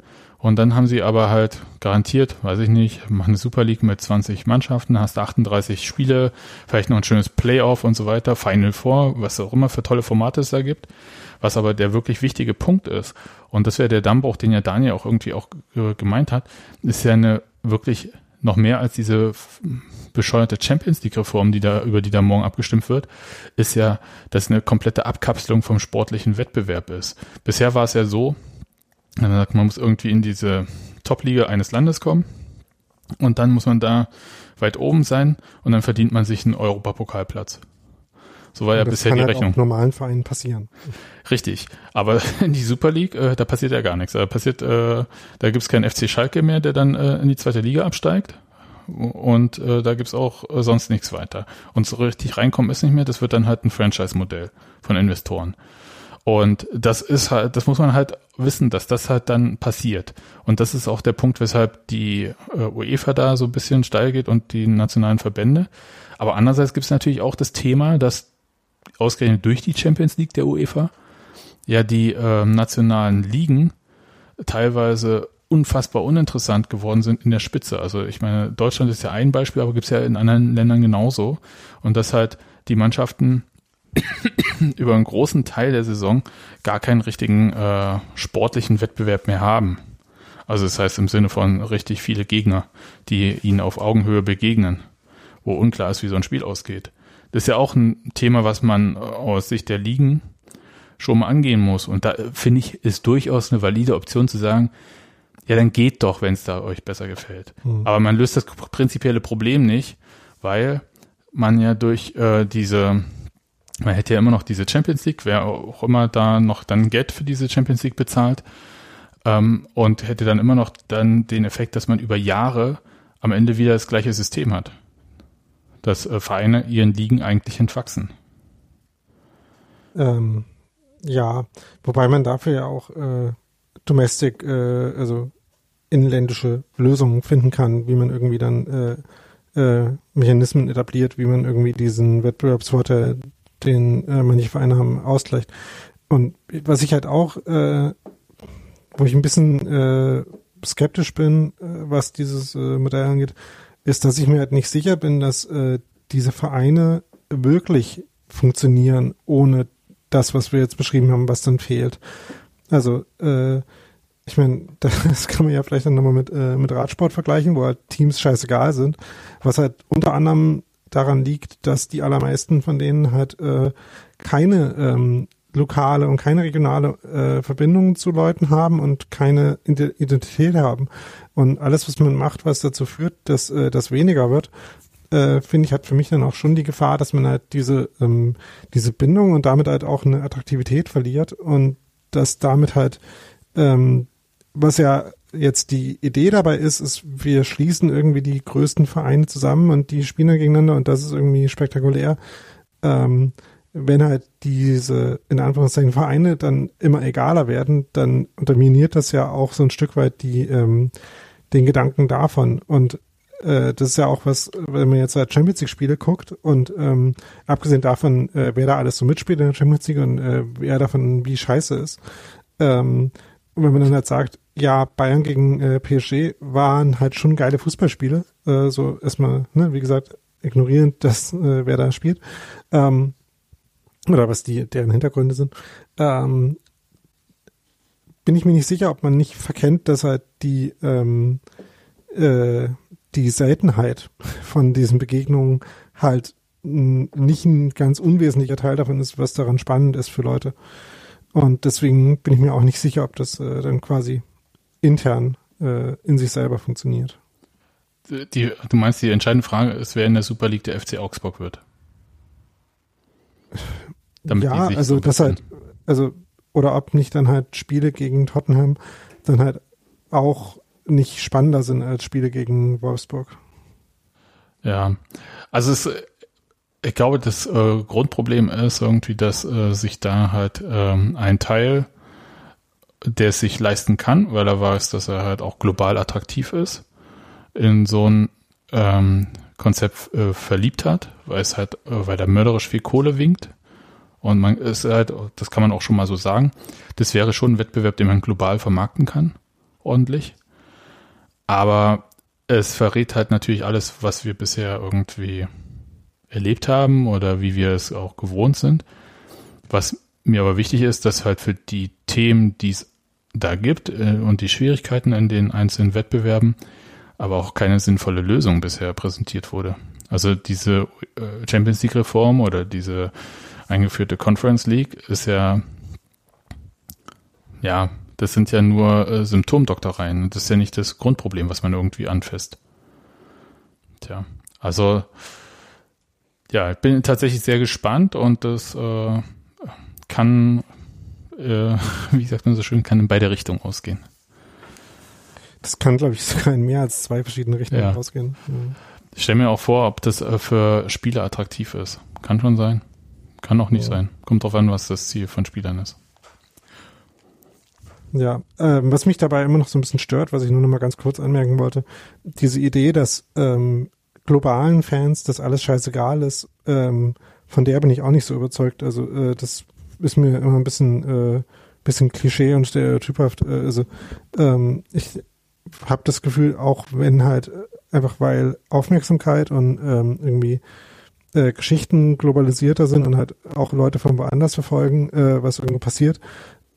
Und dann haben sie aber halt garantiert, weiß ich nicht, machen eine Super League mit 20 Mannschaften, hast 38 Spiele, vielleicht noch ein schönes Playoff und so weiter, Final Four, was auch immer für tolle Formate es da gibt. Was aber der wirklich wichtige Punkt ist, und das wäre der Dammbruch, den ja Daniel auch irgendwie auch gemeint hat, ist ja eine wirklich noch mehr als diese bescheuerte Champions League Reform, die da, über die da morgen abgestimmt wird, ist ja, dass eine komplette Abkapselung vom sportlichen Wettbewerb ist. Bisher war es ja so, man sagt, man muss irgendwie in diese Top-Liga eines Landes kommen und dann muss man da weit oben sein und dann verdient man sich einen Europapokalplatz. So war ja bisher die halt Rechnung. Das kann normalen Vereinen passieren. Richtig. Aber *laughs* in die Super League, äh, da passiert ja gar nichts. Da passiert, äh, da gibt's keinen FC Schalke mehr, der dann äh, in die zweite Liga absteigt. Und äh, da gibt's auch äh, sonst nichts weiter. Und so richtig reinkommen ist nicht mehr. Das wird dann halt ein Franchise-Modell von Investoren. Und das ist halt, das muss man halt wissen, dass das halt dann passiert. Und das ist auch der Punkt, weshalb die äh, UEFA da so ein bisschen steil geht und die nationalen Verbände. Aber andererseits gibt es natürlich auch das Thema, dass ausgerechnet durch die Champions League der UEFA ja die äh, nationalen Ligen teilweise unfassbar uninteressant geworden sind in der Spitze. Also ich meine, Deutschland ist ja ein Beispiel, aber gibt es ja in anderen Ländern genauso. Und dass halt die Mannschaften *coughs* über einen großen Teil der Saison gar keinen richtigen äh, sportlichen Wettbewerb mehr haben. Also das heißt im Sinne von richtig viele Gegner, die ihnen auf Augenhöhe begegnen, wo unklar ist, wie so ein Spiel ausgeht. Das ist ja auch ein Thema, was man aus Sicht der Ligen schon mal angehen muss. Und da finde ich, ist durchaus eine valide Option zu sagen, ja, dann geht doch, wenn es da euch besser gefällt. Mhm. Aber man löst das prinzipielle Problem nicht, weil man ja durch äh, diese, man hätte ja immer noch diese Champions League, wer auch immer da noch dann Geld für diese Champions League bezahlt ähm, und hätte dann immer noch dann den Effekt, dass man über Jahre am Ende wieder das gleiche System hat dass äh, Vereine ihren Ligen eigentlich entwachsen. Ähm, ja, wobei man dafür ja auch äh, Domestic, äh, also inländische Lösungen finden kann, wie man irgendwie dann äh, äh, Mechanismen etabliert, wie man irgendwie diesen Wettbewerbsvorteil, den äh, manche Vereine haben, ausgleicht. Und was ich halt auch, äh, wo ich ein bisschen äh, skeptisch bin, äh, was dieses äh, Modell angeht, ist, dass ich mir halt nicht sicher bin, dass äh, diese Vereine wirklich funktionieren ohne das, was wir jetzt beschrieben haben, was dann fehlt. Also, äh, ich meine, *laughs* das kann man ja vielleicht dann nochmal mit, äh, mit Radsport vergleichen, wo halt Teams scheißegal sind, was halt unter anderem daran liegt, dass die allermeisten von denen halt äh, keine ähm, lokale und keine regionale äh, Verbindungen zu Leuten haben und keine Identität haben. Und alles, was man macht, was dazu führt, dass äh, das weniger wird, äh, finde ich, hat für mich dann auch schon die Gefahr, dass man halt diese, ähm, diese Bindung und damit halt auch eine Attraktivität verliert. Und dass damit halt, ähm, was ja jetzt die Idee dabei ist, ist, wir schließen irgendwie die größten Vereine zusammen und die spielen dann gegeneinander und das ist irgendwie spektakulär. Ähm, wenn halt diese, in Anführungszeichen, Vereine dann immer egaler werden, dann unterminiert das ja auch so ein Stück weit die, ähm, den Gedanken davon. Und äh, das ist ja auch was, wenn man jetzt halt Champions League Spiele guckt und ähm, abgesehen davon, äh, wer da alles so mitspielt in der Champions League und äh, wer davon wie scheiße ist, ähm, wenn man dann halt sagt, ja, Bayern gegen äh, PSG waren halt schon geile Fußballspiele. Äh, so erstmal, ne, wie gesagt, ignorierend, *laughs* dass äh, wer da spielt. Ähm, oder was die deren Hintergründe sind. Ähm, bin ich mir nicht sicher, ob man nicht verkennt, dass halt die ähm, äh, die Seltenheit von diesen Begegnungen halt nicht ein ganz unwesentlicher Teil davon ist, was daran spannend ist für Leute. Und deswegen bin ich mir auch nicht sicher, ob das äh, dann quasi intern äh, in sich selber funktioniert. Die, du meinst, die entscheidende Frage ist, wer in der Super League der FC Augsburg wird? Damit ja, also das halt, also, oder ob nicht dann halt Spiele gegen Tottenham dann halt auch nicht spannender sind als Spiele gegen Wolfsburg. Ja, also es, ich glaube, das äh, Grundproblem ist irgendwie, dass äh, sich da halt ähm, ein Teil der es sich leisten kann, weil er weiß, dass er halt auch global attraktiv ist, in so ein ähm, Konzept äh, verliebt hat, weil es halt, äh, weil er mörderisch viel Kohle winkt. Und man ist halt, das kann man auch schon mal so sagen, das wäre schon ein Wettbewerb, den man global vermarkten kann, ordentlich. Aber es verrät halt natürlich alles, was wir bisher irgendwie erlebt haben oder wie wir es auch gewohnt sind. Was mir aber wichtig ist, dass halt für die Themen, die es da gibt äh, und die Schwierigkeiten in den einzelnen Wettbewerben, aber auch keine sinnvolle Lösung bisher präsentiert wurde. Also diese äh, Champions League Reform oder diese eingeführte Conference League ist ja, ja, das sind ja nur äh, Symptomdoktoreien. Das ist ja nicht das Grundproblem, was man irgendwie anfasst. Tja, also ja, ich bin tatsächlich sehr gespannt und das äh, kann äh, *laughs* wie sagt man so schön, kann in beide Richtungen ausgehen. Das kann, glaube ich, sogar in mehr als zwei verschiedene Richtungen ja. ausgehen. Mhm. Ich stelle mir auch vor, ob das äh, für Spieler attraktiv ist. Kann schon sein. Kann auch nicht ja. sein. Kommt drauf an, was das Ziel von Spielern ist. Ja, ähm, was mich dabei immer noch so ein bisschen stört, was ich nur noch mal ganz kurz anmerken wollte, diese Idee, dass ähm, globalen Fans das alles scheißegal ist, ähm, von der bin ich auch nicht so überzeugt. Also äh, das ist mir immer ein bisschen, äh, bisschen Klischee und stereotyphaft. Äh, also ähm, ich habe das Gefühl, auch wenn halt einfach weil Aufmerksamkeit und ähm, irgendwie äh, Geschichten globalisierter sind und halt auch Leute von woanders verfolgen, äh, was irgendwo passiert,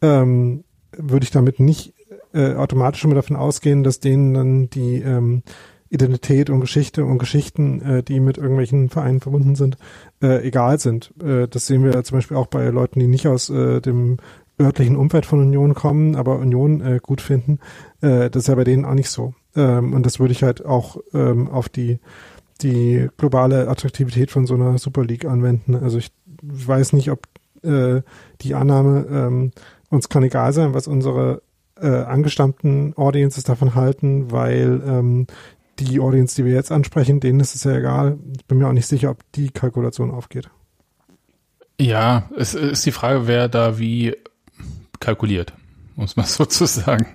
ähm, würde ich damit nicht äh, automatisch immer davon ausgehen, dass denen dann die ähm, Identität und Geschichte und Geschichten, äh, die mit irgendwelchen Vereinen verbunden sind, äh, egal sind. Äh, das sehen wir zum Beispiel auch bei Leuten, die nicht aus äh, dem örtlichen Umfeld von Union kommen, aber Union äh, gut finden. Äh, das ist ja bei denen auch nicht so. Ähm, und das würde ich halt auch ähm, auf die die globale Attraktivität von so einer Super League anwenden. Also ich weiß nicht, ob äh, die Annahme, ähm, uns kann egal sein, was unsere äh, angestammten Audiences davon halten, weil ähm, die Audience, die wir jetzt ansprechen, denen ist es ja egal. Ich bin mir auch nicht sicher, ob die Kalkulation aufgeht. Ja, es ist die Frage, wer da wie kalkuliert, muss man sozusagen.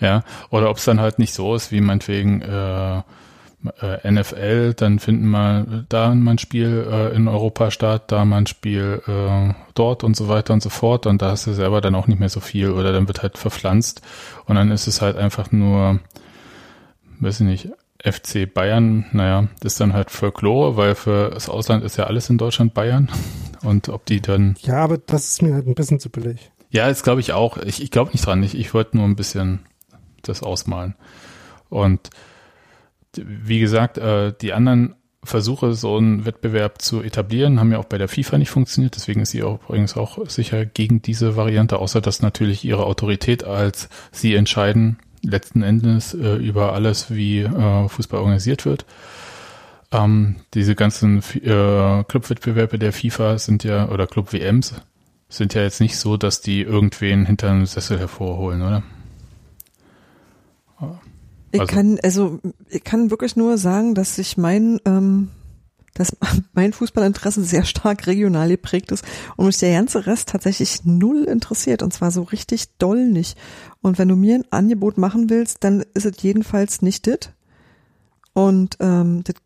Ja, oder ob es dann halt nicht so ist, wie meinetwegen äh, äh, NFL, dann finden wir da mal Spiel äh, in Europa statt, da mal Spiel äh, dort und so weiter und so fort und da hast du selber dann auch nicht mehr so viel oder dann wird halt verpflanzt und dann ist es halt einfach nur, weiß ich nicht, FC Bayern, naja, das ist dann halt Folklore, weil für das Ausland ist ja alles in Deutschland Bayern. Und ob die dann. Ja, aber das ist mir halt ein bisschen zu billig. Ja, das glaube ich auch. Ich, ich glaube nicht dran. Ich, ich wollte nur ein bisschen das ausmalen. Und wie gesagt, äh, die anderen Versuche, so einen Wettbewerb zu etablieren, haben ja auch bei der FIFA nicht funktioniert. Deswegen ist sie auch übrigens auch sicher gegen diese Variante, außer dass natürlich ihre Autorität als sie entscheiden letzten Endes äh, über alles, wie äh, Fußball organisiert wird. Ähm, diese ganzen äh, Clubwettbewerbe der FIFA sind ja, oder Club-WMs sind ja jetzt nicht so, dass die irgendwen hinter einem Sessel hervorholen, oder? Ich also. kann, also ich kann wirklich nur sagen, dass sich mein, ähm, dass *laughs* mein Fußballinteresse sehr stark regional geprägt ist und mich der ganze Rest tatsächlich null interessiert und zwar so richtig doll nicht. Und wenn du mir ein Angebot machen willst, dann ist es jedenfalls nicht dit. Und ähm, das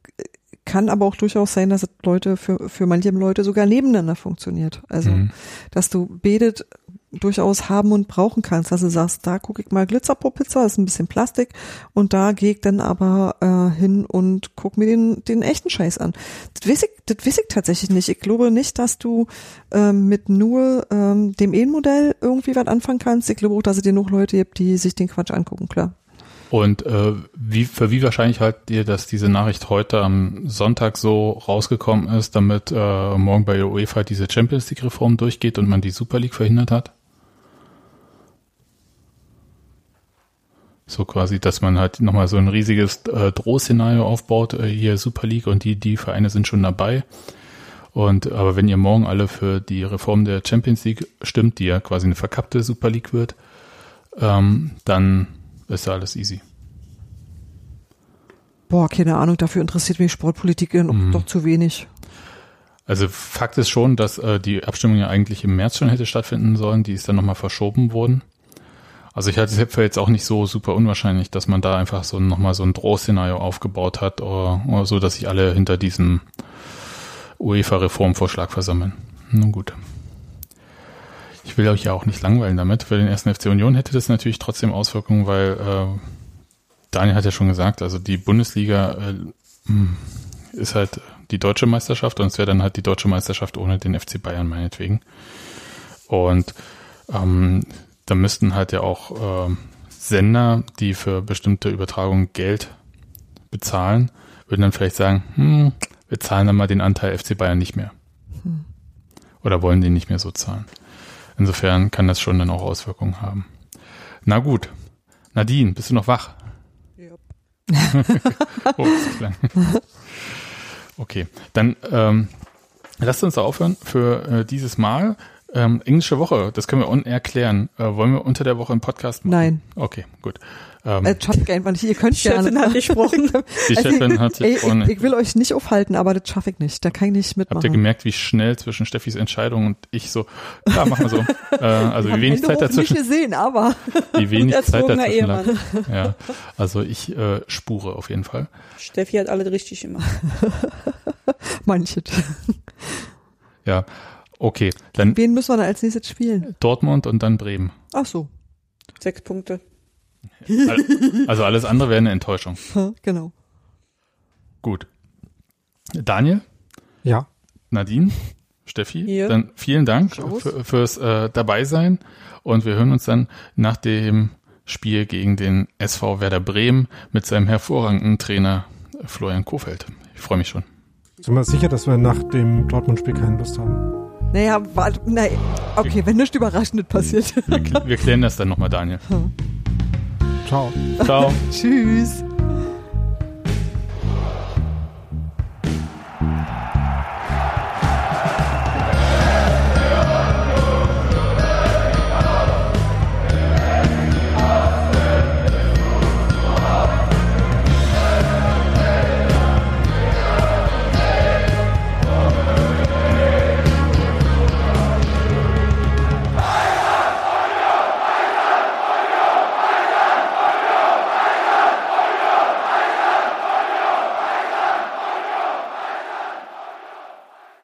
kann aber auch durchaus sein, dass es Leute für, für manche Leute sogar nebeneinander funktioniert. Also, mhm. dass du betet durchaus haben und brauchen kannst. Also sagst, da gucke ich mal Glitzerpop-Pizza, ist ein bisschen Plastik und da gehe ich dann aber äh, hin und guck mir den, den echten Scheiß an. Das weiß ich, das weiß ich tatsächlich nicht. Ich glaube nicht, dass du ähm, mit nur ähm, dem E-Modell irgendwie was anfangen kannst. Ich glaube auch, dass es dir noch Leute gibt, die sich den Quatsch angucken, klar. Und äh, wie, für wie wahrscheinlich haltet ihr, dass diese Nachricht heute am Sonntag so rausgekommen ist, damit äh, morgen bei der UEFA diese Champions League-Reform durchgeht und man die Super League verhindert hat? So quasi, dass man halt nochmal so ein riesiges äh, Drohszenario aufbaut, äh, hier Super League und die, die Vereine sind schon dabei. Und aber wenn ihr morgen alle für die Reform der Champions League stimmt, die ja quasi eine verkappte Super League wird, ähm, dann ist ja alles easy. Boah, keine Ahnung, dafür interessiert mich Sportpolitik mhm. doch zu wenig. Also Fakt ist schon, dass äh, die Abstimmung ja eigentlich im März schon hätte stattfinden sollen, die ist dann nochmal verschoben worden. Also ich halte es jetzt auch nicht so super unwahrscheinlich, dass man da einfach so nochmal so ein Drohszenario aufgebaut hat oder, oder so, dass sich alle hinter diesem UEFA-Reformvorschlag versammeln. Nun gut. Ich will euch ja auch nicht langweilen damit. Für den ersten FC Union hätte das natürlich trotzdem Auswirkungen, weil äh, Daniel hat ja schon gesagt, also die Bundesliga äh, hm, ist halt die deutsche Meisterschaft und es wäre dann halt die deutsche Meisterschaft ohne den FC Bayern meinetwegen. Und ähm, da müssten halt ja auch äh, Sender, die für bestimmte Übertragungen Geld bezahlen, würden dann vielleicht sagen, hm, wir zahlen dann mal den Anteil FC Bayern nicht mehr. Hm. Oder wollen den nicht mehr so zahlen. Insofern kann das schon dann auch Auswirkungen haben. Na gut. Nadine, bist du noch wach? Ja. *laughs* oh, okay, dann ähm, lasst uns aufhören für äh, dieses Mal. Ähm, englische Woche, das können wir on erklären. Äh, wollen wir unter der Woche einen Podcast machen? Nein. Okay, gut. Ähm, äh, schaffe *laughs* ich einfach nicht. Ihr könnt Chefin gerne. hat gesprochen. *laughs* Die also, Chefin hat gesprochen. Ich, ich, will euch nicht aufhalten, aber das schaffe ich nicht. Da kann ich nicht mitmachen. Habt ihr gemerkt, wie schnell zwischen Steffis Entscheidung und ich so, ja, machen wir so. *laughs* äh, also wie wenig Zeit dazwischen. Nicht gesehen, aber. Wie wenig Zeit dazwischen lag. Ja, also ich äh, spure auf jeden Fall. Steffi hat alles richtig gemacht. Manche. Ja, okay. Dann Wen müssen wir dann als nächstes spielen? Dortmund und dann Bremen. Ach so. Sechs Punkte. Also alles andere wäre eine Enttäuschung. *laughs* Genau. Gut. Daniel? Ja. Nadine? Steffi? Hier. Dann vielen Dank für, fürs äh, Dabeisein und wir hören uns dann nach dem Spiel gegen den SV Werder Bremen mit seinem hervorragenden Trainer Florian Kofeld. Ich freue mich schon. Sind wir sicher, dass wir nach dem Dortmund-Spiel keine Lust haben? Naja, warte, nein. Okay, wenn nichts Überraschendes passiert. Wir klären das dann nochmal, Daniel. Hm. Ciao. Ciao. *laughs* Tschüss.